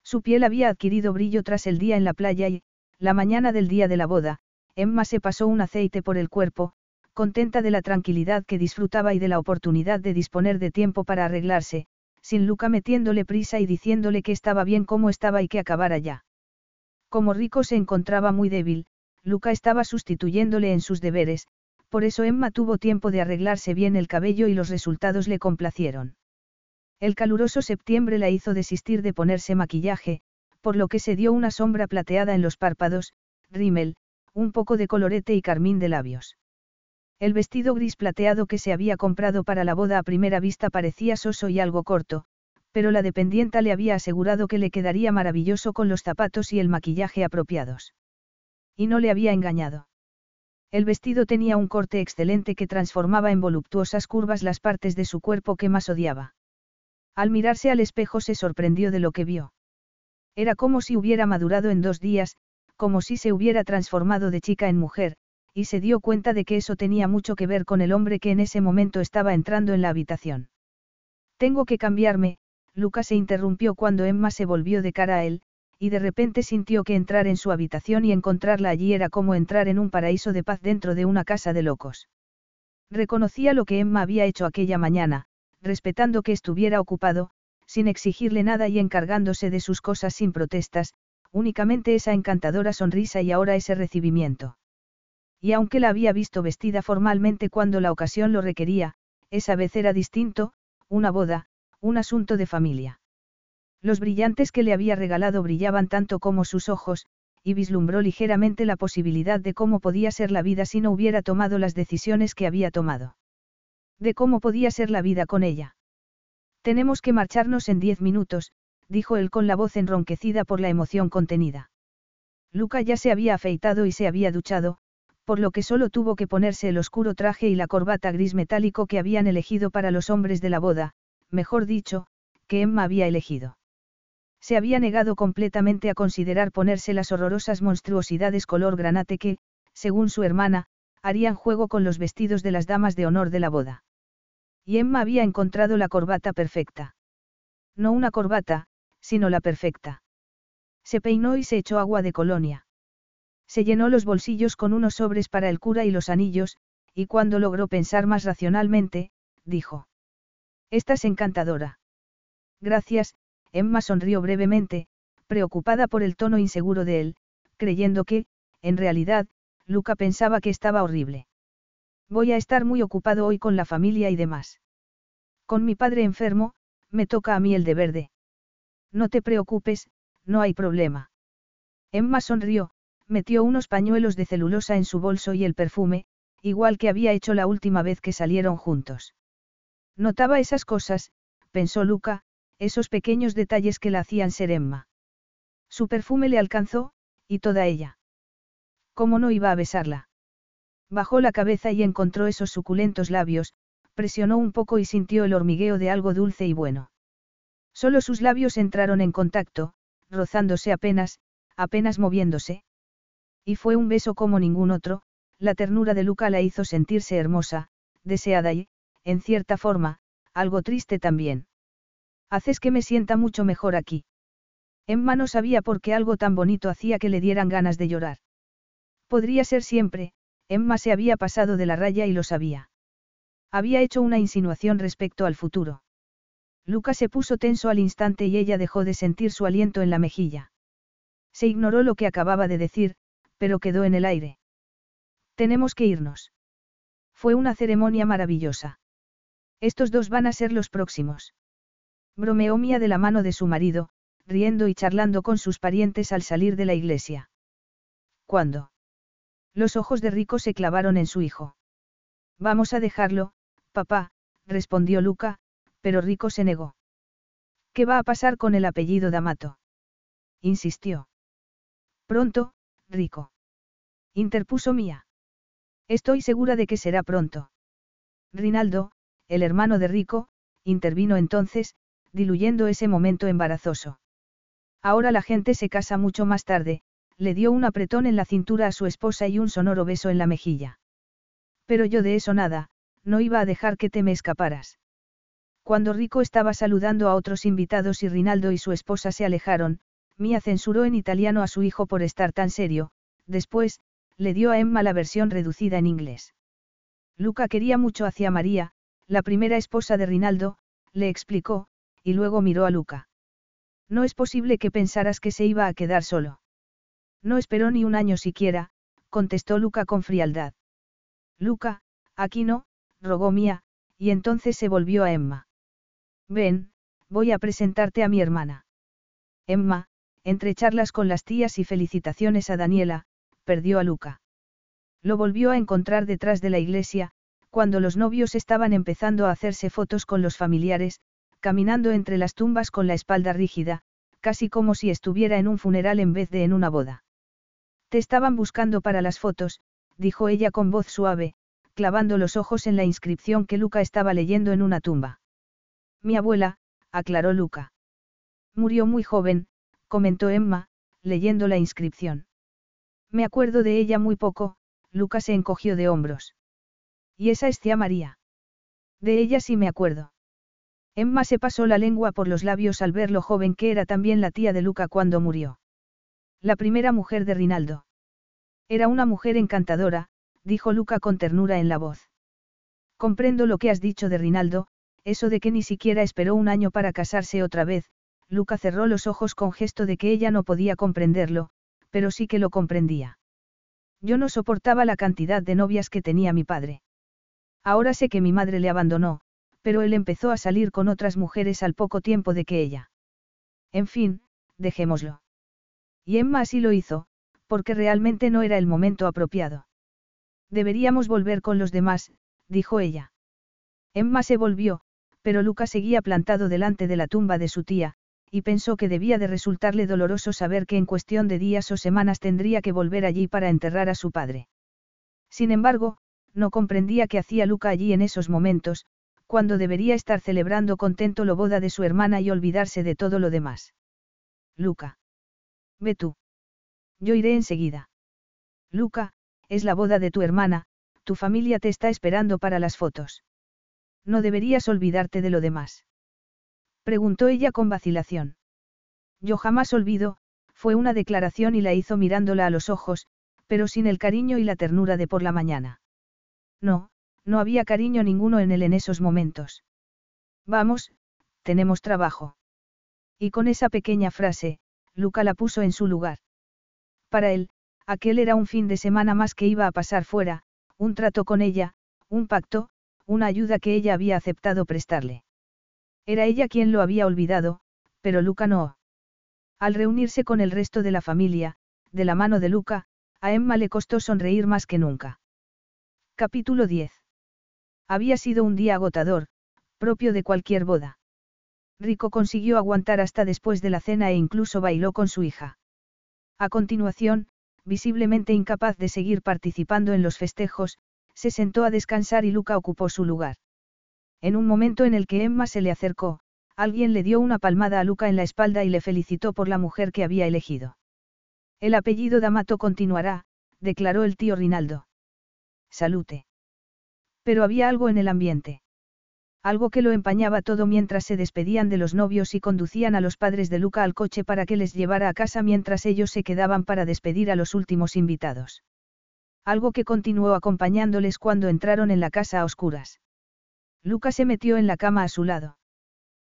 Su piel había adquirido brillo tras el día en la playa y, la mañana del día de la boda, Emma se pasó un aceite por el cuerpo, contenta de la tranquilidad que disfrutaba y de la oportunidad de disponer de tiempo para arreglarse, sin Luca metiéndole prisa y diciéndole que estaba bien como estaba y que acabara ya. Como Rico se encontraba muy débil, Luca estaba sustituyéndole en sus deberes, por eso Emma tuvo tiempo de arreglarse bien el cabello y los resultados le complacieron. El caluroso septiembre la hizo desistir de ponerse maquillaje, por lo que se dio una sombra plateada en los párpados, rímel, un poco de colorete y carmín de labios. El vestido gris plateado que se había comprado para la boda a primera vista parecía soso y algo corto, pero la dependienta le había asegurado que le quedaría maravilloso con los zapatos y el maquillaje apropiados. Y no le había engañado. El vestido tenía un corte excelente que transformaba en voluptuosas curvas las partes de su cuerpo que más odiaba. Al mirarse al espejo se sorprendió de lo que vio. Era como si hubiera madurado en dos días, como si se hubiera transformado de chica en mujer, y se dio cuenta de que eso tenía mucho que ver con el hombre que en ese momento estaba entrando en la habitación. Tengo que cambiarme, Lucas se interrumpió cuando Emma se volvió de cara a él, y de repente sintió que entrar en su habitación y encontrarla allí era como entrar en un paraíso de paz dentro de una casa de locos. Reconocía lo que Emma había hecho aquella mañana, respetando que estuviera ocupado, sin exigirle nada y encargándose de sus cosas sin protestas, únicamente esa encantadora sonrisa y ahora ese recibimiento. Y aunque la había visto vestida formalmente cuando la ocasión lo requería, esa vez era distinto, una boda, un asunto de familia. Los brillantes que le había regalado brillaban tanto como sus ojos, y vislumbró ligeramente la posibilidad de cómo podía ser la vida si no hubiera tomado las decisiones que había tomado de cómo podía ser la vida con ella. Tenemos que marcharnos en diez minutos, dijo él con la voz enronquecida por la emoción contenida. Luca ya se había afeitado y se había duchado, por lo que solo tuvo que ponerse el oscuro traje y la corbata gris metálico que habían elegido para los hombres de la boda, mejor dicho, que Emma había elegido. Se había negado completamente a considerar ponerse las horrorosas monstruosidades color granate que, según su hermana, harían juego con los vestidos de las damas de honor de la boda. Y Emma había encontrado la corbata perfecta. No una corbata, sino la perfecta. Se peinó y se echó agua de colonia. Se llenó los bolsillos con unos sobres para el cura y los anillos, y cuando logró pensar más racionalmente, dijo. Estás encantadora. Gracias, Emma sonrió brevemente, preocupada por el tono inseguro de él, creyendo que, en realidad, Luca pensaba que estaba horrible. Voy a estar muy ocupado hoy con la familia y demás. Con mi padre enfermo, me toca a mí el deber de. No te preocupes, no hay problema. Emma sonrió, metió unos pañuelos de celulosa en su bolso y el perfume, igual que había hecho la última vez que salieron juntos. Notaba esas cosas, pensó Luca, esos pequeños detalles que la hacían ser Emma. Su perfume le alcanzó, y toda ella. ¿Cómo no iba a besarla? Bajó la cabeza y encontró esos suculentos labios, presionó un poco y sintió el hormigueo de algo dulce y bueno. Solo sus labios entraron en contacto, rozándose apenas, apenas moviéndose. Y fue un beso como ningún otro, la ternura de Luca la hizo sentirse hermosa, deseada y, en cierta forma, algo triste también. Haces que me sienta mucho mejor aquí. Emma no sabía por qué algo tan bonito hacía que le dieran ganas de llorar. Podría ser siempre, Emma se había pasado de la raya y lo sabía. Había hecho una insinuación respecto al futuro. Luca se puso tenso al instante y ella dejó de sentir su aliento en la mejilla. Se ignoró lo que acababa de decir, pero quedó en el aire. Tenemos que irnos. Fue una ceremonia maravillosa. Estos dos van a ser los próximos. Bromeó Mía de la mano de su marido, riendo y charlando con sus parientes al salir de la iglesia. ¿Cuándo? Los ojos de Rico se clavaron en su hijo. Vamos a dejarlo, papá, respondió Luca, pero Rico se negó. ¿Qué va a pasar con el apellido D'Amato? insistió. Pronto, Rico. Interpuso Mía. Estoy segura de que será pronto. Rinaldo, el hermano de Rico, intervino entonces, diluyendo ese momento embarazoso. Ahora la gente se casa mucho más tarde, le dio un apretón en la cintura a su esposa y un sonoro beso en la mejilla. Pero yo de eso nada, no iba a dejar que te me escaparas. Cuando Rico estaba saludando a otros invitados y Rinaldo y su esposa se alejaron, Mia censuró en italiano a su hijo por estar tan serio, después, le dio a Emma la versión reducida en inglés. Luca quería mucho hacia María, la primera esposa de Rinaldo, le explicó, y luego miró a Luca. No es posible que pensaras que se iba a quedar solo. No esperó ni un año siquiera, contestó Luca con frialdad. Luca, aquí no, rogó Mía, y entonces se volvió a Emma. Ven, voy a presentarte a mi hermana. Emma, entre charlas con las tías y felicitaciones a Daniela, perdió a Luca. Lo volvió a encontrar detrás de la iglesia, cuando los novios estaban empezando a hacerse fotos con los familiares, caminando entre las tumbas con la espalda rígida, casi como si estuviera en un funeral en vez de en una boda. Te estaban buscando para las fotos, dijo ella con voz suave, clavando los ojos en la inscripción que Luca estaba leyendo en una tumba. Mi abuela, aclaró Luca. Murió muy joven, comentó Emma, leyendo la inscripción. Me acuerdo de ella muy poco, Luca se encogió de hombros. ¿Y esa es tía María? De ella sí me acuerdo. Emma se pasó la lengua por los labios al ver lo joven que era también la tía de Luca cuando murió. La primera mujer de Rinaldo. Era una mujer encantadora, dijo Luca con ternura en la voz. Comprendo lo que has dicho de Rinaldo, eso de que ni siquiera esperó un año para casarse otra vez, Luca cerró los ojos con gesto de que ella no podía comprenderlo, pero sí que lo comprendía. Yo no soportaba la cantidad de novias que tenía mi padre. Ahora sé que mi madre le abandonó, pero él empezó a salir con otras mujeres al poco tiempo de que ella. En fin, dejémoslo. Y Emma así lo hizo, porque realmente no era el momento apropiado. Deberíamos volver con los demás, dijo ella. Emma se volvió, pero Luca seguía plantado delante de la tumba de su tía, y pensó que debía de resultarle doloroso saber que en cuestión de días o semanas tendría que volver allí para enterrar a su padre. Sin embargo, no comprendía qué hacía Luca allí en esos momentos, cuando debería estar celebrando contento la boda de su hermana y olvidarse de todo lo demás. Luca. Ve tú. Yo iré enseguida. Luca, es la boda de tu hermana, tu familia te está esperando para las fotos. No deberías olvidarte de lo demás. Preguntó ella con vacilación. Yo jamás olvido, fue una declaración y la hizo mirándola a los ojos, pero sin el cariño y la ternura de por la mañana. No, no había cariño ninguno en él en esos momentos. Vamos, tenemos trabajo. Y con esa pequeña frase, Luca la puso en su lugar. Para él, aquel era un fin de semana más que iba a pasar fuera, un trato con ella, un pacto, una ayuda que ella había aceptado prestarle. Era ella quien lo había olvidado, pero Luca no. Al reunirse con el resto de la familia, de la mano de Luca, a Emma le costó sonreír más que nunca. Capítulo 10. Había sido un día agotador, propio de cualquier boda. Rico consiguió aguantar hasta después de la cena e incluso bailó con su hija. A continuación, visiblemente incapaz de seguir participando en los festejos, se sentó a descansar y Luca ocupó su lugar. En un momento en el que Emma se le acercó, alguien le dio una palmada a Luca en la espalda y le felicitó por la mujer que había elegido. El apellido D'Amato continuará, declaró el tío Rinaldo. Salute. Pero había algo en el ambiente. Algo que lo empañaba todo mientras se despedían de los novios y conducían a los padres de Luca al coche para que les llevara a casa mientras ellos se quedaban para despedir a los últimos invitados. Algo que continuó acompañándoles cuando entraron en la casa a oscuras. Luca se metió en la cama a su lado.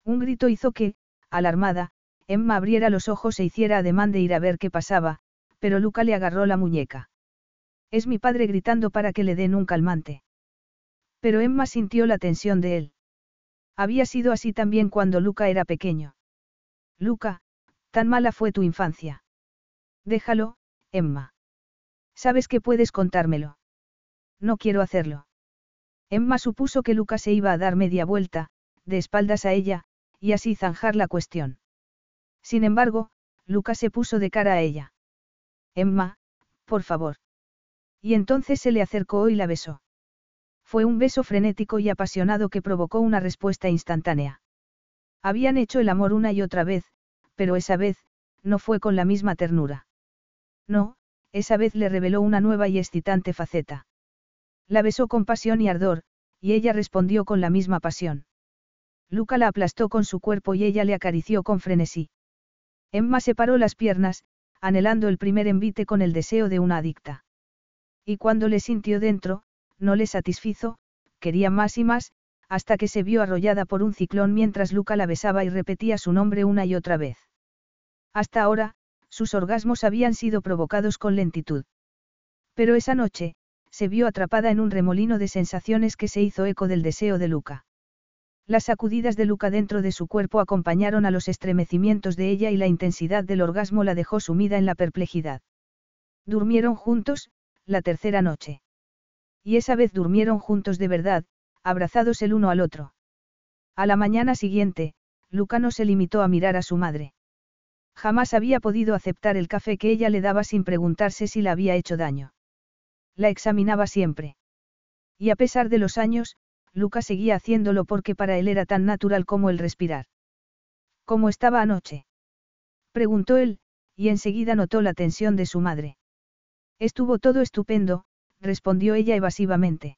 Un grito hizo que, alarmada, Emma abriera los ojos e hiciera ademán de ir a ver qué pasaba, pero Luca le agarró la muñeca. Es mi padre gritando para que le den un calmante. Pero Emma sintió la tensión de él. Había sido así también cuando Luca era pequeño. Luca, tan mala fue tu infancia. Déjalo, Emma. Sabes que puedes contármelo. No quiero hacerlo. Emma supuso que Luca se iba a dar media vuelta, de espaldas a ella, y así zanjar la cuestión. Sin embargo, Luca se puso de cara a ella. Emma, por favor. Y entonces se le acercó y la besó. Fue un beso frenético y apasionado que provocó una respuesta instantánea. Habían hecho el amor una y otra vez, pero esa vez, no fue con la misma ternura. No, esa vez le reveló una nueva y excitante faceta. La besó con pasión y ardor, y ella respondió con la misma pasión. Luca la aplastó con su cuerpo y ella le acarició con frenesí. Emma separó las piernas, anhelando el primer envite con el deseo de una adicta. Y cuando le sintió dentro, no le satisfizo, quería más y más, hasta que se vio arrollada por un ciclón mientras Luca la besaba y repetía su nombre una y otra vez. Hasta ahora, sus orgasmos habían sido provocados con lentitud. Pero esa noche, se vio atrapada en un remolino de sensaciones que se hizo eco del deseo de Luca. Las sacudidas de Luca dentro de su cuerpo acompañaron a los estremecimientos de ella y la intensidad del orgasmo la dejó sumida en la perplejidad. Durmieron juntos, la tercera noche. Y esa vez durmieron juntos de verdad, abrazados el uno al otro. A la mañana siguiente, Luca no se limitó a mirar a su madre. Jamás había podido aceptar el café que ella le daba sin preguntarse si le había hecho daño. La examinaba siempre. Y a pesar de los años, Luca seguía haciéndolo porque para él era tan natural como el respirar. ¿Cómo estaba anoche? Preguntó él, y enseguida notó la tensión de su madre. Estuvo todo estupendo, respondió ella evasivamente.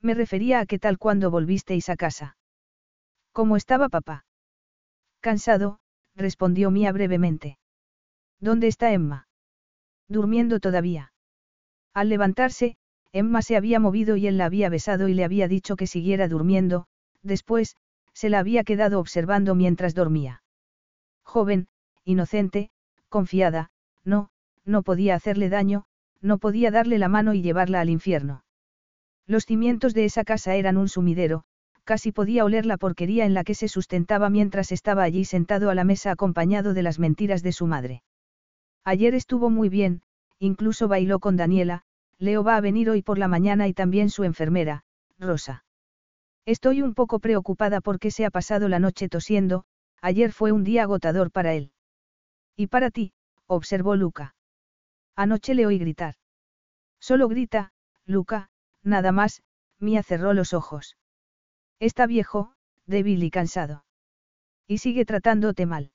Me refería a qué tal cuando volvisteis a casa. ¿Cómo estaba papá? Cansado, respondió Mía brevemente. ¿Dónde está Emma? Durmiendo todavía. Al levantarse, Emma se había movido y él la había besado y le había dicho que siguiera durmiendo, después, se la había quedado observando mientras dormía. Joven, inocente, confiada, no, no podía hacerle daño, no podía darle la mano y llevarla al infierno. Los cimientos de esa casa eran un sumidero, casi podía oler la porquería en la que se sustentaba mientras estaba allí sentado a la mesa acompañado de las mentiras de su madre. Ayer estuvo muy bien, incluso bailó con Daniela, Leo va a venir hoy por la mañana y también su enfermera, Rosa. Estoy un poco preocupada porque se ha pasado la noche tosiendo, ayer fue un día agotador para él. Y para ti, observó Luca. Anoche le oí gritar. Solo grita, Luca, Nada más, Mía cerró los ojos. Está viejo, débil y cansado. Y sigue tratándote mal.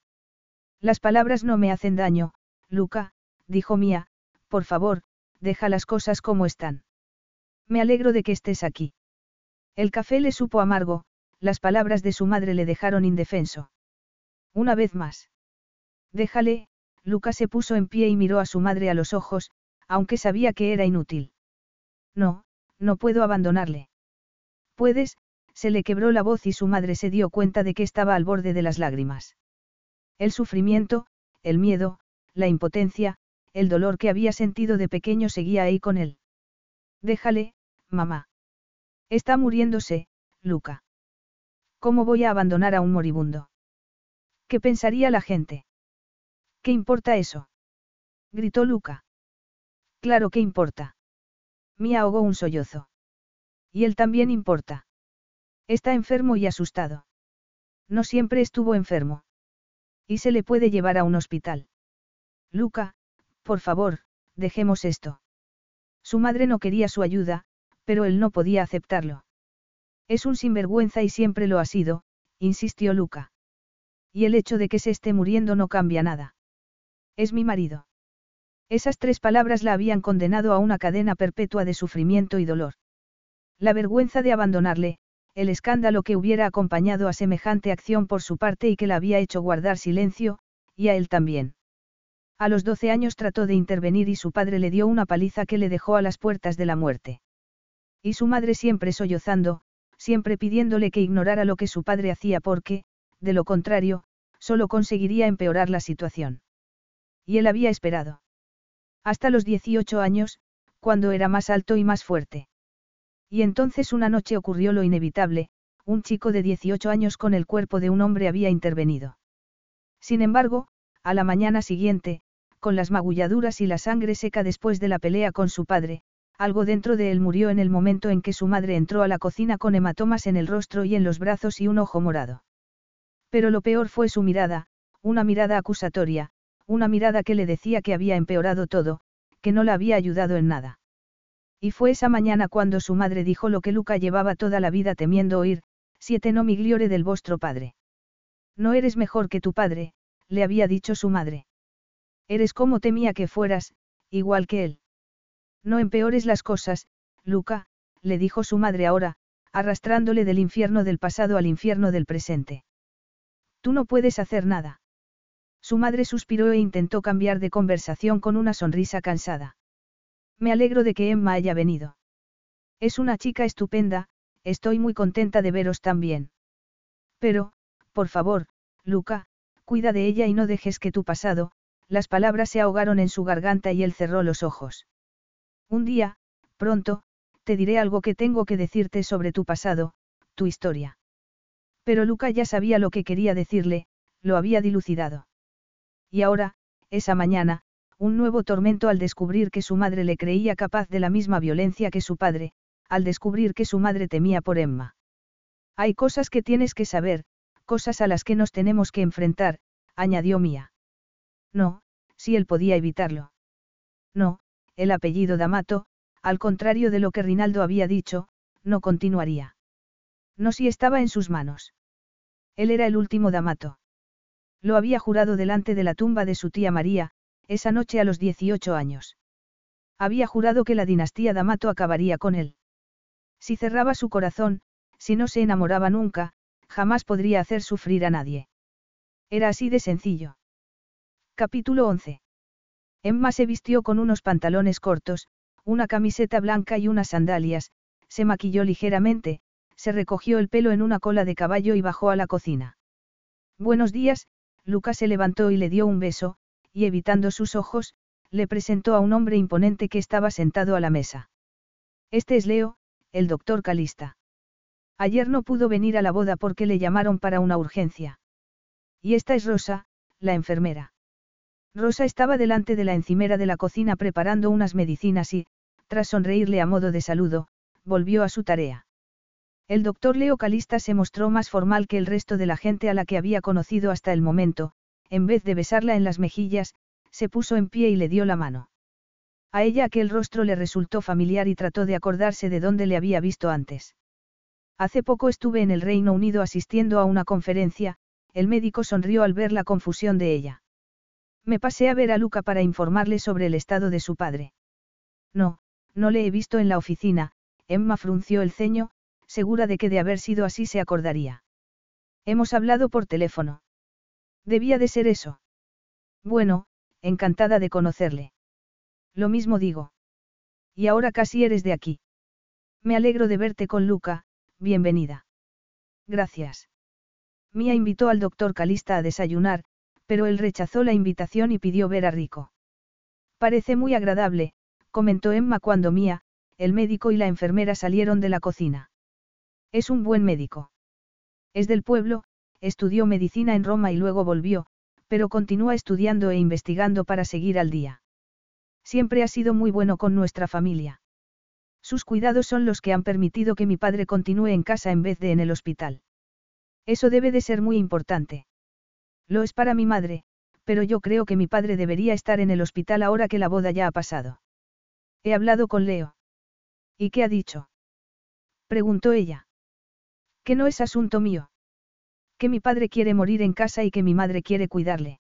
Las palabras no me hacen daño, Luca, dijo Mía, por favor, deja las cosas como están. Me alegro de que estés aquí. El café le supo amargo, las palabras de su madre le dejaron indefenso. Una vez más. Déjale, Luca se puso en pie y miró a su madre a los ojos, aunque sabía que era inútil. No, no puedo abandonarle. Puedes, se le quebró la voz y su madre se dio cuenta de que estaba al borde de las lágrimas. El sufrimiento, el miedo, la impotencia, el dolor que había sentido de pequeño seguía ahí con él. Déjale, mamá. Está muriéndose, Luca. ¿Cómo voy a abandonar a un moribundo? ¿Qué pensaría la gente? ¿Qué importa eso? gritó Luca. Claro que importa. Mía ahogó un sollozo. Y él también importa. Está enfermo y asustado. No siempre estuvo enfermo. Y se le puede llevar a un hospital. Luca, por favor, dejemos esto. Su madre no quería su ayuda, pero él no podía aceptarlo. Es un sinvergüenza y siempre lo ha sido, insistió Luca. Y el hecho de que se esté muriendo no cambia nada. Es mi marido. Esas tres palabras la habían condenado a una cadena perpetua de sufrimiento y dolor. La vergüenza de abandonarle, el escándalo que hubiera acompañado a semejante acción por su parte y que la había hecho guardar silencio, y a él también. A los doce años trató de intervenir y su padre le dio una paliza que le dejó a las puertas de la muerte. Y su madre siempre sollozando, siempre pidiéndole que ignorara lo que su padre hacía porque, de lo contrario, solo conseguiría empeorar la situación. Y él había esperado. Hasta los 18 años, cuando era más alto y más fuerte. Y entonces una noche ocurrió lo inevitable, un chico de 18 años con el cuerpo de un hombre había intervenido. Sin embargo, a la mañana siguiente, con las magulladuras y la sangre seca después de la pelea con su padre, algo dentro de él murió en el momento en que su madre entró a la cocina con hematomas en el rostro y en los brazos y un ojo morado. Pero lo peor fue su mirada, una mirada acusatoria, una mirada que le decía que había empeorado todo, que no la había ayudado en nada. Y fue esa mañana cuando su madre dijo lo que Luca llevaba toda la vida temiendo oír, siete no migliore del vostro padre. No eres mejor que tu padre, le había dicho su madre. Eres como temía que fueras, igual que él. No empeores las cosas, Luca, le dijo su madre ahora, arrastrándole del infierno del pasado al infierno del presente. Tú no puedes hacer nada. Su madre suspiró e intentó cambiar de conversación con una sonrisa cansada. Me alegro de que Emma haya venido. Es una chica estupenda, estoy muy contenta de veros también. Pero, por favor, Luca, cuida de ella y no dejes que tu pasado, las palabras se ahogaron en su garganta y él cerró los ojos. Un día, pronto, te diré algo que tengo que decirte sobre tu pasado, tu historia. Pero Luca ya sabía lo que quería decirle, lo había dilucidado. Y ahora, esa mañana, un nuevo tormento al descubrir que su madre le creía capaz de la misma violencia que su padre, al descubrir que su madre temía por Emma. Hay cosas que tienes que saber, cosas a las que nos tenemos que enfrentar, añadió Mía. No, si él podía evitarlo. No, el apellido D'Amato, al contrario de lo que Rinaldo había dicho, no continuaría. No si estaba en sus manos. Él era el último D'Amato. Lo había jurado delante de la tumba de su tía María, esa noche a los 18 años. Había jurado que la dinastía D'Amato acabaría con él. Si cerraba su corazón, si no se enamoraba nunca, jamás podría hacer sufrir a nadie. Era así de sencillo. Capítulo 11. Emma se vistió con unos pantalones cortos, una camiseta blanca y unas sandalias, se maquilló ligeramente, se recogió el pelo en una cola de caballo y bajó a la cocina. Buenos días, Lucas se levantó y le dio un beso, y evitando sus ojos, le presentó a un hombre imponente que estaba sentado a la mesa. Este es Leo, el doctor Calista. Ayer no pudo venir a la boda porque le llamaron para una urgencia. Y esta es Rosa, la enfermera. Rosa estaba delante de la encimera de la cocina preparando unas medicinas y, tras sonreírle a modo de saludo, volvió a su tarea. El doctor Leo Calista se mostró más formal que el resto de la gente a la que había conocido hasta el momento, en vez de besarla en las mejillas, se puso en pie y le dio la mano. A ella aquel rostro le resultó familiar y trató de acordarse de dónde le había visto antes. Hace poco estuve en el Reino Unido asistiendo a una conferencia, el médico sonrió al ver la confusión de ella. Me pasé a ver a Luca para informarle sobre el estado de su padre. No, no le he visto en la oficina, Emma frunció el ceño, segura de que de haber sido así se acordaría. Hemos hablado por teléfono. Debía de ser eso. Bueno, encantada de conocerle. Lo mismo digo. Y ahora casi eres de aquí. Me alegro de verte con Luca, bienvenida. Gracias. Mía invitó al doctor Calista a desayunar, pero él rechazó la invitación y pidió ver a Rico. Parece muy agradable, comentó Emma cuando Mía, el médico y la enfermera salieron de la cocina. Es un buen médico. Es del pueblo, estudió medicina en Roma y luego volvió, pero continúa estudiando e investigando para seguir al día. Siempre ha sido muy bueno con nuestra familia. Sus cuidados son los que han permitido que mi padre continúe en casa en vez de en el hospital. Eso debe de ser muy importante. Lo es para mi madre, pero yo creo que mi padre debería estar en el hospital ahora que la boda ya ha pasado. He hablado con Leo. ¿Y qué ha dicho? Preguntó ella. Que no es asunto mío. Que mi padre quiere morir en casa y que mi madre quiere cuidarle.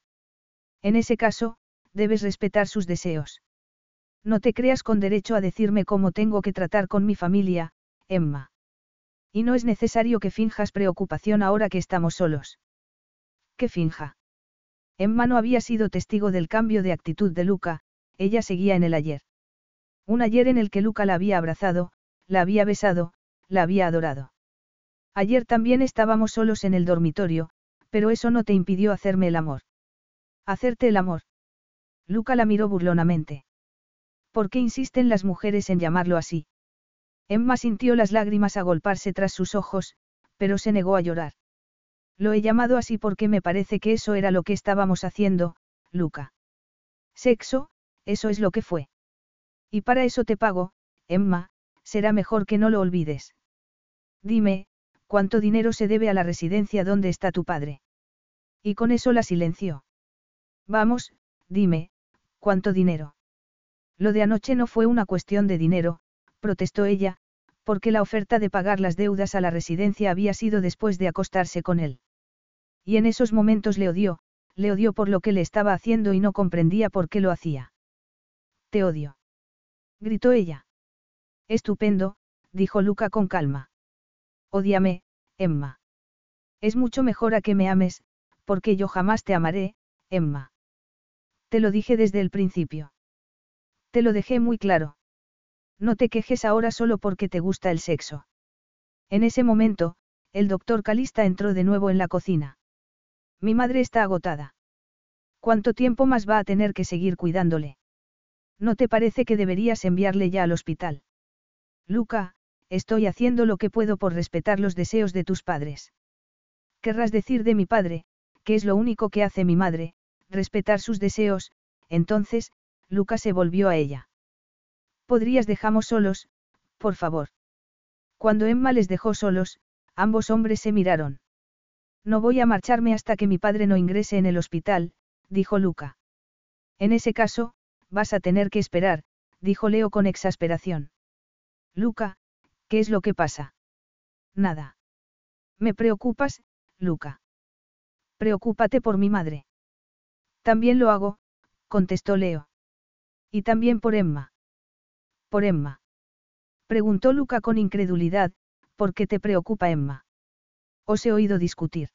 En ese caso, debes respetar sus deseos. No te creas con derecho a decirme cómo tengo que tratar con mi familia, Emma. Y no es necesario que finjas preocupación ahora que estamos solos. ¿Qué finja? Emma no había sido testigo del cambio de actitud de Luca, ella seguía en el ayer. Un ayer en el que Luca la había abrazado, la había besado, la había adorado. Ayer también estábamos solos en el dormitorio, pero eso no te impidió hacerme el amor. Hacerte el amor. Luca la miró burlonamente. ¿Por qué insisten las mujeres en llamarlo así? Emma sintió las lágrimas agolparse tras sus ojos, pero se negó a llorar. Lo he llamado así porque me parece que eso era lo que estábamos haciendo, Luca. Sexo, eso es lo que fue. Y para eso te pago, Emma, será mejor que no lo olvides. Dime, ¿cuánto dinero se debe a la residencia donde está tu padre? Y con eso la silenció. Vamos, dime, ¿cuánto dinero? Lo de anoche no fue una cuestión de dinero, protestó ella, porque la oferta de pagar las deudas a la residencia había sido después de acostarse con él. Y en esos momentos le odió, le odió por lo que le estaba haciendo y no comprendía por qué lo hacía. Te odio. Gritó ella. Estupendo, dijo Luca con calma. Odiame, Emma. Es mucho mejor a que me ames, porque yo jamás te amaré, Emma. Te lo dije desde el principio. Te lo dejé muy claro. No te quejes ahora solo porque te gusta el sexo. En ese momento, el doctor Calista entró de nuevo en la cocina. Mi madre está agotada. ¿Cuánto tiempo más va a tener que seguir cuidándole? ¿No te parece que deberías enviarle ya al hospital? Luca, estoy haciendo lo que puedo por respetar los deseos de tus padres. Querrás decir de mi padre, que es lo único que hace mi madre, respetar sus deseos, entonces, Luca se volvió a ella. ¿Podrías dejamos solos, por favor? Cuando Emma les dejó solos, ambos hombres se miraron. No voy a marcharme hasta que mi padre no ingrese en el hospital, dijo Luca. En ese caso, vas a tener que esperar, dijo Leo con exasperación. Luca, ¿qué es lo que pasa? Nada. Me preocupas, Luca. Preocúpate por mi madre. También lo hago, contestó Leo. Y también por Emma. ¿Por Emma? Preguntó Luca con incredulidad, ¿por qué te preocupa Emma? Os he oído discutir.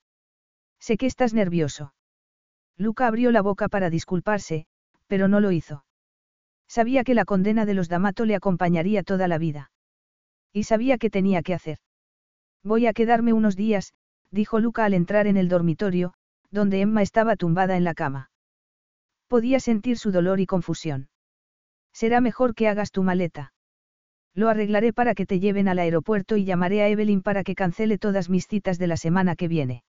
Sé que estás nervioso. Luca abrió la boca para disculparse, pero no lo hizo. Sabía que la condena de los D'Amato le acompañaría toda la vida. Y sabía que tenía que hacer. Voy a quedarme unos días, dijo Luca al entrar en el dormitorio, donde Emma estaba tumbada en la cama. Podía sentir su dolor y confusión. Será mejor que hagas tu maleta. Lo arreglaré para que te lleven al aeropuerto y llamaré a Evelyn para que cancele todas mis citas de la semana que viene.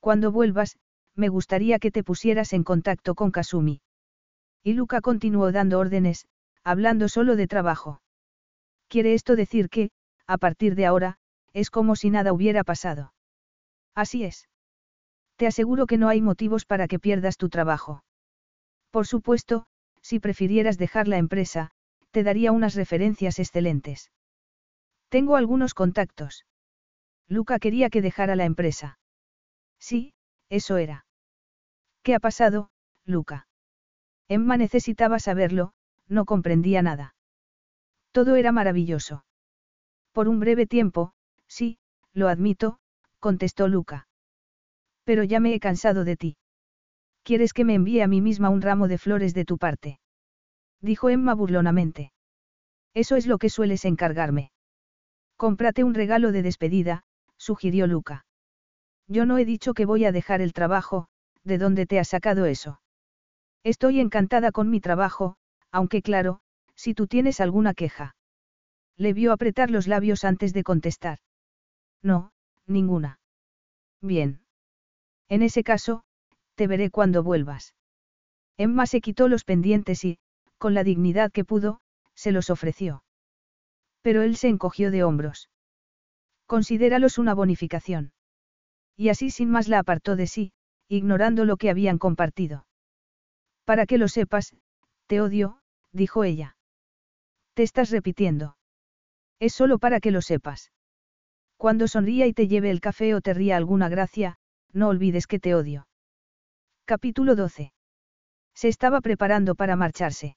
Cuando vuelvas, me gustaría que te pusieras en contacto con Kasumi. Y Luca continuó dando órdenes, hablando solo de trabajo. Quiere esto decir que, a partir de ahora, es como si nada hubiera pasado. Así es. Te aseguro que no hay motivos para que pierdas tu trabajo. Por supuesto, si prefirieras dejar la empresa, te daría unas referencias excelentes. Tengo algunos contactos. Luca quería que dejara la empresa. Sí, eso era. ¿Qué ha pasado, Luca? Emma necesitaba saberlo, no comprendía nada. Todo era maravilloso. Por un breve tiempo, sí, lo admito, contestó Luca. Pero ya me he cansado de ti. ¿Quieres que me envíe a mí misma un ramo de flores de tu parte? Dijo Emma burlonamente. Eso es lo que sueles encargarme. Cómprate un regalo de despedida, sugirió Luca. Yo no he dicho que voy a dejar el trabajo, ¿de dónde te has sacado eso? Estoy encantada con mi trabajo, aunque claro, si tú tienes alguna queja. Le vio apretar los labios antes de contestar. No, ninguna. Bien. En ese caso, te veré cuando vuelvas. Emma se quitó los pendientes y, con la dignidad que pudo, se los ofreció. Pero él se encogió de hombros. Considéralos una bonificación. Y así sin más la apartó de sí, ignorando lo que habían compartido. Para que lo sepas, te odio, dijo ella. Te estás repitiendo. Es solo para que lo sepas. Cuando sonría y te lleve el café o te ría alguna gracia, no olvides que te odio. Capítulo 12. Se estaba preparando para marcharse.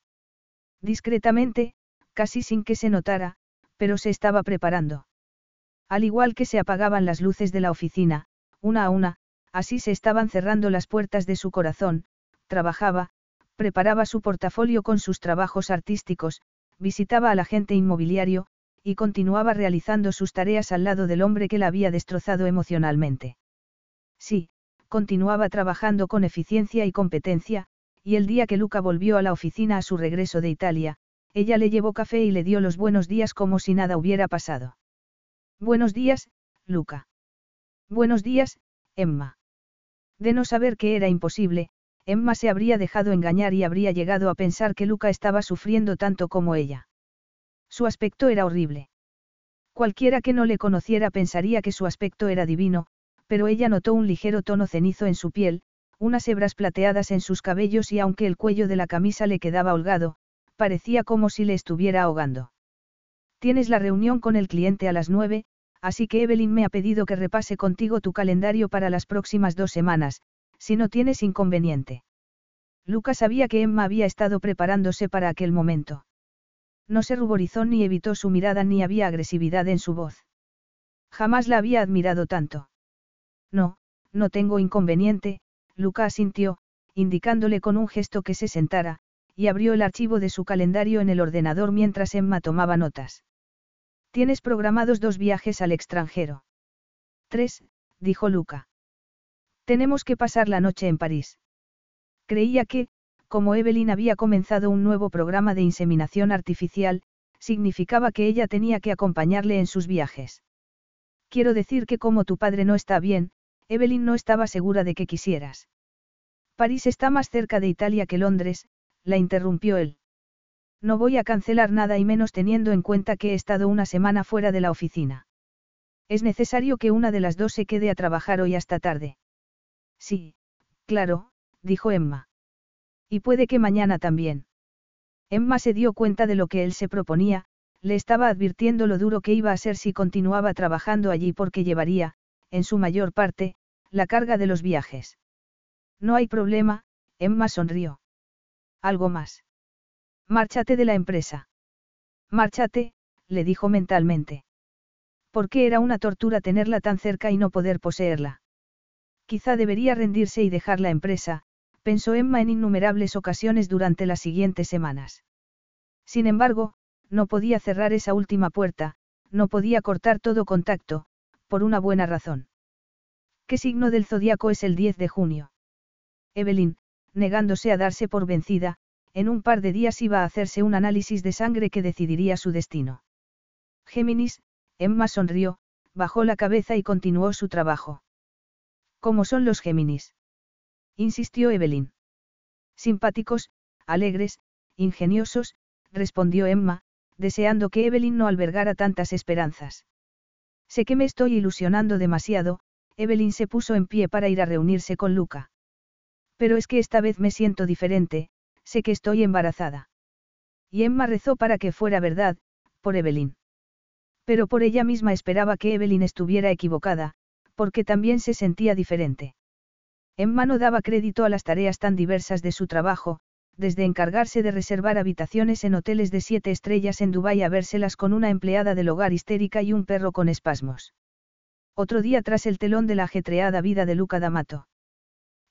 Discretamente, casi sin que se notara, pero se estaba preparando. Al igual que se apagaban las luces de la oficina, una a una, así se estaban cerrando las puertas de su corazón, trabajaba, preparaba su portafolio con sus trabajos artísticos, visitaba al agente inmobiliario, y continuaba realizando sus tareas al lado del hombre que la había destrozado emocionalmente. Sí, continuaba trabajando con eficiencia y competencia, y el día que Luca volvió a la oficina a su regreso de Italia, ella le llevó café y le dio los buenos días como si nada hubiera pasado. Buenos días, Luca. Buenos días, Emma. De no saber que era imposible, Emma se habría dejado engañar y habría llegado a pensar que Luca estaba sufriendo tanto como ella. Su aspecto era horrible. Cualquiera que no le conociera pensaría que su aspecto era divino, pero ella notó un ligero tono cenizo en su piel, unas hebras plateadas en sus cabellos y aunque el cuello de la camisa le quedaba holgado, parecía como si le estuviera ahogando. Tienes la reunión con el cliente a las nueve, así que Evelyn me ha pedido que repase contigo tu calendario para las próximas dos semanas, si no tienes inconveniente. Lucas sabía que Emma había estado preparándose para aquel momento. No se ruborizó ni evitó su mirada ni había agresividad en su voz. Jamás la había admirado tanto. No, no tengo inconveniente, Luca asintió, indicándole con un gesto que se sentara, y abrió el archivo de su calendario en el ordenador mientras Emma tomaba notas. Tienes programados dos viajes al extranjero. Tres, dijo Luca. Tenemos que pasar la noche en París. Creía que, como Evelyn había comenzado un nuevo programa de inseminación artificial, significaba que ella tenía que acompañarle en sus viajes. Quiero decir que como tu padre no está bien, Evelyn no estaba segura de que quisieras. París está más cerca de Italia que Londres, la interrumpió él. No voy a cancelar nada y menos teniendo en cuenta que he estado una semana fuera de la oficina. Es necesario que una de las dos se quede a trabajar hoy hasta tarde. Sí, claro, dijo Emma. Y puede que mañana también. Emma se dio cuenta de lo que él se proponía, le estaba advirtiendo lo duro que iba a ser si continuaba trabajando allí porque llevaría, en su mayor parte, la carga de los viajes. No hay problema, Emma sonrió. Algo más. Márchate de la empresa. Márchate, le dijo mentalmente. Porque era una tortura tenerla tan cerca y no poder poseerla. Quizá debería rendirse y dejar la empresa, pensó Emma en innumerables ocasiones durante las siguientes semanas. Sin embargo, no podía cerrar esa última puerta, no podía cortar todo contacto, por una buena razón. ¿Qué signo del zodiaco es el 10 de junio? Evelyn, negándose a darse por vencida, en un par de días iba a hacerse un análisis de sangre que decidiría su destino. Géminis, Emma sonrió, bajó la cabeza y continuó su trabajo. ¿Cómo son los Géminis? insistió Evelyn. Simpáticos, alegres, ingeniosos, respondió Emma, deseando que Evelyn no albergara tantas esperanzas. Sé que me estoy ilusionando demasiado, Evelyn se puso en pie para ir a reunirse con Luca. Pero es que esta vez me siento diferente, sé que estoy embarazada. Y Emma rezó para que fuera verdad, por Evelyn. Pero por ella misma esperaba que Evelyn estuviera equivocada, porque también se sentía diferente. Emma no daba crédito a las tareas tan diversas de su trabajo, desde encargarse de reservar habitaciones en hoteles de siete estrellas en Dubái a vérselas con una empleada del hogar histérica y un perro con espasmos. Otro día tras el telón de la ajetreada vida de Luca D'Amato.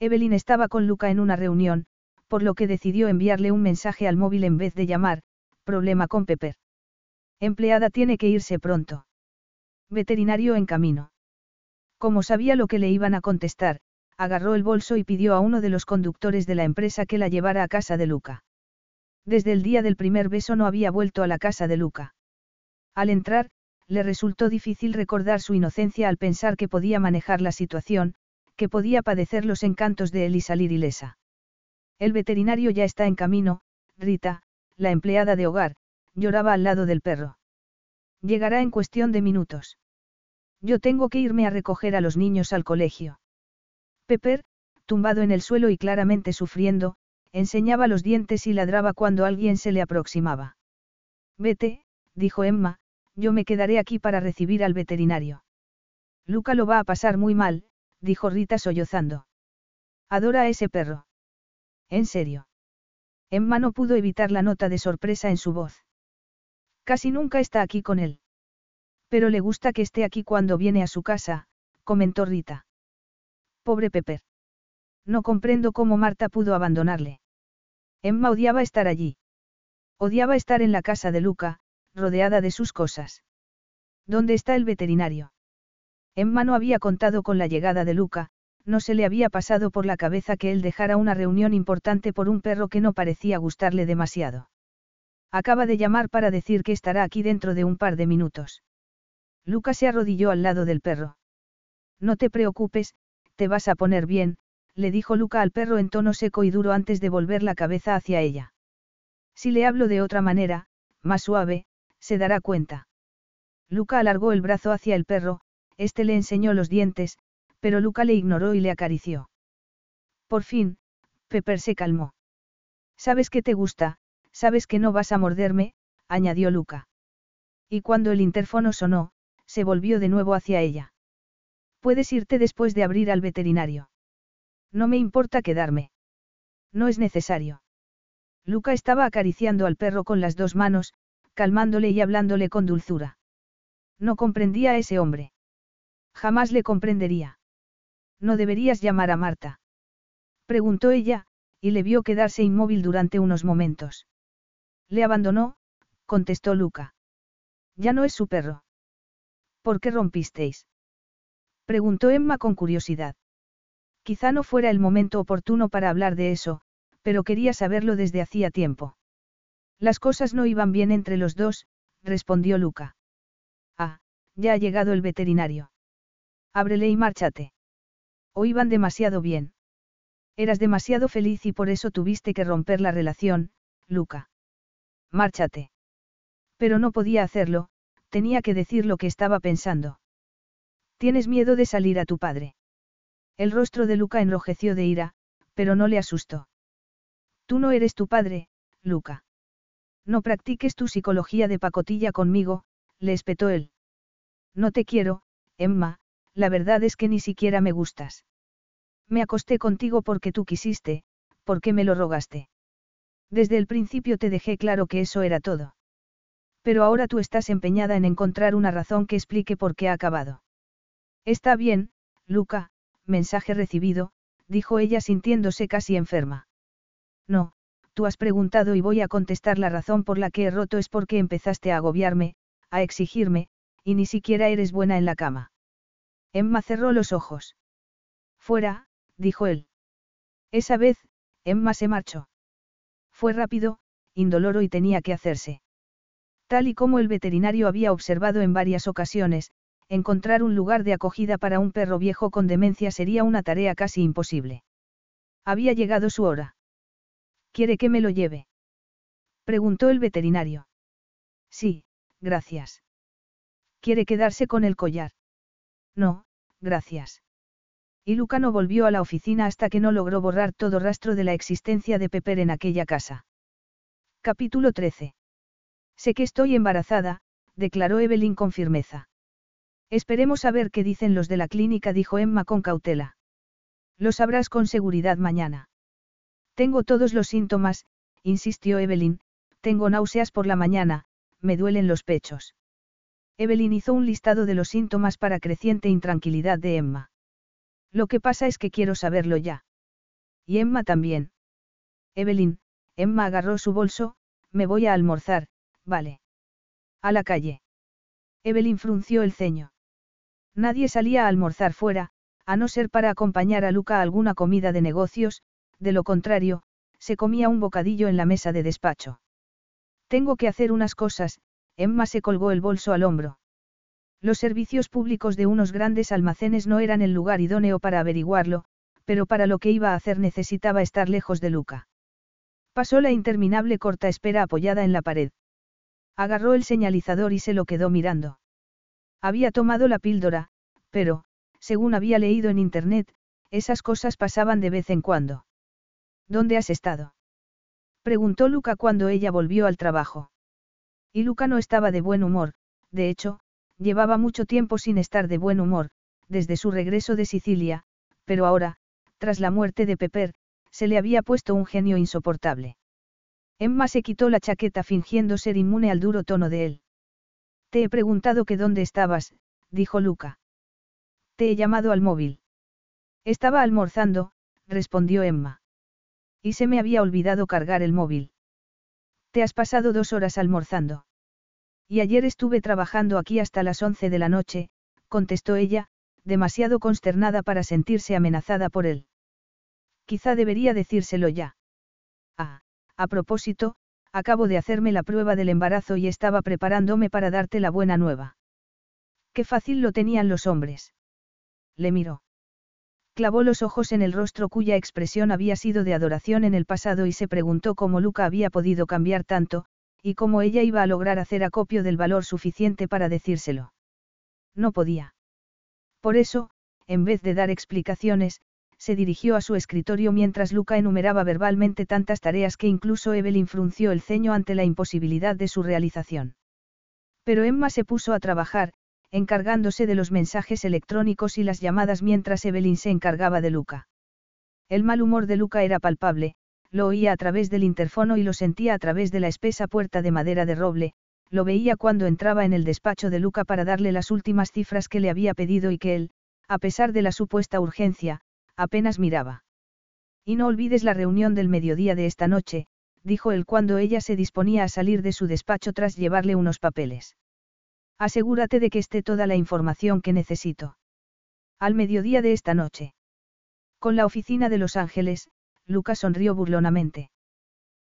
Evelyn estaba con Luca en una reunión, por lo que decidió enviarle un mensaje al móvil en vez de llamar, problema con Pepper. Empleada tiene que irse pronto. Veterinario en camino. Como sabía lo que le iban a contestar, agarró el bolso y pidió a uno de los conductores de la empresa que la llevara a casa de Luca. Desde el día del primer beso no había vuelto a la casa de Luca. Al entrar, le resultó difícil recordar su inocencia al pensar que podía manejar la situación, que podía padecer los encantos de él y salir ilesa. El veterinario ya está en camino, Rita, la empleada de hogar, lloraba al lado del perro. Llegará en cuestión de minutos. Yo tengo que irme a recoger a los niños al colegio. Pepper, tumbado en el suelo y claramente sufriendo, enseñaba los dientes y ladraba cuando alguien se le aproximaba. Vete, dijo Emma, yo me quedaré aquí para recibir al veterinario. Luca lo va a pasar muy mal, dijo Rita sollozando. Adora a ese perro. ¿En serio? Emma no pudo evitar la nota de sorpresa en su voz. Casi nunca está aquí con él. Pero le gusta que esté aquí cuando viene a su casa, comentó Rita. Pobre Pepper. No comprendo cómo Marta pudo abandonarle. Emma odiaba estar allí. Odiaba estar en la casa de Luca, rodeada de sus cosas. ¿Dónde está el veterinario? Emma no había contado con la llegada de Luca, no se le había pasado por la cabeza que él dejara una reunión importante por un perro que no parecía gustarle demasiado. Acaba de llamar para decir que estará aquí dentro de un par de minutos. Luca se arrodilló al lado del perro. No te preocupes, te vas a poner bien, le dijo Luca al perro en tono seco y duro antes de volver la cabeza hacia ella. Si le hablo de otra manera, más suave, se dará cuenta. Luca alargó el brazo hacia el perro, este le enseñó los dientes, pero Luca le ignoró y le acarició. Por fin, Pepper se calmó. Sabes que te gusta, sabes que no vas a morderme, añadió Luca. Y cuando el interfono sonó, se volvió de nuevo hacia ella. Puedes irte después de abrir al veterinario. No me importa quedarme. No es necesario. Luca estaba acariciando al perro con las dos manos, calmándole y hablándole con dulzura. No comprendía a ese hombre. Jamás le comprendería. ¿No deberías llamar a Marta? Preguntó ella, y le vio quedarse inmóvil durante unos momentos. Le abandonó, contestó Luca. Ya no es su perro. ¿Por qué rompisteis? Preguntó Emma con curiosidad. Quizá no fuera el momento oportuno para hablar de eso, pero quería saberlo desde hacía tiempo. Las cosas no iban bien entre los dos, respondió Luca. Ah, ya ha llegado el veterinario. Ábrele y márchate. O iban demasiado bien. Eras demasiado feliz y por eso tuviste que romper la relación, Luca. Márchate. Pero no podía hacerlo, tenía que decir lo que estaba pensando. Tienes miedo de salir a tu padre. El rostro de Luca enrojeció de ira, pero no le asustó. Tú no eres tu padre, Luca. No practiques tu psicología de pacotilla conmigo, le espetó él. No te quiero, Emma, la verdad es que ni siquiera me gustas. Me acosté contigo porque tú quisiste, porque me lo rogaste. Desde el principio te dejé claro que eso era todo. Pero ahora tú estás empeñada en encontrar una razón que explique por qué ha acabado. Está bien, Luca, mensaje recibido, dijo ella sintiéndose casi enferma. No, tú has preguntado y voy a contestar la razón por la que he roto es porque empezaste a agobiarme, a exigirme, y ni siquiera eres buena en la cama. Emma cerró los ojos. Fuera, dijo él. Esa vez, Emma se marchó. Fue rápido, indoloro y tenía que hacerse. Tal y como el veterinario había observado en varias ocasiones, encontrar un lugar de acogida para un perro viejo con demencia sería una tarea casi imposible. Había llegado su hora. ¿Quiere que me lo lleve? Preguntó el veterinario. Sí, gracias. ¿Quiere quedarse con el collar? No, gracias. Y Luca no volvió a la oficina hasta que no logró borrar todo rastro de la existencia de Pepper en aquella casa. Capítulo 13. Sé que estoy embarazada, declaró Evelyn con firmeza. Esperemos a ver qué dicen los de la clínica, dijo Emma con cautela. Lo sabrás con seguridad mañana. Tengo todos los síntomas, insistió Evelyn, tengo náuseas por la mañana, me duelen los pechos. Evelyn hizo un listado de los síntomas para creciente intranquilidad de Emma. Lo que pasa es que quiero saberlo ya. Y Emma también. Evelyn, Emma agarró su bolso, me voy a almorzar, vale. A la calle. Evelyn frunció el ceño. Nadie salía a almorzar fuera, a no ser para acompañar a Luca a alguna comida de negocios, de lo contrario, se comía un bocadillo en la mesa de despacho. Tengo que hacer unas cosas, Emma se colgó el bolso al hombro. Los servicios públicos de unos grandes almacenes no eran el lugar idóneo para averiguarlo, pero para lo que iba a hacer necesitaba estar lejos de Luca. Pasó la interminable corta espera apoyada en la pared. Agarró el señalizador y se lo quedó mirando. Había tomado la píldora, pero, según había leído en internet, esas cosas pasaban de vez en cuando. ¿Dónde has estado? Preguntó Luca cuando ella volvió al trabajo. Y Luca no estaba de buen humor, de hecho, llevaba mucho tiempo sin estar de buen humor, desde su regreso de Sicilia, pero ahora, tras la muerte de Pepper, se le había puesto un genio insoportable. Emma se quitó la chaqueta fingiendo ser inmune al duro tono de él. Te he preguntado que dónde estabas, dijo Luca. Te he llamado al móvil. Estaba almorzando, respondió Emma. Y se me había olvidado cargar el móvil. Te has pasado dos horas almorzando. Y ayer estuve trabajando aquí hasta las once de la noche, contestó ella, demasiado consternada para sentirse amenazada por él. Quizá debería decírselo ya. Ah, a propósito, acabo de hacerme la prueba del embarazo y estaba preparándome para darte la buena nueva. Qué fácil lo tenían los hombres. Le miró. Clavó los ojos en el rostro cuya expresión había sido de adoración en el pasado y se preguntó cómo Luca había podido cambiar tanto, y cómo ella iba a lograr hacer acopio del valor suficiente para decírselo. No podía. Por eso, en vez de dar explicaciones, se dirigió a su escritorio mientras Luca enumeraba verbalmente tantas tareas que incluso Evelyn frunció el ceño ante la imposibilidad de su realización. Pero Emma se puso a trabajar, encargándose de los mensajes electrónicos y las llamadas mientras Evelyn se encargaba de Luca. El mal humor de Luca era palpable, lo oía a través del interfono y lo sentía a través de la espesa puerta de madera de roble, lo veía cuando entraba en el despacho de Luca para darle las últimas cifras que le había pedido y que él, a pesar de la supuesta urgencia, apenas miraba. Y no olvides la reunión del mediodía de esta noche, dijo él cuando ella se disponía a salir de su despacho tras llevarle unos papeles. Asegúrate de que esté toda la información que necesito. Al mediodía de esta noche. Con la oficina de Los Ángeles, Lucas sonrió burlonamente.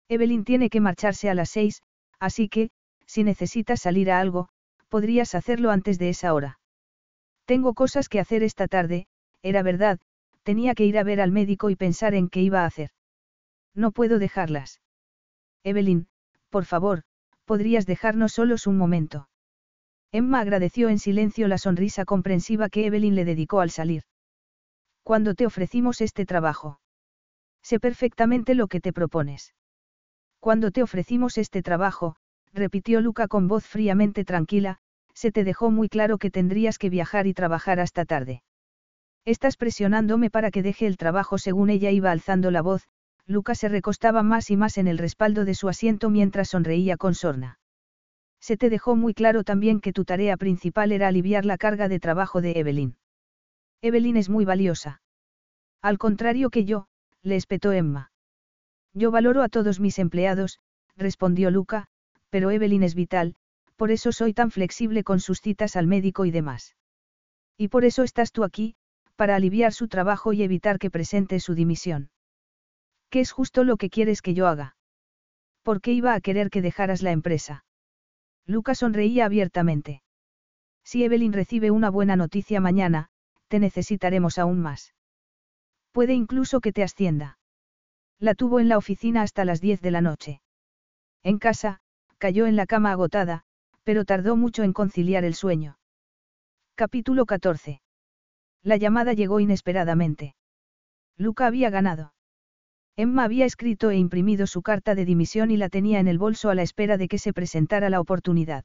Evelyn tiene que marcharse a las seis, así que, si necesitas salir a algo, podrías hacerlo antes de esa hora. Tengo cosas que hacer esta tarde, era verdad, tenía que ir a ver al médico y pensar en qué iba a hacer. No puedo dejarlas. Evelyn, por favor, podrías dejarnos solos un momento. Emma agradeció en silencio la sonrisa comprensiva que Evelyn le dedicó al salir. Cuando te ofrecimos este trabajo. Sé perfectamente lo que te propones. Cuando te ofrecimos este trabajo, repitió Luca con voz fríamente tranquila, se te dejó muy claro que tendrías que viajar y trabajar hasta tarde. Estás presionándome para que deje el trabajo según ella iba alzando la voz, Luca se recostaba más y más en el respaldo de su asiento mientras sonreía con sorna. Se te dejó muy claro también que tu tarea principal era aliviar la carga de trabajo de Evelyn. Evelyn es muy valiosa. Al contrario que yo, le espetó Emma. Yo valoro a todos mis empleados, respondió Luca, pero Evelyn es vital, por eso soy tan flexible con sus citas al médico y demás. Y por eso estás tú aquí, para aliviar su trabajo y evitar que presente su dimisión. ¿Qué es justo lo que quieres que yo haga? ¿Por qué iba a querer que dejaras la empresa? Lucas sonreía abiertamente. Si Evelyn recibe una buena noticia mañana, te necesitaremos aún más. Puede incluso que te ascienda. La tuvo en la oficina hasta las 10 de la noche. En casa, cayó en la cama agotada, pero tardó mucho en conciliar el sueño. Capítulo 14. La llamada llegó inesperadamente. Luca había ganado. Emma había escrito e imprimido su carta de dimisión y la tenía en el bolso a la espera de que se presentara la oportunidad.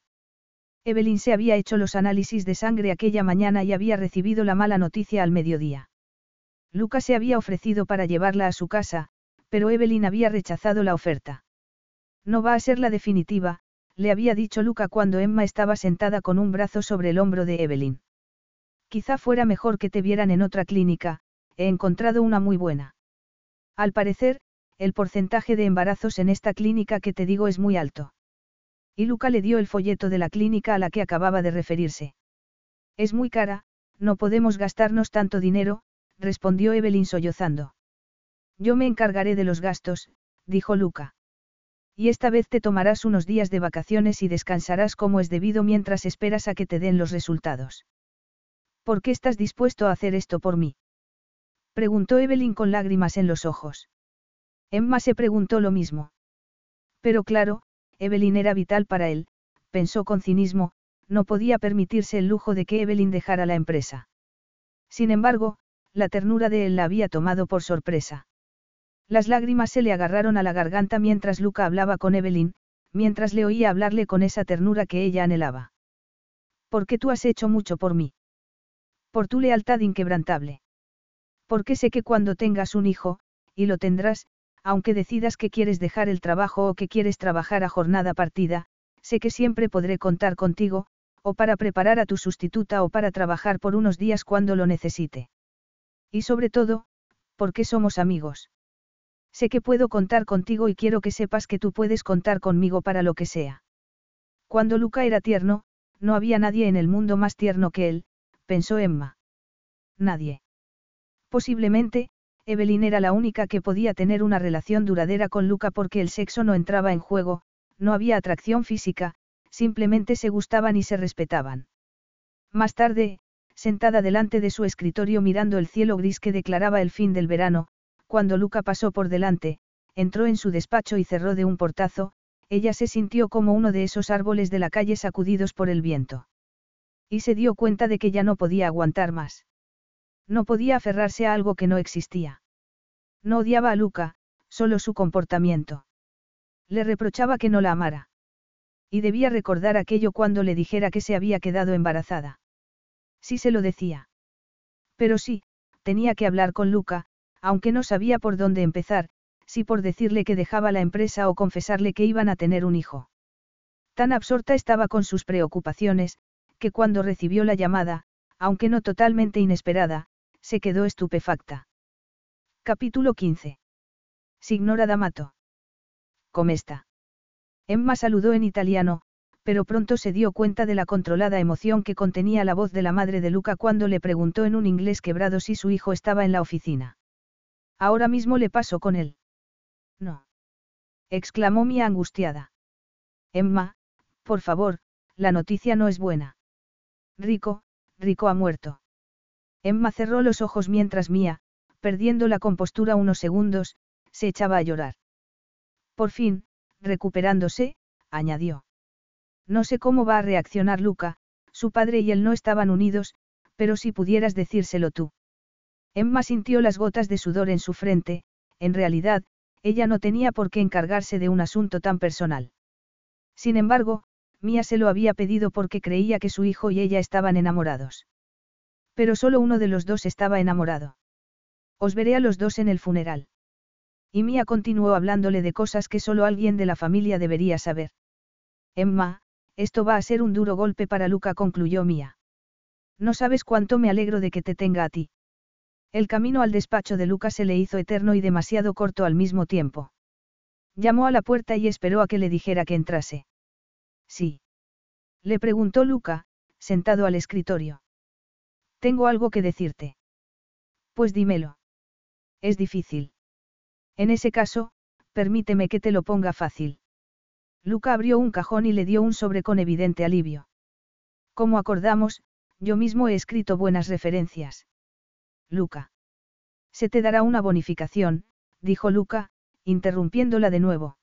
Evelyn se había hecho los análisis de sangre aquella mañana y había recibido la mala noticia al mediodía. Lucas se había ofrecido para llevarla a su casa, pero Evelyn había rechazado la oferta. No va a ser la definitiva, le había dicho Luca cuando Emma estaba sentada con un brazo sobre el hombro de Evelyn. Quizá fuera mejor que te vieran en otra clínica, he encontrado una muy buena. Al parecer, el porcentaje de embarazos en esta clínica que te digo es muy alto. Y Luca le dio el folleto de la clínica a la que acababa de referirse. Es muy cara, no podemos gastarnos tanto dinero, respondió Evelyn sollozando. Yo me encargaré de los gastos, dijo Luca. Y esta vez te tomarás unos días de vacaciones y descansarás como es debido mientras esperas a que te den los resultados. ¿Por qué estás dispuesto a hacer esto por mí? Preguntó Evelyn con lágrimas en los ojos. Emma se preguntó lo mismo. Pero claro, Evelyn era vital para él, pensó con cinismo, no podía permitirse el lujo de que Evelyn dejara la empresa. Sin embargo, la ternura de él la había tomado por sorpresa. Las lágrimas se le agarraron a la garganta mientras Luca hablaba con Evelyn, mientras le oía hablarle con esa ternura que ella anhelaba. Porque tú has hecho mucho por mí. Por tu lealtad inquebrantable. Porque sé que cuando tengas un hijo, y lo tendrás, aunque decidas que quieres dejar el trabajo o que quieres trabajar a jornada partida, sé que siempre podré contar contigo, o para preparar a tu sustituta o para trabajar por unos días cuando lo necesite. Y sobre todo, porque somos amigos. Sé que puedo contar contigo y quiero que sepas que tú puedes contar conmigo para lo que sea. Cuando Luca era tierno, no había nadie en el mundo más tierno que él, pensó Emma. Nadie. Posiblemente, Evelyn era la única que podía tener una relación duradera con Luca porque el sexo no entraba en juego, no había atracción física, simplemente se gustaban y se respetaban. Más tarde, sentada delante de su escritorio mirando el cielo gris que declaraba el fin del verano, cuando Luca pasó por delante, entró en su despacho y cerró de un portazo, ella se sintió como uno de esos árboles de la calle sacudidos por el viento. Y se dio cuenta de que ya no podía aguantar más. No podía aferrarse a algo que no existía. No odiaba a Luca, solo su comportamiento. Le reprochaba que no la amara. Y debía recordar aquello cuando le dijera que se había quedado embarazada. Sí se lo decía. Pero sí, tenía que hablar con Luca, aunque no sabía por dónde empezar, si por decirle que dejaba la empresa o confesarle que iban a tener un hijo. Tan absorta estaba con sus preocupaciones, que cuando recibió la llamada, aunque no totalmente inesperada, se quedó estupefacta. Capítulo 15. Signora D'Amato. ¿Cómo está? Emma saludó en italiano, pero pronto se dio cuenta de la controlada emoción que contenía la voz de la madre de Luca cuando le preguntó en un inglés quebrado si su hijo estaba en la oficina. Ahora mismo le paso con él. No. exclamó Mia angustiada. Emma, por favor, la noticia no es buena. Rico, Rico ha muerto. Emma cerró los ojos mientras Mia, perdiendo la compostura unos segundos, se echaba a llorar. Por fin, recuperándose, añadió. No sé cómo va a reaccionar Luca, su padre y él no estaban unidos, pero si pudieras decírselo tú. Emma sintió las gotas de sudor en su frente, en realidad, ella no tenía por qué encargarse de un asunto tan personal. Sin embargo, Mía se lo había pedido porque creía que su hijo y ella estaban enamorados. Pero solo uno de los dos estaba enamorado. Os veré a los dos en el funeral. Y Mía continuó hablándole de cosas que solo alguien de la familia debería saber. Emma, esto va a ser un duro golpe para Luca, concluyó Mía. No sabes cuánto me alegro de que te tenga a ti. El camino al despacho de Luca se le hizo eterno y demasiado corto al mismo tiempo. Llamó a la puerta y esperó a que le dijera que entrase. Sí. Le preguntó Luca, sentado al escritorio. Tengo algo que decirte. Pues dímelo. Es difícil. En ese caso, permíteme que te lo ponga fácil. Luca abrió un cajón y le dio un sobre con evidente alivio. Como acordamos, yo mismo he escrito buenas referencias. Luca. Se te dará una bonificación, dijo Luca, interrumpiéndola de nuevo.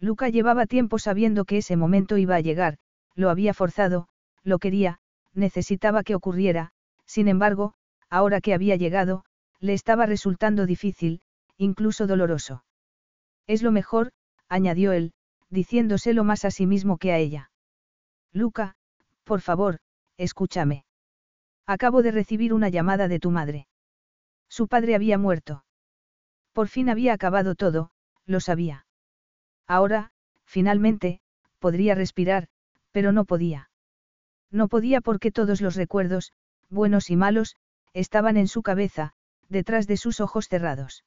Luca llevaba tiempo sabiendo que ese momento iba a llegar, lo había forzado, lo quería, necesitaba que ocurriera, sin embargo, ahora que había llegado, le estaba resultando difícil, incluso doloroso. Es lo mejor, añadió él, diciéndoselo más a sí mismo que a ella. Luca, por favor, escúchame. Acabo de recibir una llamada de tu madre. Su padre había muerto. Por fin había acabado todo, lo sabía. Ahora, finalmente, podría respirar, pero no podía. No podía porque todos los recuerdos, buenos y malos, estaban en su cabeza, detrás de sus ojos cerrados.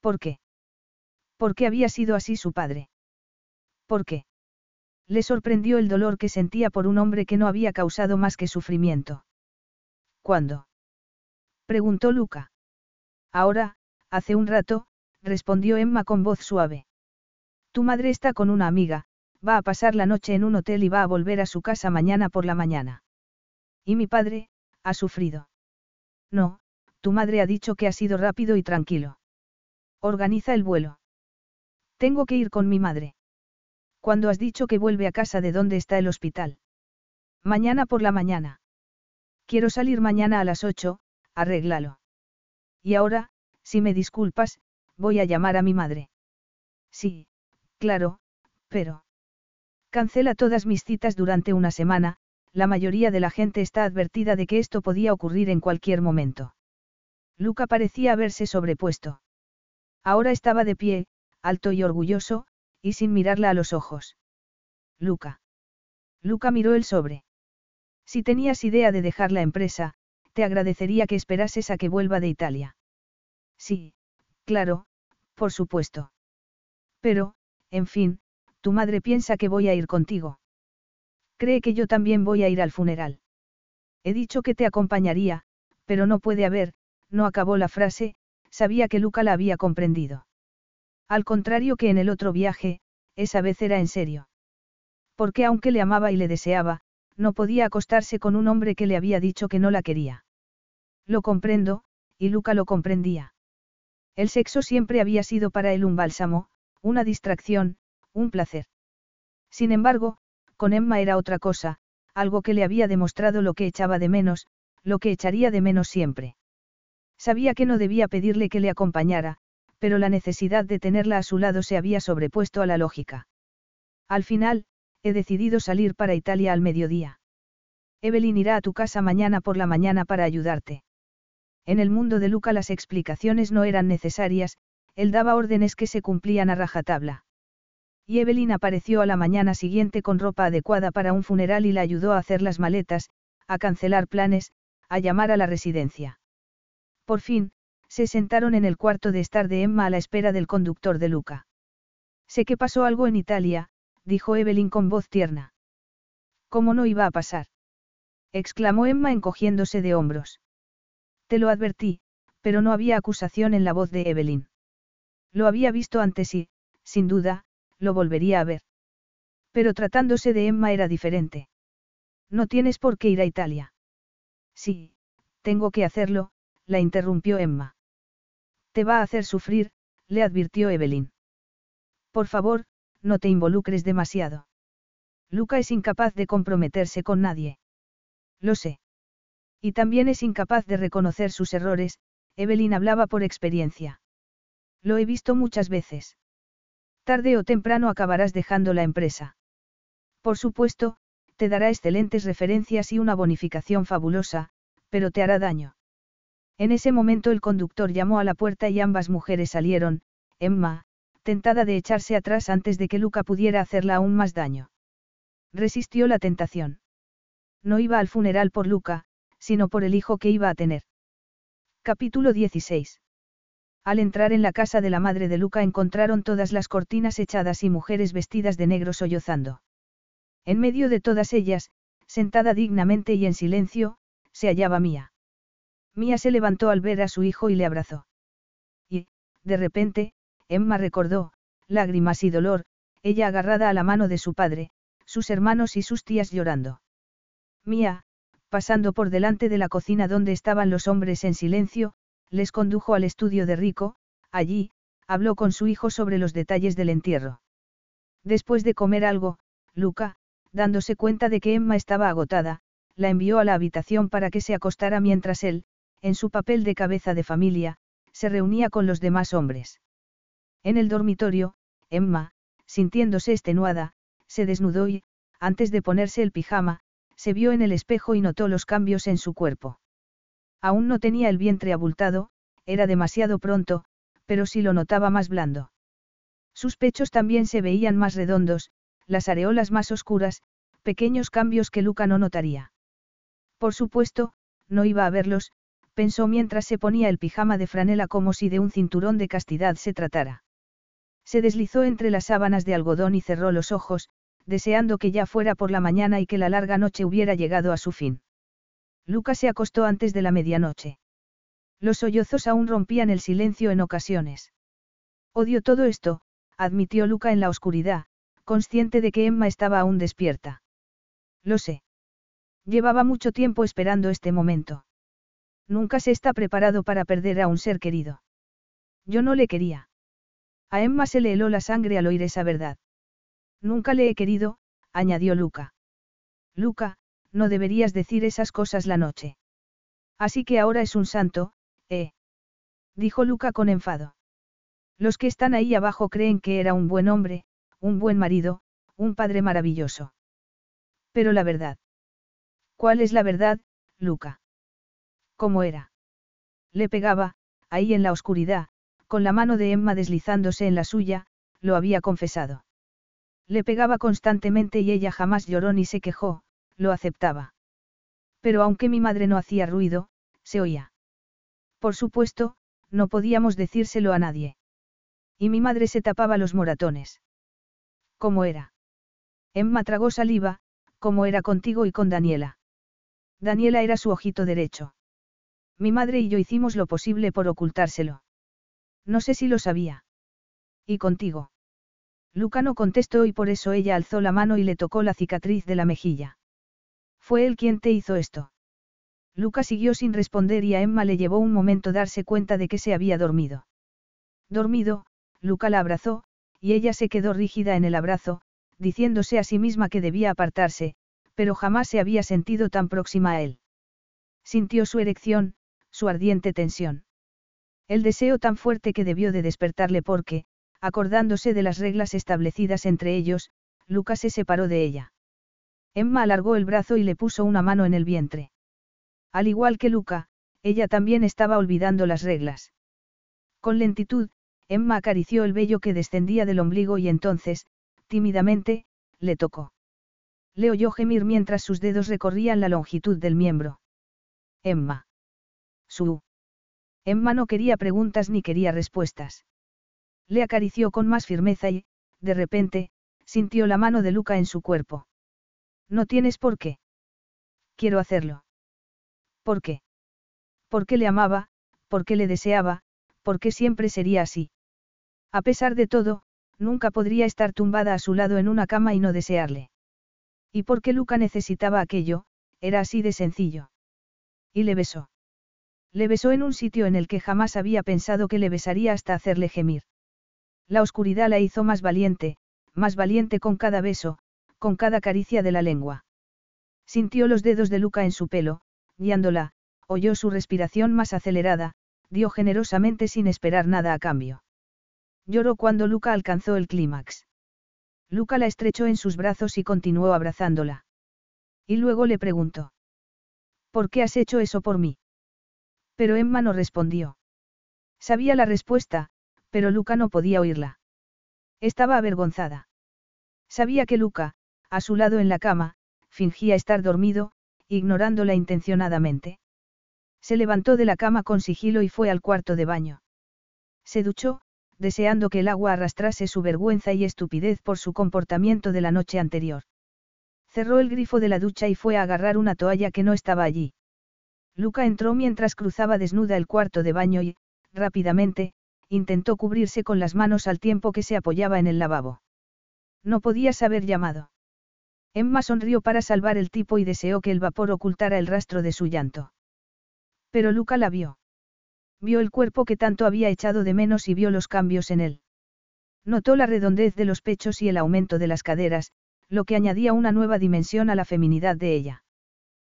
¿Por qué? ¿Por qué había sido así su padre? ¿Por qué? Le sorprendió el dolor que sentía por un hombre que no había causado más que sufrimiento. ¿Cuándo? preguntó Luca. Ahora, hace un rato, respondió Emma con voz suave. Tu madre está con una amiga, va a pasar la noche en un hotel y va a volver a su casa mañana por la mañana. Y mi padre, ha sufrido. No, tu madre ha dicho que ha sido rápido y tranquilo. Organiza el vuelo. Tengo que ir con mi madre. Cuando has dicho que vuelve a casa de dónde está el hospital? Mañana por la mañana. Quiero salir mañana a las ocho, arréglalo. Y ahora, si me disculpas, voy a llamar a mi madre. Sí, claro, pero... Cancela todas mis citas durante una semana, la mayoría de la gente está advertida de que esto podía ocurrir en cualquier momento. Luca parecía haberse sobrepuesto. Ahora estaba de pie, alto y orgulloso, y sin mirarla a los ojos. Luca. Luca miró el sobre. Si tenías idea de dejar la empresa, te agradecería que esperases a que vuelva de Italia. Sí, claro, por supuesto. Pero, en fin, tu madre piensa que voy a ir contigo. Cree que yo también voy a ir al funeral. He dicho que te acompañaría, pero no puede haber, no acabó la frase, sabía que Luca la había comprendido. Al contrario que en el otro viaje, esa vez era en serio. Porque aunque le amaba y le deseaba, no podía acostarse con un hombre que le había dicho que no la quería. Lo comprendo, y Luca lo comprendía. El sexo siempre había sido para él un bálsamo, una distracción, un placer. Sin embargo, con Emma era otra cosa, algo que le había demostrado lo que echaba de menos, lo que echaría de menos siempre. Sabía que no debía pedirle que le acompañara, pero la necesidad de tenerla a su lado se había sobrepuesto a la lógica. Al final, he decidido salir para Italia al mediodía. Evelyn irá a tu casa mañana por la mañana para ayudarte. En el mundo de Luca las explicaciones no eran necesarias, él daba órdenes que se cumplían a rajatabla. Y Evelyn apareció a la mañana siguiente con ropa adecuada para un funeral y la ayudó a hacer las maletas, a cancelar planes, a llamar a la residencia. Por fin, se sentaron en el cuarto de estar de Emma a la espera del conductor de Luca. Sé que pasó algo en Italia, dijo Evelyn con voz tierna. ¿Cómo no iba a pasar? exclamó Emma encogiéndose de hombros. Te lo advertí, pero no había acusación en la voz de Evelyn. Lo había visto antes y, sin duda, lo volvería a ver. Pero tratándose de Emma era diferente. No tienes por qué ir a Italia. Sí, tengo que hacerlo, la interrumpió Emma. Te va a hacer sufrir, le advirtió Evelyn. Por favor, no te involucres demasiado. Luca es incapaz de comprometerse con nadie. Lo sé. Y también es incapaz de reconocer sus errores, Evelyn hablaba por experiencia. Lo he visto muchas veces. Tarde o temprano acabarás dejando la empresa. Por supuesto, te dará excelentes referencias y una bonificación fabulosa, pero te hará daño. En ese momento el conductor llamó a la puerta y ambas mujeres salieron, Emma, tentada de echarse atrás antes de que Luca pudiera hacerla aún más daño. Resistió la tentación. No iba al funeral por Luca, sino por el hijo que iba a tener. Capítulo 16. Al entrar en la casa de la madre de Luca encontraron todas las cortinas echadas y mujeres vestidas de negro sollozando. En medio de todas ellas, sentada dignamente y en silencio, se hallaba Mía. Mía se levantó al ver a su hijo y le abrazó. Y, de repente, Emma recordó, lágrimas y dolor, ella agarrada a la mano de su padre, sus hermanos y sus tías llorando. Mía, pasando por delante de la cocina donde estaban los hombres en silencio, les condujo al estudio de Rico, allí, habló con su hijo sobre los detalles del entierro. Después de comer algo, Luca, dándose cuenta de que Emma estaba agotada, la envió a la habitación para que se acostara mientras él, en su papel de cabeza de familia, se reunía con los demás hombres. En el dormitorio, Emma, sintiéndose extenuada, se desnudó y, antes de ponerse el pijama, se vio en el espejo y notó los cambios en su cuerpo. Aún no tenía el vientre abultado, era demasiado pronto, pero sí lo notaba más blando. Sus pechos también se veían más redondos, las areolas más oscuras, pequeños cambios que Luca no notaría. Por supuesto, no iba a verlos, pensó mientras se ponía el pijama de franela como si de un cinturón de castidad se tratara. Se deslizó entre las sábanas de algodón y cerró los ojos, deseando que ya fuera por la mañana y que la larga noche hubiera llegado a su fin. Luca se acostó antes de la medianoche. Los sollozos aún rompían el silencio en ocasiones. Odio todo esto, admitió Luca en la oscuridad, consciente de que Emma estaba aún despierta. Lo sé. Llevaba mucho tiempo esperando este momento. Nunca se está preparado para perder a un ser querido. Yo no le quería. A Emma se le heló la sangre al oír esa verdad. Nunca le he querido, añadió Luca. Luca, no deberías decir esas cosas la noche. Así que ahora es un santo, ¿eh? Dijo Luca con enfado. Los que están ahí abajo creen que era un buen hombre, un buen marido, un padre maravilloso. Pero la verdad. ¿Cuál es la verdad, Luca? ¿Cómo era? Le pegaba, ahí en la oscuridad, con la mano de Emma deslizándose en la suya, lo había confesado. Le pegaba constantemente y ella jamás lloró ni se quejó, lo aceptaba. Pero aunque mi madre no hacía ruido, se oía. Por supuesto, no podíamos decírselo a nadie. Y mi madre se tapaba los moratones. ¿Cómo era? Emma tragó saliva, como era contigo y con Daniela. Daniela era su ojito derecho. Mi madre y yo hicimos lo posible por ocultárselo. No sé si lo sabía. ¿Y contigo? Luca no contestó y por eso ella alzó la mano y le tocó la cicatriz de la mejilla. Fue él quien te hizo esto. Luca siguió sin responder y a Emma le llevó un momento darse cuenta de que se había dormido. Dormido, Luca la abrazó, y ella se quedó rígida en el abrazo, diciéndose a sí misma que debía apartarse, pero jamás se había sentido tan próxima a él. Sintió su erección, su ardiente tensión. El deseo tan fuerte que debió de despertarle porque, acordándose de las reglas establecidas entre ellos, Luca se separó de ella. Emma alargó el brazo y le puso una mano en el vientre. Al igual que Luca, ella también estaba olvidando las reglas. Con lentitud, Emma acarició el vello que descendía del ombligo y entonces, tímidamente, le tocó. Le oyó gemir mientras sus dedos recorrían la longitud del miembro. Emma. Su. Emma no quería preguntas ni quería respuestas. Le acarició con más firmeza y, de repente, sintió la mano de Luca en su cuerpo. No tienes por qué. Quiero hacerlo. ¿Por qué? Porque le amaba, porque le deseaba, porque siempre sería así. A pesar de todo, nunca podría estar tumbada a su lado en una cama y no desearle. Y porque Luca necesitaba aquello, era así de sencillo. Y le besó. Le besó en un sitio en el que jamás había pensado que le besaría hasta hacerle gemir. La oscuridad la hizo más valiente, más valiente con cada beso, con cada caricia de la lengua. Sintió los dedos de Luca en su pelo, guiándola, oyó su respiración más acelerada, dio generosamente sin esperar nada a cambio. Lloró cuando Luca alcanzó el clímax. Luca la estrechó en sus brazos y continuó abrazándola. Y luego le preguntó. ¿Por qué has hecho eso por mí? Pero Emma no respondió. Sabía la respuesta, pero Luca no podía oírla. Estaba avergonzada. Sabía que Luca, a su lado en la cama, fingía estar dormido, ignorándola intencionadamente. Se levantó de la cama con sigilo y fue al cuarto de baño. Se duchó, deseando que el agua arrastrase su vergüenza y estupidez por su comportamiento de la noche anterior. Cerró el grifo de la ducha y fue a agarrar una toalla que no estaba allí. Luca entró mientras cruzaba desnuda el cuarto de baño y, rápidamente, intentó cubrirse con las manos al tiempo que se apoyaba en el lavabo. No podías haber llamado. Emma sonrió para salvar el tipo y deseó que el vapor ocultara el rastro de su llanto. Pero Luca la vio. Vio el cuerpo que tanto había echado de menos y vio los cambios en él. Notó la redondez de los pechos y el aumento de las caderas, lo que añadía una nueva dimensión a la feminidad de ella.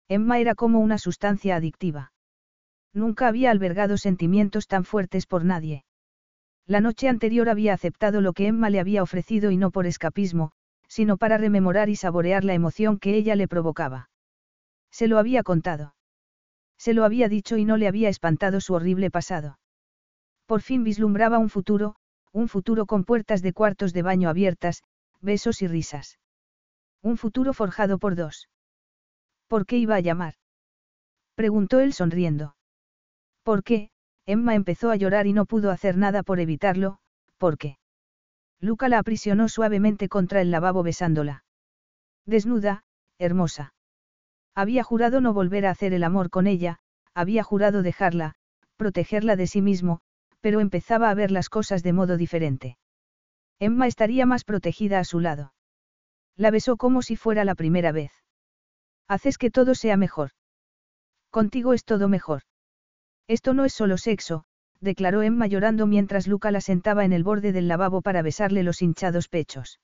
Emma era como una sustancia adictiva. Nunca había albergado sentimientos tan fuertes por nadie. La noche anterior había aceptado lo que Emma le había ofrecido y no por escapismo, sino para rememorar y saborear la emoción que ella le provocaba. Se lo había contado. Se lo había dicho y no le había espantado su horrible pasado. Por fin vislumbraba un futuro, un futuro con puertas de cuartos de baño abiertas, besos y risas. Un futuro forjado por dos. ¿Por qué iba a llamar? Preguntó él sonriendo. ¿Por qué? Emma empezó a llorar y no pudo hacer nada por evitarlo, ¿por qué? Luca la aprisionó suavemente contra el lavabo besándola. Desnuda, hermosa. Había jurado no volver a hacer el amor con ella, había jurado dejarla, protegerla de sí mismo, pero empezaba a ver las cosas de modo diferente. Emma estaría más protegida a su lado. La besó como si fuera la primera vez. Haces que todo sea mejor. Contigo es todo mejor. Esto no es solo sexo, declaró Emma llorando mientras Luca la sentaba en el borde del lavabo para besarle los hinchados pechos.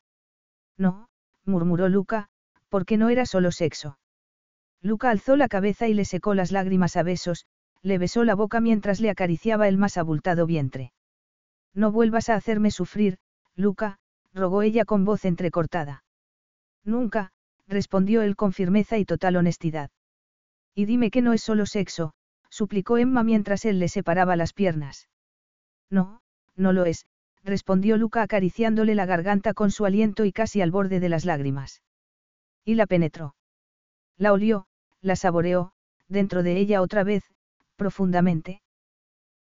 No, murmuró Luca, porque no era solo sexo. Luca alzó la cabeza y le secó las lágrimas a besos, le besó la boca mientras le acariciaba el más abultado vientre. No vuelvas a hacerme sufrir, Luca, rogó ella con voz entrecortada. Nunca, respondió él con firmeza y total honestidad. Y dime que no es solo sexo, suplicó Emma mientras él le separaba las piernas. No, no lo es, respondió Luca acariciándole la garganta con su aliento y casi al borde de las lágrimas. Y la penetró. La olió, la saboreó, dentro de ella otra vez, profundamente.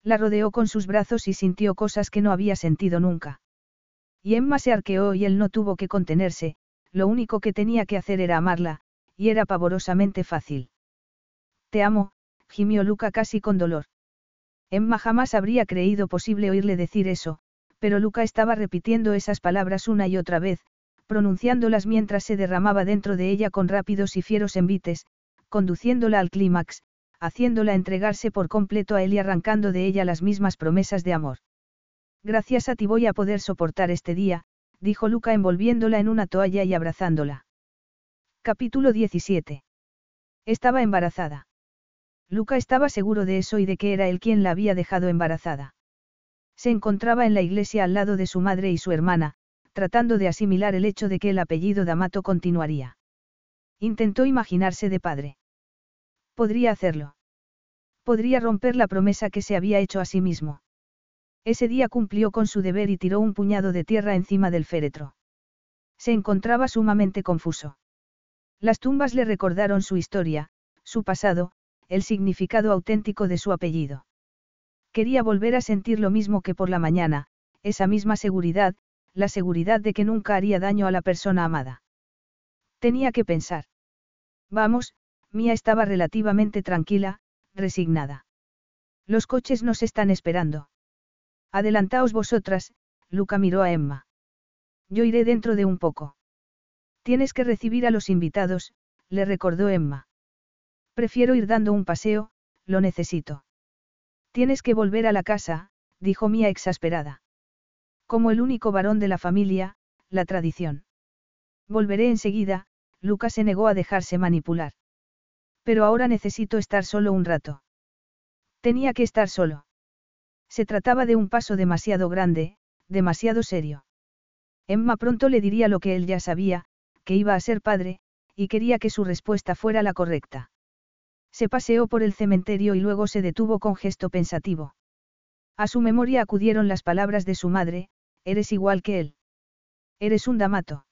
La rodeó con sus brazos y sintió cosas que no había sentido nunca. Y Emma se arqueó y él no tuvo que contenerse, lo único que tenía que hacer era amarla, y era pavorosamente fácil. Te amo, gimió Luca casi con dolor. Emma jamás habría creído posible oírle decir eso, pero Luca estaba repitiendo esas palabras una y otra vez, pronunciándolas mientras se derramaba dentro de ella con rápidos y fieros envites, conduciéndola al clímax, haciéndola entregarse por completo a él y arrancando de ella las mismas promesas de amor. Gracias a ti voy a poder soportar este día, dijo Luca envolviéndola en una toalla y abrazándola. Capítulo 17. Estaba embarazada. Luca estaba seguro de eso y de que era él quien la había dejado embarazada. Se encontraba en la iglesia al lado de su madre y su hermana, tratando de asimilar el hecho de que el apellido D'Amato continuaría. Intentó imaginarse de padre. Podría hacerlo. Podría romper la promesa que se había hecho a sí mismo. Ese día cumplió con su deber y tiró un puñado de tierra encima del féretro. Se encontraba sumamente confuso. Las tumbas le recordaron su historia, su pasado, el significado auténtico de su apellido. Quería volver a sentir lo mismo que por la mañana, esa misma seguridad, la seguridad de que nunca haría daño a la persona amada. Tenía que pensar. Vamos, Mía estaba relativamente tranquila, resignada. Los coches nos están esperando. Adelantaos vosotras, Luca miró a Emma. Yo iré dentro de un poco. Tienes que recibir a los invitados, le recordó Emma. Prefiero ir dando un paseo, lo necesito. Tienes que volver a la casa, dijo Mía exasperada. Como el único varón de la familia, la tradición. Volveré enseguida, Luca se negó a dejarse manipular. Pero ahora necesito estar solo un rato. Tenía que estar solo. Se trataba de un paso demasiado grande, demasiado serio. Emma pronto le diría lo que él ya sabía, que iba a ser padre, y quería que su respuesta fuera la correcta. Se paseó por el cementerio y luego se detuvo con gesto pensativo. A su memoria acudieron las palabras de su madre, eres igual que él. Eres un damato.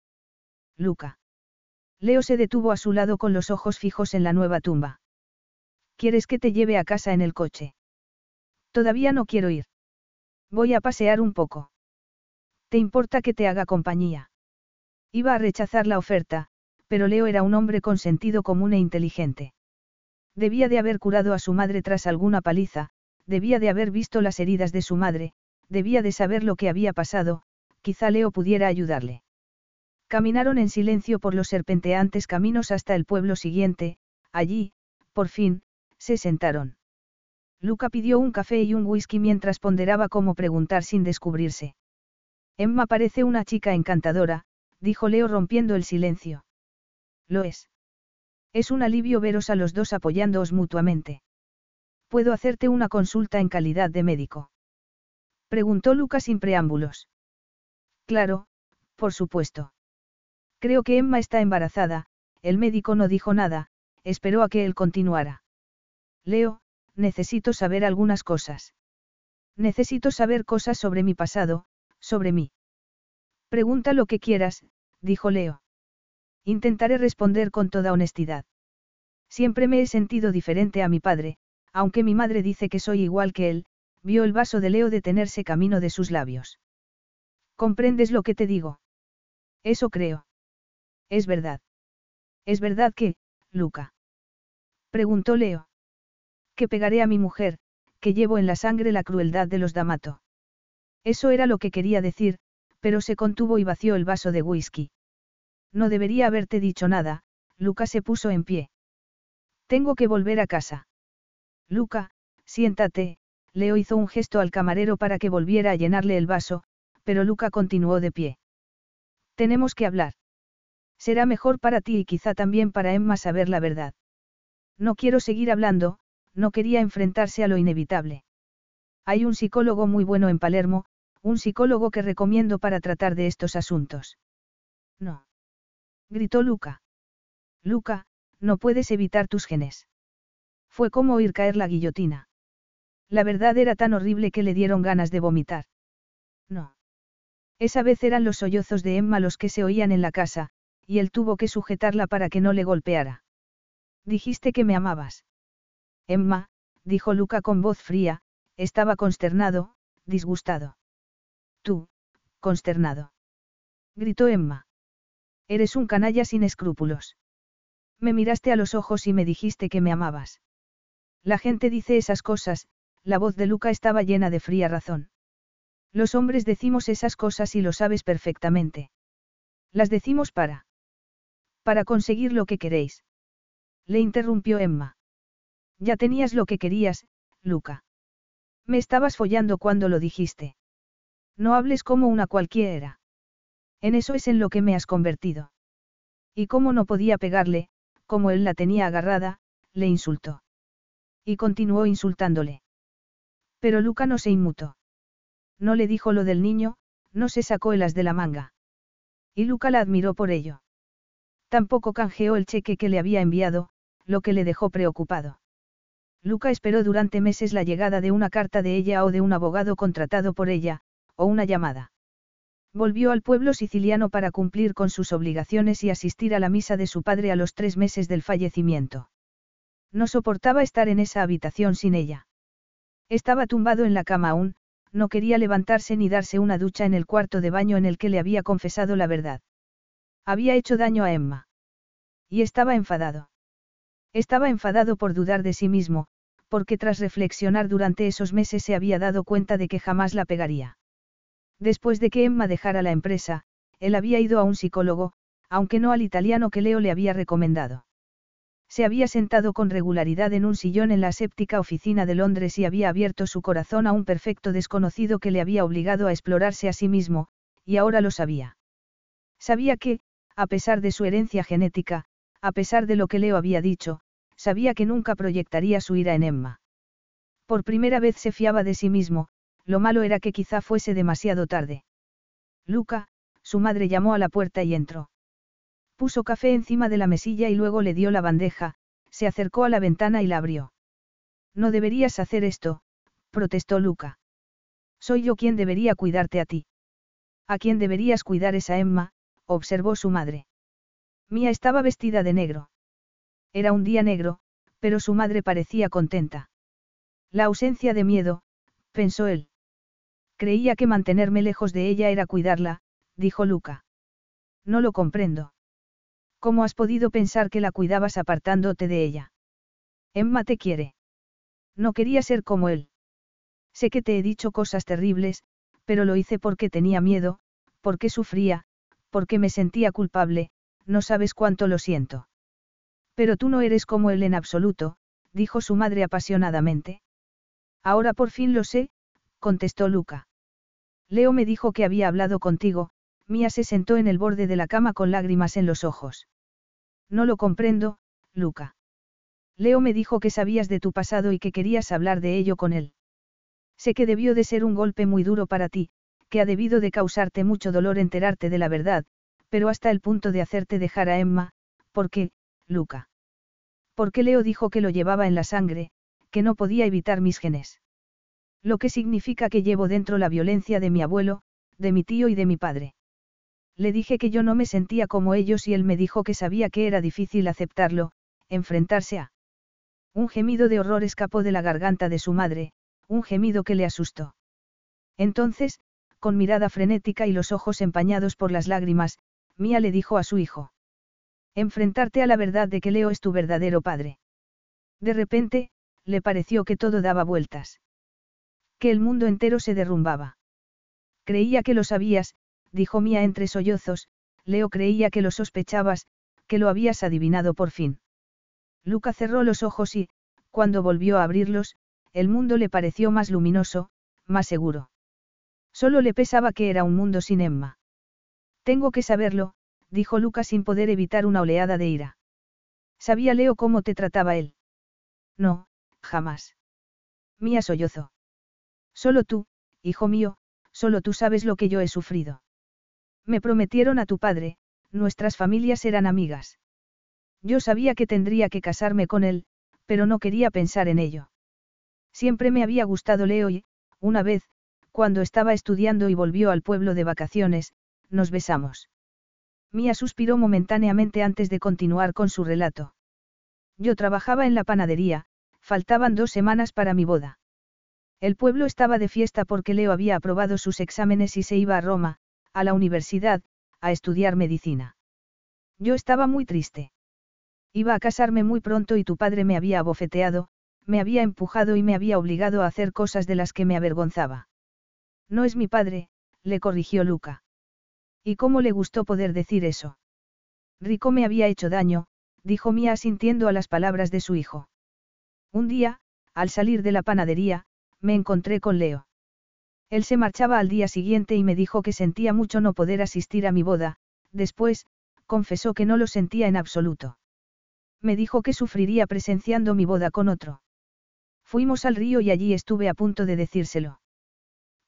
Luca. Leo se detuvo a su lado con los ojos fijos en la nueva tumba. ¿Quieres que te lleve a casa en el coche? Todavía no quiero ir. Voy a pasear un poco. ¿Te importa que te haga compañía? Iba a rechazar la oferta, pero Leo era un hombre con sentido común e inteligente. Debía de haber curado a su madre tras alguna paliza, debía de haber visto las heridas de su madre, debía de saber lo que había pasado, quizá Leo pudiera ayudarle. Caminaron en silencio por los serpenteantes caminos hasta el pueblo siguiente, allí, por fin, se sentaron. Luca pidió un café y un whisky mientras ponderaba cómo preguntar sin descubrirse. Emma parece una chica encantadora, dijo Leo rompiendo el silencio. Lo es. Es un alivio veros a los dos apoyándoos mutuamente. ¿Puedo hacerte una consulta en calidad de médico? Preguntó Luca sin preámbulos. Claro, por supuesto. Creo que Emma está embarazada, el médico no dijo nada, esperó a que él continuara. Leo, necesito saber algunas cosas. Necesito saber cosas sobre mi pasado, sobre mí. Pregunta lo que quieras, dijo Leo. Intentaré responder con toda honestidad. Siempre me he sentido diferente a mi padre, aunque mi madre dice que soy igual que él, vio el vaso de Leo detenerse camino de sus labios. ¿Comprendes lo que te digo? Eso creo. Es verdad. Es verdad que, Luca. Preguntó Leo. Que pegaré a mi mujer, que llevo en la sangre la crueldad de los D'Amato. Eso era lo que quería decir, pero se contuvo y vació el vaso de whisky. No debería haberte dicho nada, Luca se puso en pie. Tengo que volver a casa. Luca, siéntate, Leo hizo un gesto al camarero para que volviera a llenarle el vaso, pero Luca continuó de pie. Tenemos que hablar. Será mejor para ti y quizá también para Emma saber la verdad. No quiero seguir hablando, no quería enfrentarse a lo inevitable. Hay un psicólogo muy bueno en Palermo, un psicólogo que recomiendo para tratar de estos asuntos. No. Gritó Luca. Luca, no puedes evitar tus genes. Fue como oír caer la guillotina. La verdad era tan horrible que le dieron ganas de vomitar. No. Esa vez eran los sollozos de Emma los que se oían en la casa, y él tuvo que sujetarla para que no le golpeara. Dijiste que me amabas. Emma, dijo Luca con voz fría, estaba consternado, disgustado. Tú, consternado. Gritó Emma. Eres un canalla sin escrúpulos. Me miraste a los ojos y me dijiste que me amabas. La gente dice esas cosas, la voz de Luca estaba llena de fría razón. Los hombres decimos esas cosas y lo sabes perfectamente. Las decimos para. Para conseguir lo que queréis. Le interrumpió Emma. Ya tenías lo que querías, Luca. Me estabas follando cuando lo dijiste. No hables como una cualquiera. En eso es en lo que me has convertido. Y como no podía pegarle, como él la tenía agarrada, le insultó. Y continuó insultándole. Pero Luca no se inmutó. No le dijo lo del niño, no se sacó el as de la manga. Y Luca la admiró por ello. Tampoco canjeó el cheque que le había enviado, lo que le dejó preocupado. Luca esperó durante meses la llegada de una carta de ella o de un abogado contratado por ella, o una llamada. Volvió al pueblo siciliano para cumplir con sus obligaciones y asistir a la misa de su padre a los tres meses del fallecimiento. No soportaba estar en esa habitación sin ella. Estaba tumbado en la cama aún, no quería levantarse ni darse una ducha en el cuarto de baño en el que le había confesado la verdad. Había hecho daño a Emma. Y estaba enfadado. Estaba enfadado por dudar de sí mismo, porque tras reflexionar durante esos meses se había dado cuenta de que jamás la pegaría. Después de que Emma dejara la empresa, él había ido a un psicólogo, aunque no al italiano que Leo le había recomendado. Se había sentado con regularidad en un sillón en la séptica oficina de Londres y había abierto su corazón a un perfecto desconocido que le había obligado a explorarse a sí mismo, y ahora lo sabía. Sabía que, a pesar de su herencia genética, a pesar de lo que Leo había dicho, sabía que nunca proyectaría su ira en Emma. Por primera vez se fiaba de sí mismo, lo malo era que quizá fuese demasiado tarde. Luca, su madre llamó a la puerta y entró. Puso café encima de la mesilla y luego le dio la bandeja, se acercó a la ventana y la abrió. No deberías hacer esto, protestó Luca. Soy yo quien debería cuidarte a ti. A quien deberías cuidar es a Emma, observó su madre. Mía estaba vestida de negro. Era un día negro, pero su madre parecía contenta. La ausencia de miedo, pensó él. Creía que mantenerme lejos de ella era cuidarla, dijo Luca. No lo comprendo. ¿Cómo has podido pensar que la cuidabas apartándote de ella? Emma te quiere. No quería ser como él. Sé que te he dicho cosas terribles, pero lo hice porque tenía miedo, porque sufría, porque me sentía culpable, no sabes cuánto lo siento. Pero tú no eres como él en absoluto, dijo su madre apasionadamente. Ahora por fin lo sé, contestó Luca. Leo me dijo que había hablado contigo, Mía se sentó en el borde de la cama con lágrimas en los ojos. No lo comprendo, Luca. Leo me dijo que sabías de tu pasado y que querías hablar de ello con él. Sé que debió de ser un golpe muy duro para ti, que ha debido de causarte mucho dolor enterarte de la verdad, pero hasta el punto de hacerte dejar a Emma, porque, Luca. Porque Leo dijo que lo llevaba en la sangre, que no podía evitar mis genes. Lo que significa que llevo dentro la violencia de mi abuelo, de mi tío y de mi padre. Le dije que yo no me sentía como ellos y él me dijo que sabía que era difícil aceptarlo, enfrentarse a. Un gemido de horror escapó de la garganta de su madre, un gemido que le asustó. Entonces, con mirada frenética y los ojos empañados por las lágrimas, Mía le dijo a su hijo. Enfrentarte a la verdad de que Leo es tu verdadero padre. De repente, le pareció que todo daba vueltas. Que el mundo entero se derrumbaba. Creía que lo sabías, dijo Mía entre sollozos, Leo creía que lo sospechabas, que lo habías adivinado por fin. Luca cerró los ojos y, cuando volvió a abrirlos, el mundo le pareció más luminoso, más seguro. Solo le pesaba que era un mundo sin Emma. Tengo que saberlo, dijo Lucas sin poder evitar una oleada de ira. ¿Sabía Leo cómo te trataba él? No, jamás. Mía sollozó. Solo tú, hijo mío, solo tú sabes lo que yo he sufrido. Me prometieron a tu padre, nuestras familias eran amigas. Yo sabía que tendría que casarme con él, pero no quería pensar en ello. Siempre me había gustado Leo y, una vez, cuando estaba estudiando y volvió al pueblo de vacaciones, nos besamos. Mía suspiró momentáneamente antes de continuar con su relato. Yo trabajaba en la panadería, faltaban dos semanas para mi boda. El pueblo estaba de fiesta porque Leo había aprobado sus exámenes y se iba a Roma, a la universidad, a estudiar medicina. Yo estaba muy triste. Iba a casarme muy pronto y tu padre me había abofeteado, me había empujado y me había obligado a hacer cosas de las que me avergonzaba. No es mi padre, le corrigió Luca. ¿Y cómo le gustó poder decir eso? Rico me había hecho daño, dijo Mía asintiendo a las palabras de su hijo. Un día, al salir de la panadería, me encontré con Leo. Él se marchaba al día siguiente y me dijo que sentía mucho no poder asistir a mi boda, después, confesó que no lo sentía en absoluto. Me dijo que sufriría presenciando mi boda con otro. Fuimos al río y allí estuve a punto de decírselo.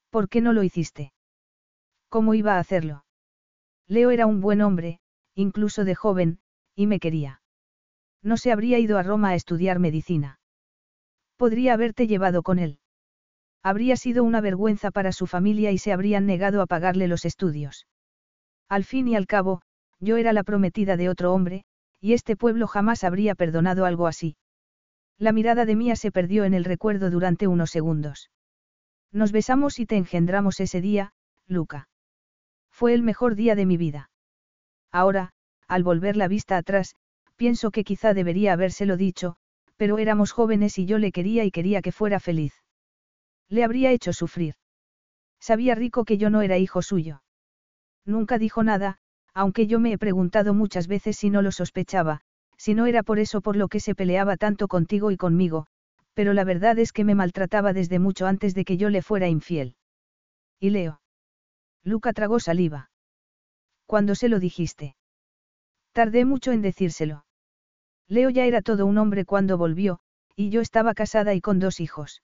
¿Por qué no lo hiciste? ¿Cómo iba a hacerlo? Leo era un buen hombre, incluso de joven, y me quería. No se habría ido a Roma a estudiar medicina. Podría haberte llevado con él. Habría sido una vergüenza para su familia y se habrían negado a pagarle los estudios. Al fin y al cabo, yo era la prometida de otro hombre, y este pueblo jamás habría perdonado algo así. La mirada de Mía se perdió en el recuerdo durante unos segundos. Nos besamos y te engendramos ese día, Luca. Fue el mejor día de mi vida. Ahora, al volver la vista atrás, pienso que quizá debería habérselo dicho, pero éramos jóvenes y yo le quería y quería que fuera feliz. Le habría hecho sufrir. Sabía Rico que yo no era hijo suyo. Nunca dijo nada, aunque yo me he preguntado muchas veces si no lo sospechaba, si no era por eso por lo que se peleaba tanto contigo y conmigo, pero la verdad es que me maltrataba desde mucho antes de que yo le fuera infiel. ¿Y Leo? Luca tragó saliva. ¿Cuándo se lo dijiste? Tardé mucho en decírselo. Leo ya era todo un hombre cuando volvió, y yo estaba casada y con dos hijos.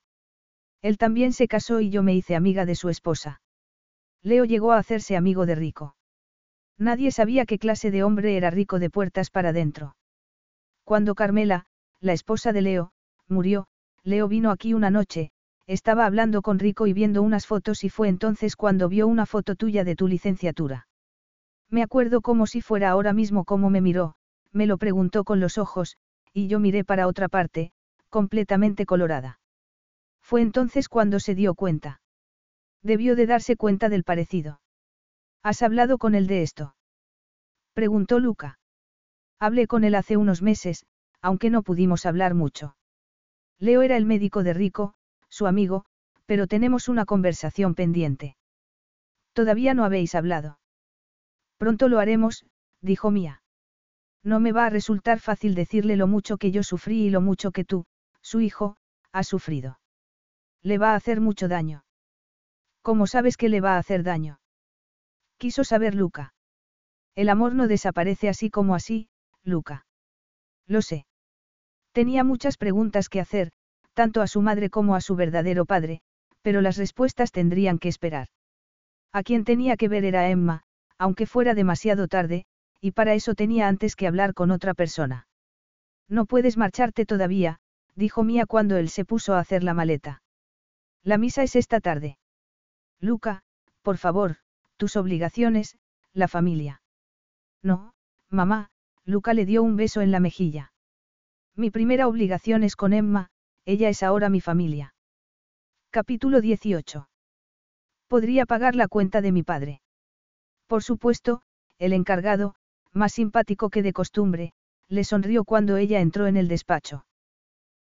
Él también se casó y yo me hice amiga de su esposa. Leo llegó a hacerse amigo de Rico. Nadie sabía qué clase de hombre era Rico de puertas para dentro. Cuando Carmela, la esposa de Leo, murió, Leo vino aquí una noche, estaba hablando con Rico y viendo unas fotos y fue entonces cuando vio una foto tuya de tu licenciatura. Me acuerdo como si fuera ahora mismo como me miró, me lo preguntó con los ojos, y yo miré para otra parte, completamente colorada. Fue entonces cuando se dio cuenta. Debió de darse cuenta del parecido. ¿Has hablado con él de esto? Preguntó Luca. Hablé con él hace unos meses, aunque no pudimos hablar mucho. Leo era el médico de Rico, su amigo, pero tenemos una conversación pendiente. Todavía no habéis hablado. Pronto lo haremos, dijo Mía. No me va a resultar fácil decirle lo mucho que yo sufrí y lo mucho que tú, su hijo, has sufrido. Le va a hacer mucho daño. ¿Cómo sabes que le va a hacer daño? Quiso saber Luca. El amor no desaparece así como así, Luca. Lo sé. Tenía muchas preguntas que hacer, tanto a su madre como a su verdadero padre, pero las respuestas tendrían que esperar. A quien tenía que ver era Emma, aunque fuera demasiado tarde, y para eso tenía antes que hablar con otra persona. No puedes marcharte todavía, dijo Mía cuando él se puso a hacer la maleta. La misa es esta tarde. Luca, por favor, tus obligaciones, la familia. No, mamá, Luca le dio un beso en la mejilla. Mi primera obligación es con Emma, ella es ahora mi familia. Capítulo 18. Podría pagar la cuenta de mi padre. Por supuesto, el encargado, más simpático que de costumbre, le sonrió cuando ella entró en el despacho.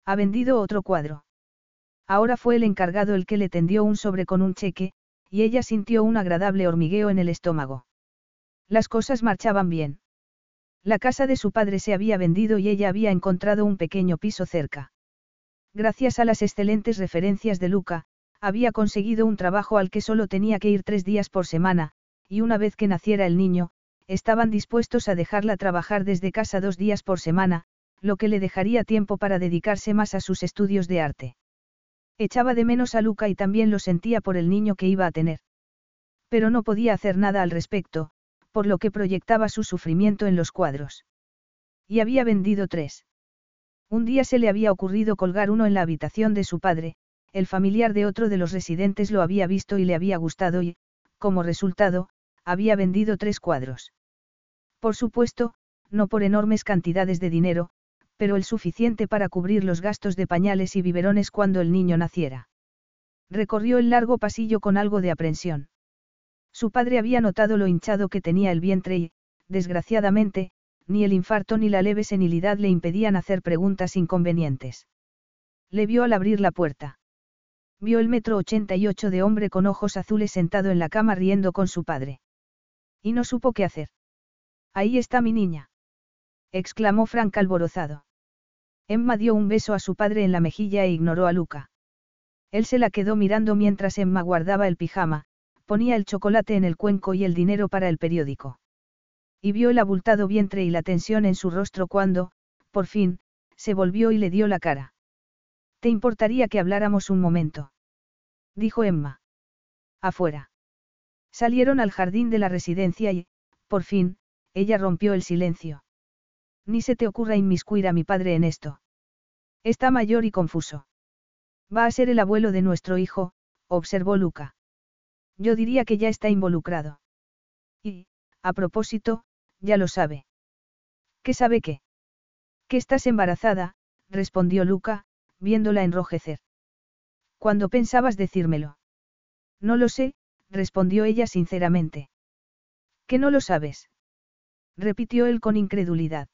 Ha vendido otro cuadro. Ahora fue el encargado el que le tendió un sobre con un cheque, y ella sintió un agradable hormigueo en el estómago. Las cosas marchaban bien. La casa de su padre se había vendido y ella había encontrado un pequeño piso cerca. Gracias a las excelentes referencias de Luca, había conseguido un trabajo al que solo tenía que ir tres días por semana, y una vez que naciera el niño, estaban dispuestos a dejarla trabajar desde casa dos días por semana, lo que le dejaría tiempo para dedicarse más a sus estudios de arte. Echaba de menos a Luca y también lo sentía por el niño que iba a tener. Pero no podía hacer nada al respecto, por lo que proyectaba su sufrimiento en los cuadros. Y había vendido tres. Un día se le había ocurrido colgar uno en la habitación de su padre, el familiar de otro de los residentes lo había visto y le había gustado y, como resultado, había vendido tres cuadros. Por supuesto, no por enormes cantidades de dinero, pero el suficiente para cubrir los gastos de pañales y biberones cuando el niño naciera. Recorrió el largo pasillo con algo de aprensión. Su padre había notado lo hinchado que tenía el vientre y, desgraciadamente, ni el infarto ni la leve senilidad le impedían hacer preguntas inconvenientes. Le vio al abrir la puerta. Vio el metro ochenta y ocho de hombre con ojos azules sentado en la cama riendo con su padre. Y no supo qué hacer. Ahí está mi niña. exclamó Frank alborozado. Emma dio un beso a su padre en la mejilla e ignoró a Luca. Él se la quedó mirando mientras Emma guardaba el pijama, ponía el chocolate en el cuenco y el dinero para el periódico. Y vio el abultado vientre y la tensión en su rostro cuando, por fin, se volvió y le dio la cara. ¿Te importaría que habláramos un momento? dijo Emma. Afuera. Salieron al jardín de la residencia y, por fin, ella rompió el silencio. Ni se te ocurra inmiscuir a mi padre en esto. Está mayor y confuso. Va a ser el abuelo de nuestro hijo, observó Luca. Yo diría que ya está involucrado. Y, a propósito, ya lo sabe. ¿Qué sabe qué? Que estás embarazada, respondió Luca, viéndola enrojecer. ¿Cuándo pensabas decírmelo? No lo sé, respondió ella sinceramente. ¿Qué no lo sabes? repitió él con incredulidad.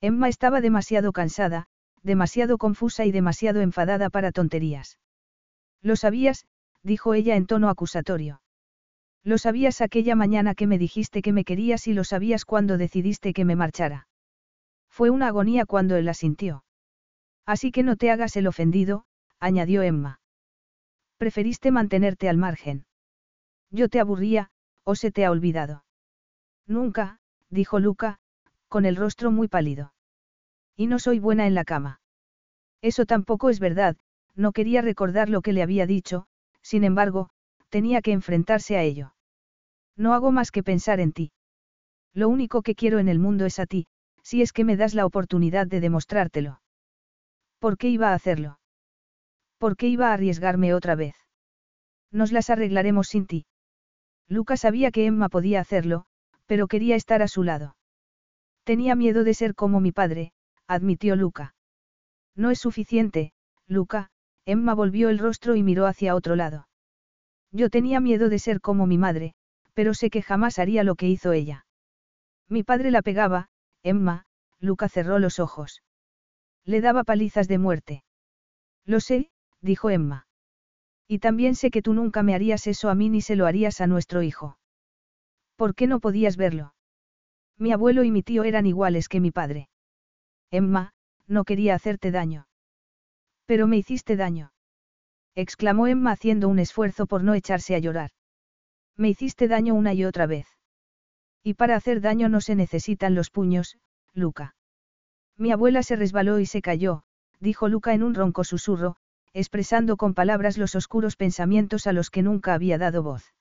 Emma estaba demasiado cansada, demasiado confusa y demasiado enfadada para tonterías. Lo sabías, dijo ella en tono acusatorio. Lo sabías aquella mañana que me dijiste que me querías y lo sabías cuando decidiste que me marchara. Fue una agonía cuando él la sintió. Así que no te hagas el ofendido, añadió Emma. Preferiste mantenerte al margen. Yo te aburría, o se te ha olvidado. Nunca, dijo Luca, con el rostro muy pálido. Y no soy buena en la cama. Eso tampoco es verdad, no quería recordar lo que le había dicho, sin embargo, tenía que enfrentarse a ello. No hago más que pensar en ti. Lo único que quiero en el mundo es a ti, si es que me das la oportunidad de demostrártelo. ¿Por qué iba a hacerlo? ¿Por qué iba a arriesgarme otra vez? Nos las arreglaremos sin ti. Lucas sabía que Emma podía hacerlo, pero quería estar a su lado. Tenía miedo de ser como mi padre, admitió Luca. No es suficiente, Luca, Emma volvió el rostro y miró hacia otro lado. Yo tenía miedo de ser como mi madre, pero sé que jamás haría lo que hizo ella. Mi padre la pegaba, Emma, Luca cerró los ojos. Le daba palizas de muerte. Lo sé, dijo Emma. Y también sé que tú nunca me harías eso a mí ni se lo harías a nuestro hijo. ¿Por qué no podías verlo? Mi abuelo y mi tío eran iguales que mi padre. Emma, no quería hacerte daño. Pero me hiciste daño. exclamó Emma haciendo un esfuerzo por no echarse a llorar. Me hiciste daño una y otra vez. Y para hacer daño no se necesitan los puños, Luca. Mi abuela se resbaló y se cayó, dijo Luca en un ronco susurro, expresando con palabras los oscuros pensamientos a los que nunca había dado voz.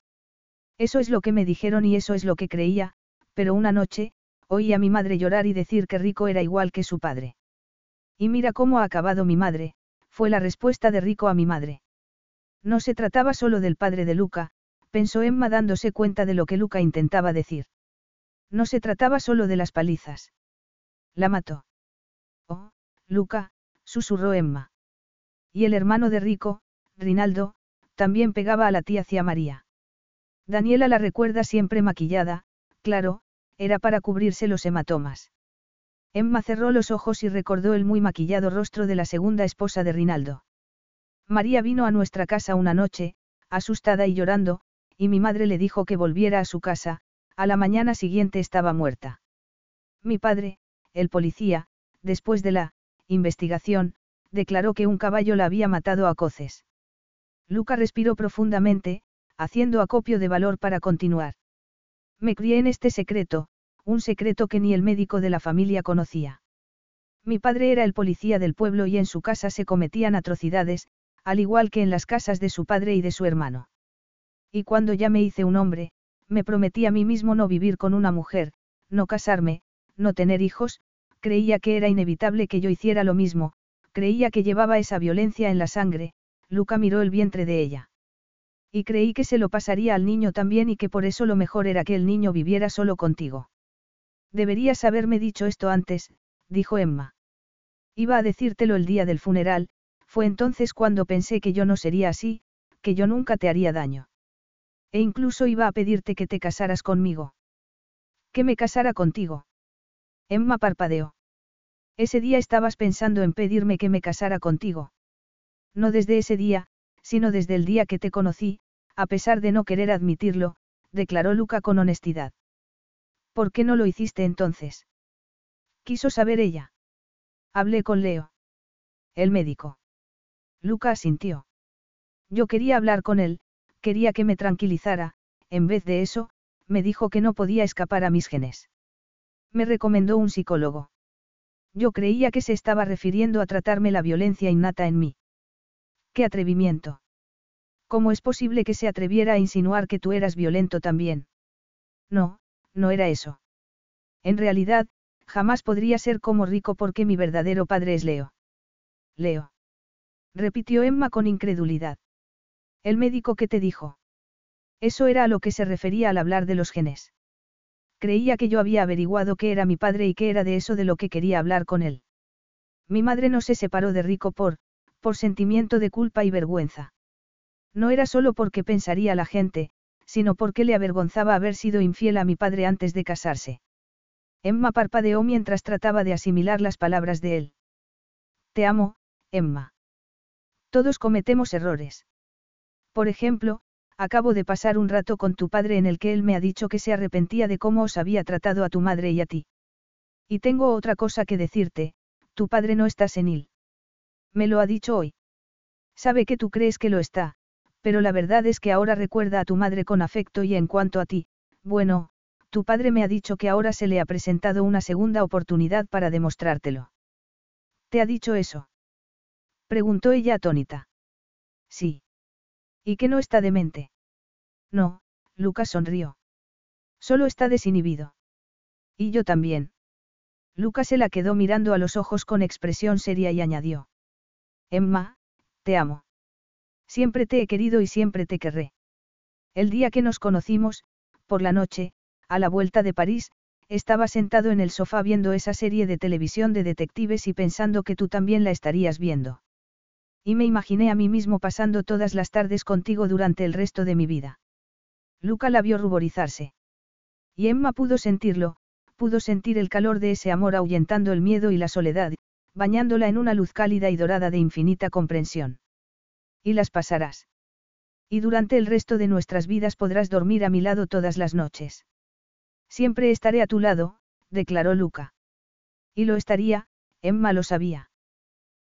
Eso es lo que me dijeron y eso es lo que creía, pero una noche, oí a mi madre llorar y decir que Rico era igual que su padre. Y mira cómo ha acabado mi madre, fue la respuesta de Rico a mi madre. No se trataba solo del padre de Luca, pensó Emma dándose cuenta de lo que Luca intentaba decir. No se trataba solo de las palizas. La mató. Oh, Luca, susurró Emma. Y el hermano de Rico, Rinaldo, también pegaba a la tía hacia María. Daniela la recuerda siempre maquillada, claro, era para cubrirse los hematomas. Emma cerró los ojos y recordó el muy maquillado rostro de la segunda esposa de Rinaldo. María vino a nuestra casa una noche, asustada y llorando, y mi madre le dijo que volviera a su casa, a la mañana siguiente estaba muerta. Mi padre, el policía, después de la investigación, declaró que un caballo la había matado a coces. Luca respiró profundamente, haciendo acopio de valor para continuar. Me crié en este secreto, un secreto que ni el médico de la familia conocía. Mi padre era el policía del pueblo y en su casa se cometían atrocidades, al igual que en las casas de su padre y de su hermano. Y cuando ya me hice un hombre, me prometí a mí mismo no vivir con una mujer, no casarme, no tener hijos, creía que era inevitable que yo hiciera lo mismo, creía que llevaba esa violencia en la sangre, Luca miró el vientre de ella. Y creí que se lo pasaría al niño también y que por eso lo mejor era que el niño viviera solo contigo. Deberías haberme dicho esto antes, dijo Emma. Iba a decírtelo el día del funeral, fue entonces cuando pensé que yo no sería así, que yo nunca te haría daño. E incluso iba a pedirte que te casaras conmigo. Que me casara contigo. Emma parpadeó. Ese día estabas pensando en pedirme que me casara contigo. No desde ese día, sino desde el día que te conocí, a pesar de no querer admitirlo, declaró Luca con honestidad. ¿Por qué no lo hiciste entonces? Quiso saber ella. Hablé con Leo. El médico. Luca asintió. Yo quería hablar con él, quería que me tranquilizara, en vez de eso, me dijo que no podía escapar a mis genes. Me recomendó un psicólogo. Yo creía que se estaba refiriendo a tratarme la violencia innata en mí. ¡Qué atrevimiento! ¿Cómo es posible que se atreviera a insinuar que tú eras violento también? No, no era eso. En realidad, jamás podría ser como rico porque mi verdadero padre es Leo. Leo. Repitió Emma con incredulidad. El médico que te dijo. Eso era a lo que se refería al hablar de los genes. Creía que yo había averiguado qué era mi padre y qué era de eso de lo que quería hablar con él. Mi madre no se separó de Rico por, por sentimiento de culpa y vergüenza. No era solo porque pensaría la gente, sino porque le avergonzaba haber sido infiel a mi padre antes de casarse. Emma parpadeó mientras trataba de asimilar las palabras de él. Te amo, Emma. Todos cometemos errores. Por ejemplo, acabo de pasar un rato con tu padre en el que él me ha dicho que se arrepentía de cómo os había tratado a tu madre y a ti. Y tengo otra cosa que decirte, tu padre no está senil. Me lo ha dicho hoy. Sabe que tú crees que lo está, pero la verdad es que ahora recuerda a tu madre con afecto y en cuanto a ti, bueno, tu padre me ha dicho que ahora se le ha presentado una segunda oportunidad para demostrártelo. ¿Te ha dicho eso? Preguntó ella atónita. Sí. ¿Y que no está demente? No, Lucas sonrió. Solo está desinhibido. Y yo también. Lucas se la quedó mirando a los ojos con expresión seria y añadió. Emma, te amo. Siempre te he querido y siempre te querré. El día que nos conocimos, por la noche, a la vuelta de París, estaba sentado en el sofá viendo esa serie de televisión de detectives y pensando que tú también la estarías viendo. Y me imaginé a mí mismo pasando todas las tardes contigo durante el resto de mi vida. Luca la vio ruborizarse. Y Emma pudo sentirlo, pudo sentir el calor de ese amor ahuyentando el miedo y la soledad, bañándola en una luz cálida y dorada de infinita comprensión. Y las pasarás. Y durante el resto de nuestras vidas podrás dormir a mi lado todas las noches. Siempre estaré a tu lado, declaró Luca. Y lo estaría, Emma lo sabía.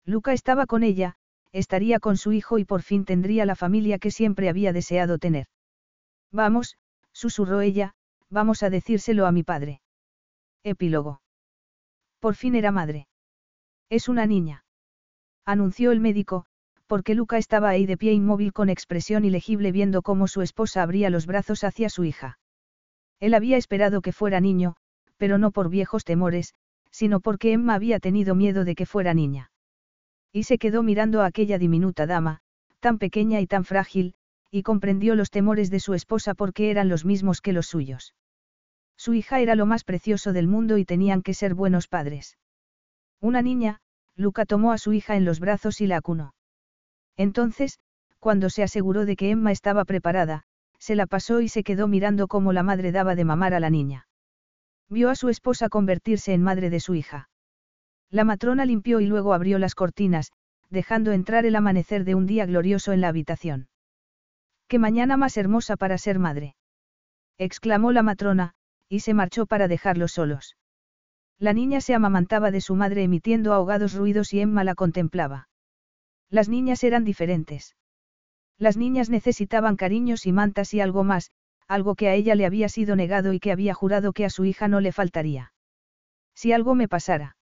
Luca estaba con ella, estaría con su hijo y por fin tendría la familia que siempre había deseado tener. Vamos, susurró ella, vamos a decírselo a mi padre. Epílogo. Por fin era madre. Es una niña. Anunció el médico, porque Luca estaba ahí de pie inmóvil con expresión ilegible viendo cómo su esposa abría los brazos hacia su hija. Él había esperado que fuera niño, pero no por viejos temores, sino porque Emma había tenido miedo de que fuera niña. Y se quedó mirando a aquella diminuta dama, tan pequeña y tan frágil, y comprendió los temores de su esposa porque eran los mismos que los suyos. Su hija era lo más precioso del mundo y tenían que ser buenos padres. Una niña, Luca tomó a su hija en los brazos y la acunó. Entonces, cuando se aseguró de que Emma estaba preparada, se la pasó y se quedó mirando cómo la madre daba de mamar a la niña. Vio a su esposa convertirse en madre de su hija. La matrona limpió y luego abrió las cortinas, dejando entrar el amanecer de un día glorioso en la habitación. ¡Qué mañana más hermosa para ser madre! exclamó la matrona, y se marchó para dejarlos solos. La niña se amamantaba de su madre emitiendo ahogados ruidos y Emma la contemplaba. Las niñas eran diferentes. Las niñas necesitaban cariños y mantas y algo más, algo que a ella le había sido negado y que había jurado que a su hija no le faltaría. Si algo me pasara.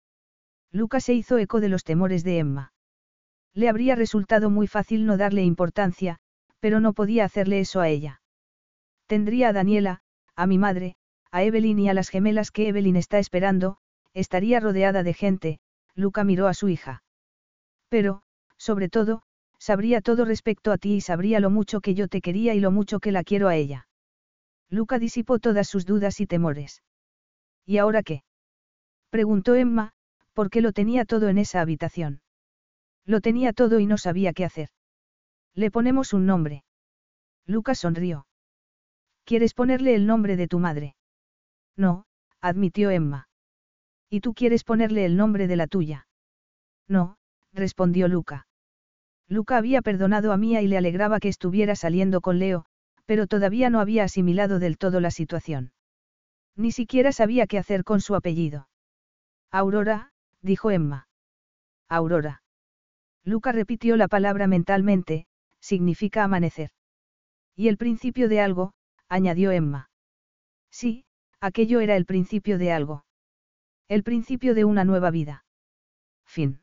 Lucas se hizo eco de los temores de Emma. Le habría resultado muy fácil no darle importancia, pero no podía hacerle eso a ella. Tendría a Daniela, a mi madre, a Evelyn y a las gemelas que Evelyn está esperando, estaría rodeada de gente, Luca miró a su hija. Pero, sobre todo, sabría todo respecto a ti y sabría lo mucho que yo te quería y lo mucho que la quiero a ella. Luca disipó todas sus dudas y temores. ¿Y ahora qué? preguntó Emma, porque lo tenía todo en esa habitación. Lo tenía todo y no sabía qué hacer. Le ponemos un nombre. Lucas sonrió. ¿Quieres ponerle el nombre de tu madre? No, admitió Emma. ¿Y tú quieres ponerle el nombre de la tuya? No, respondió Luca. Luca había perdonado a Mía y le alegraba que estuviera saliendo con Leo, pero todavía no había asimilado del todo la situación. Ni siquiera sabía qué hacer con su apellido. Aurora, dijo Emma. Aurora. Luca repitió la palabra mentalmente, significa amanecer. Y el principio de algo, añadió Emma. Sí, aquello era el principio de algo. El principio de una nueva vida. Fin.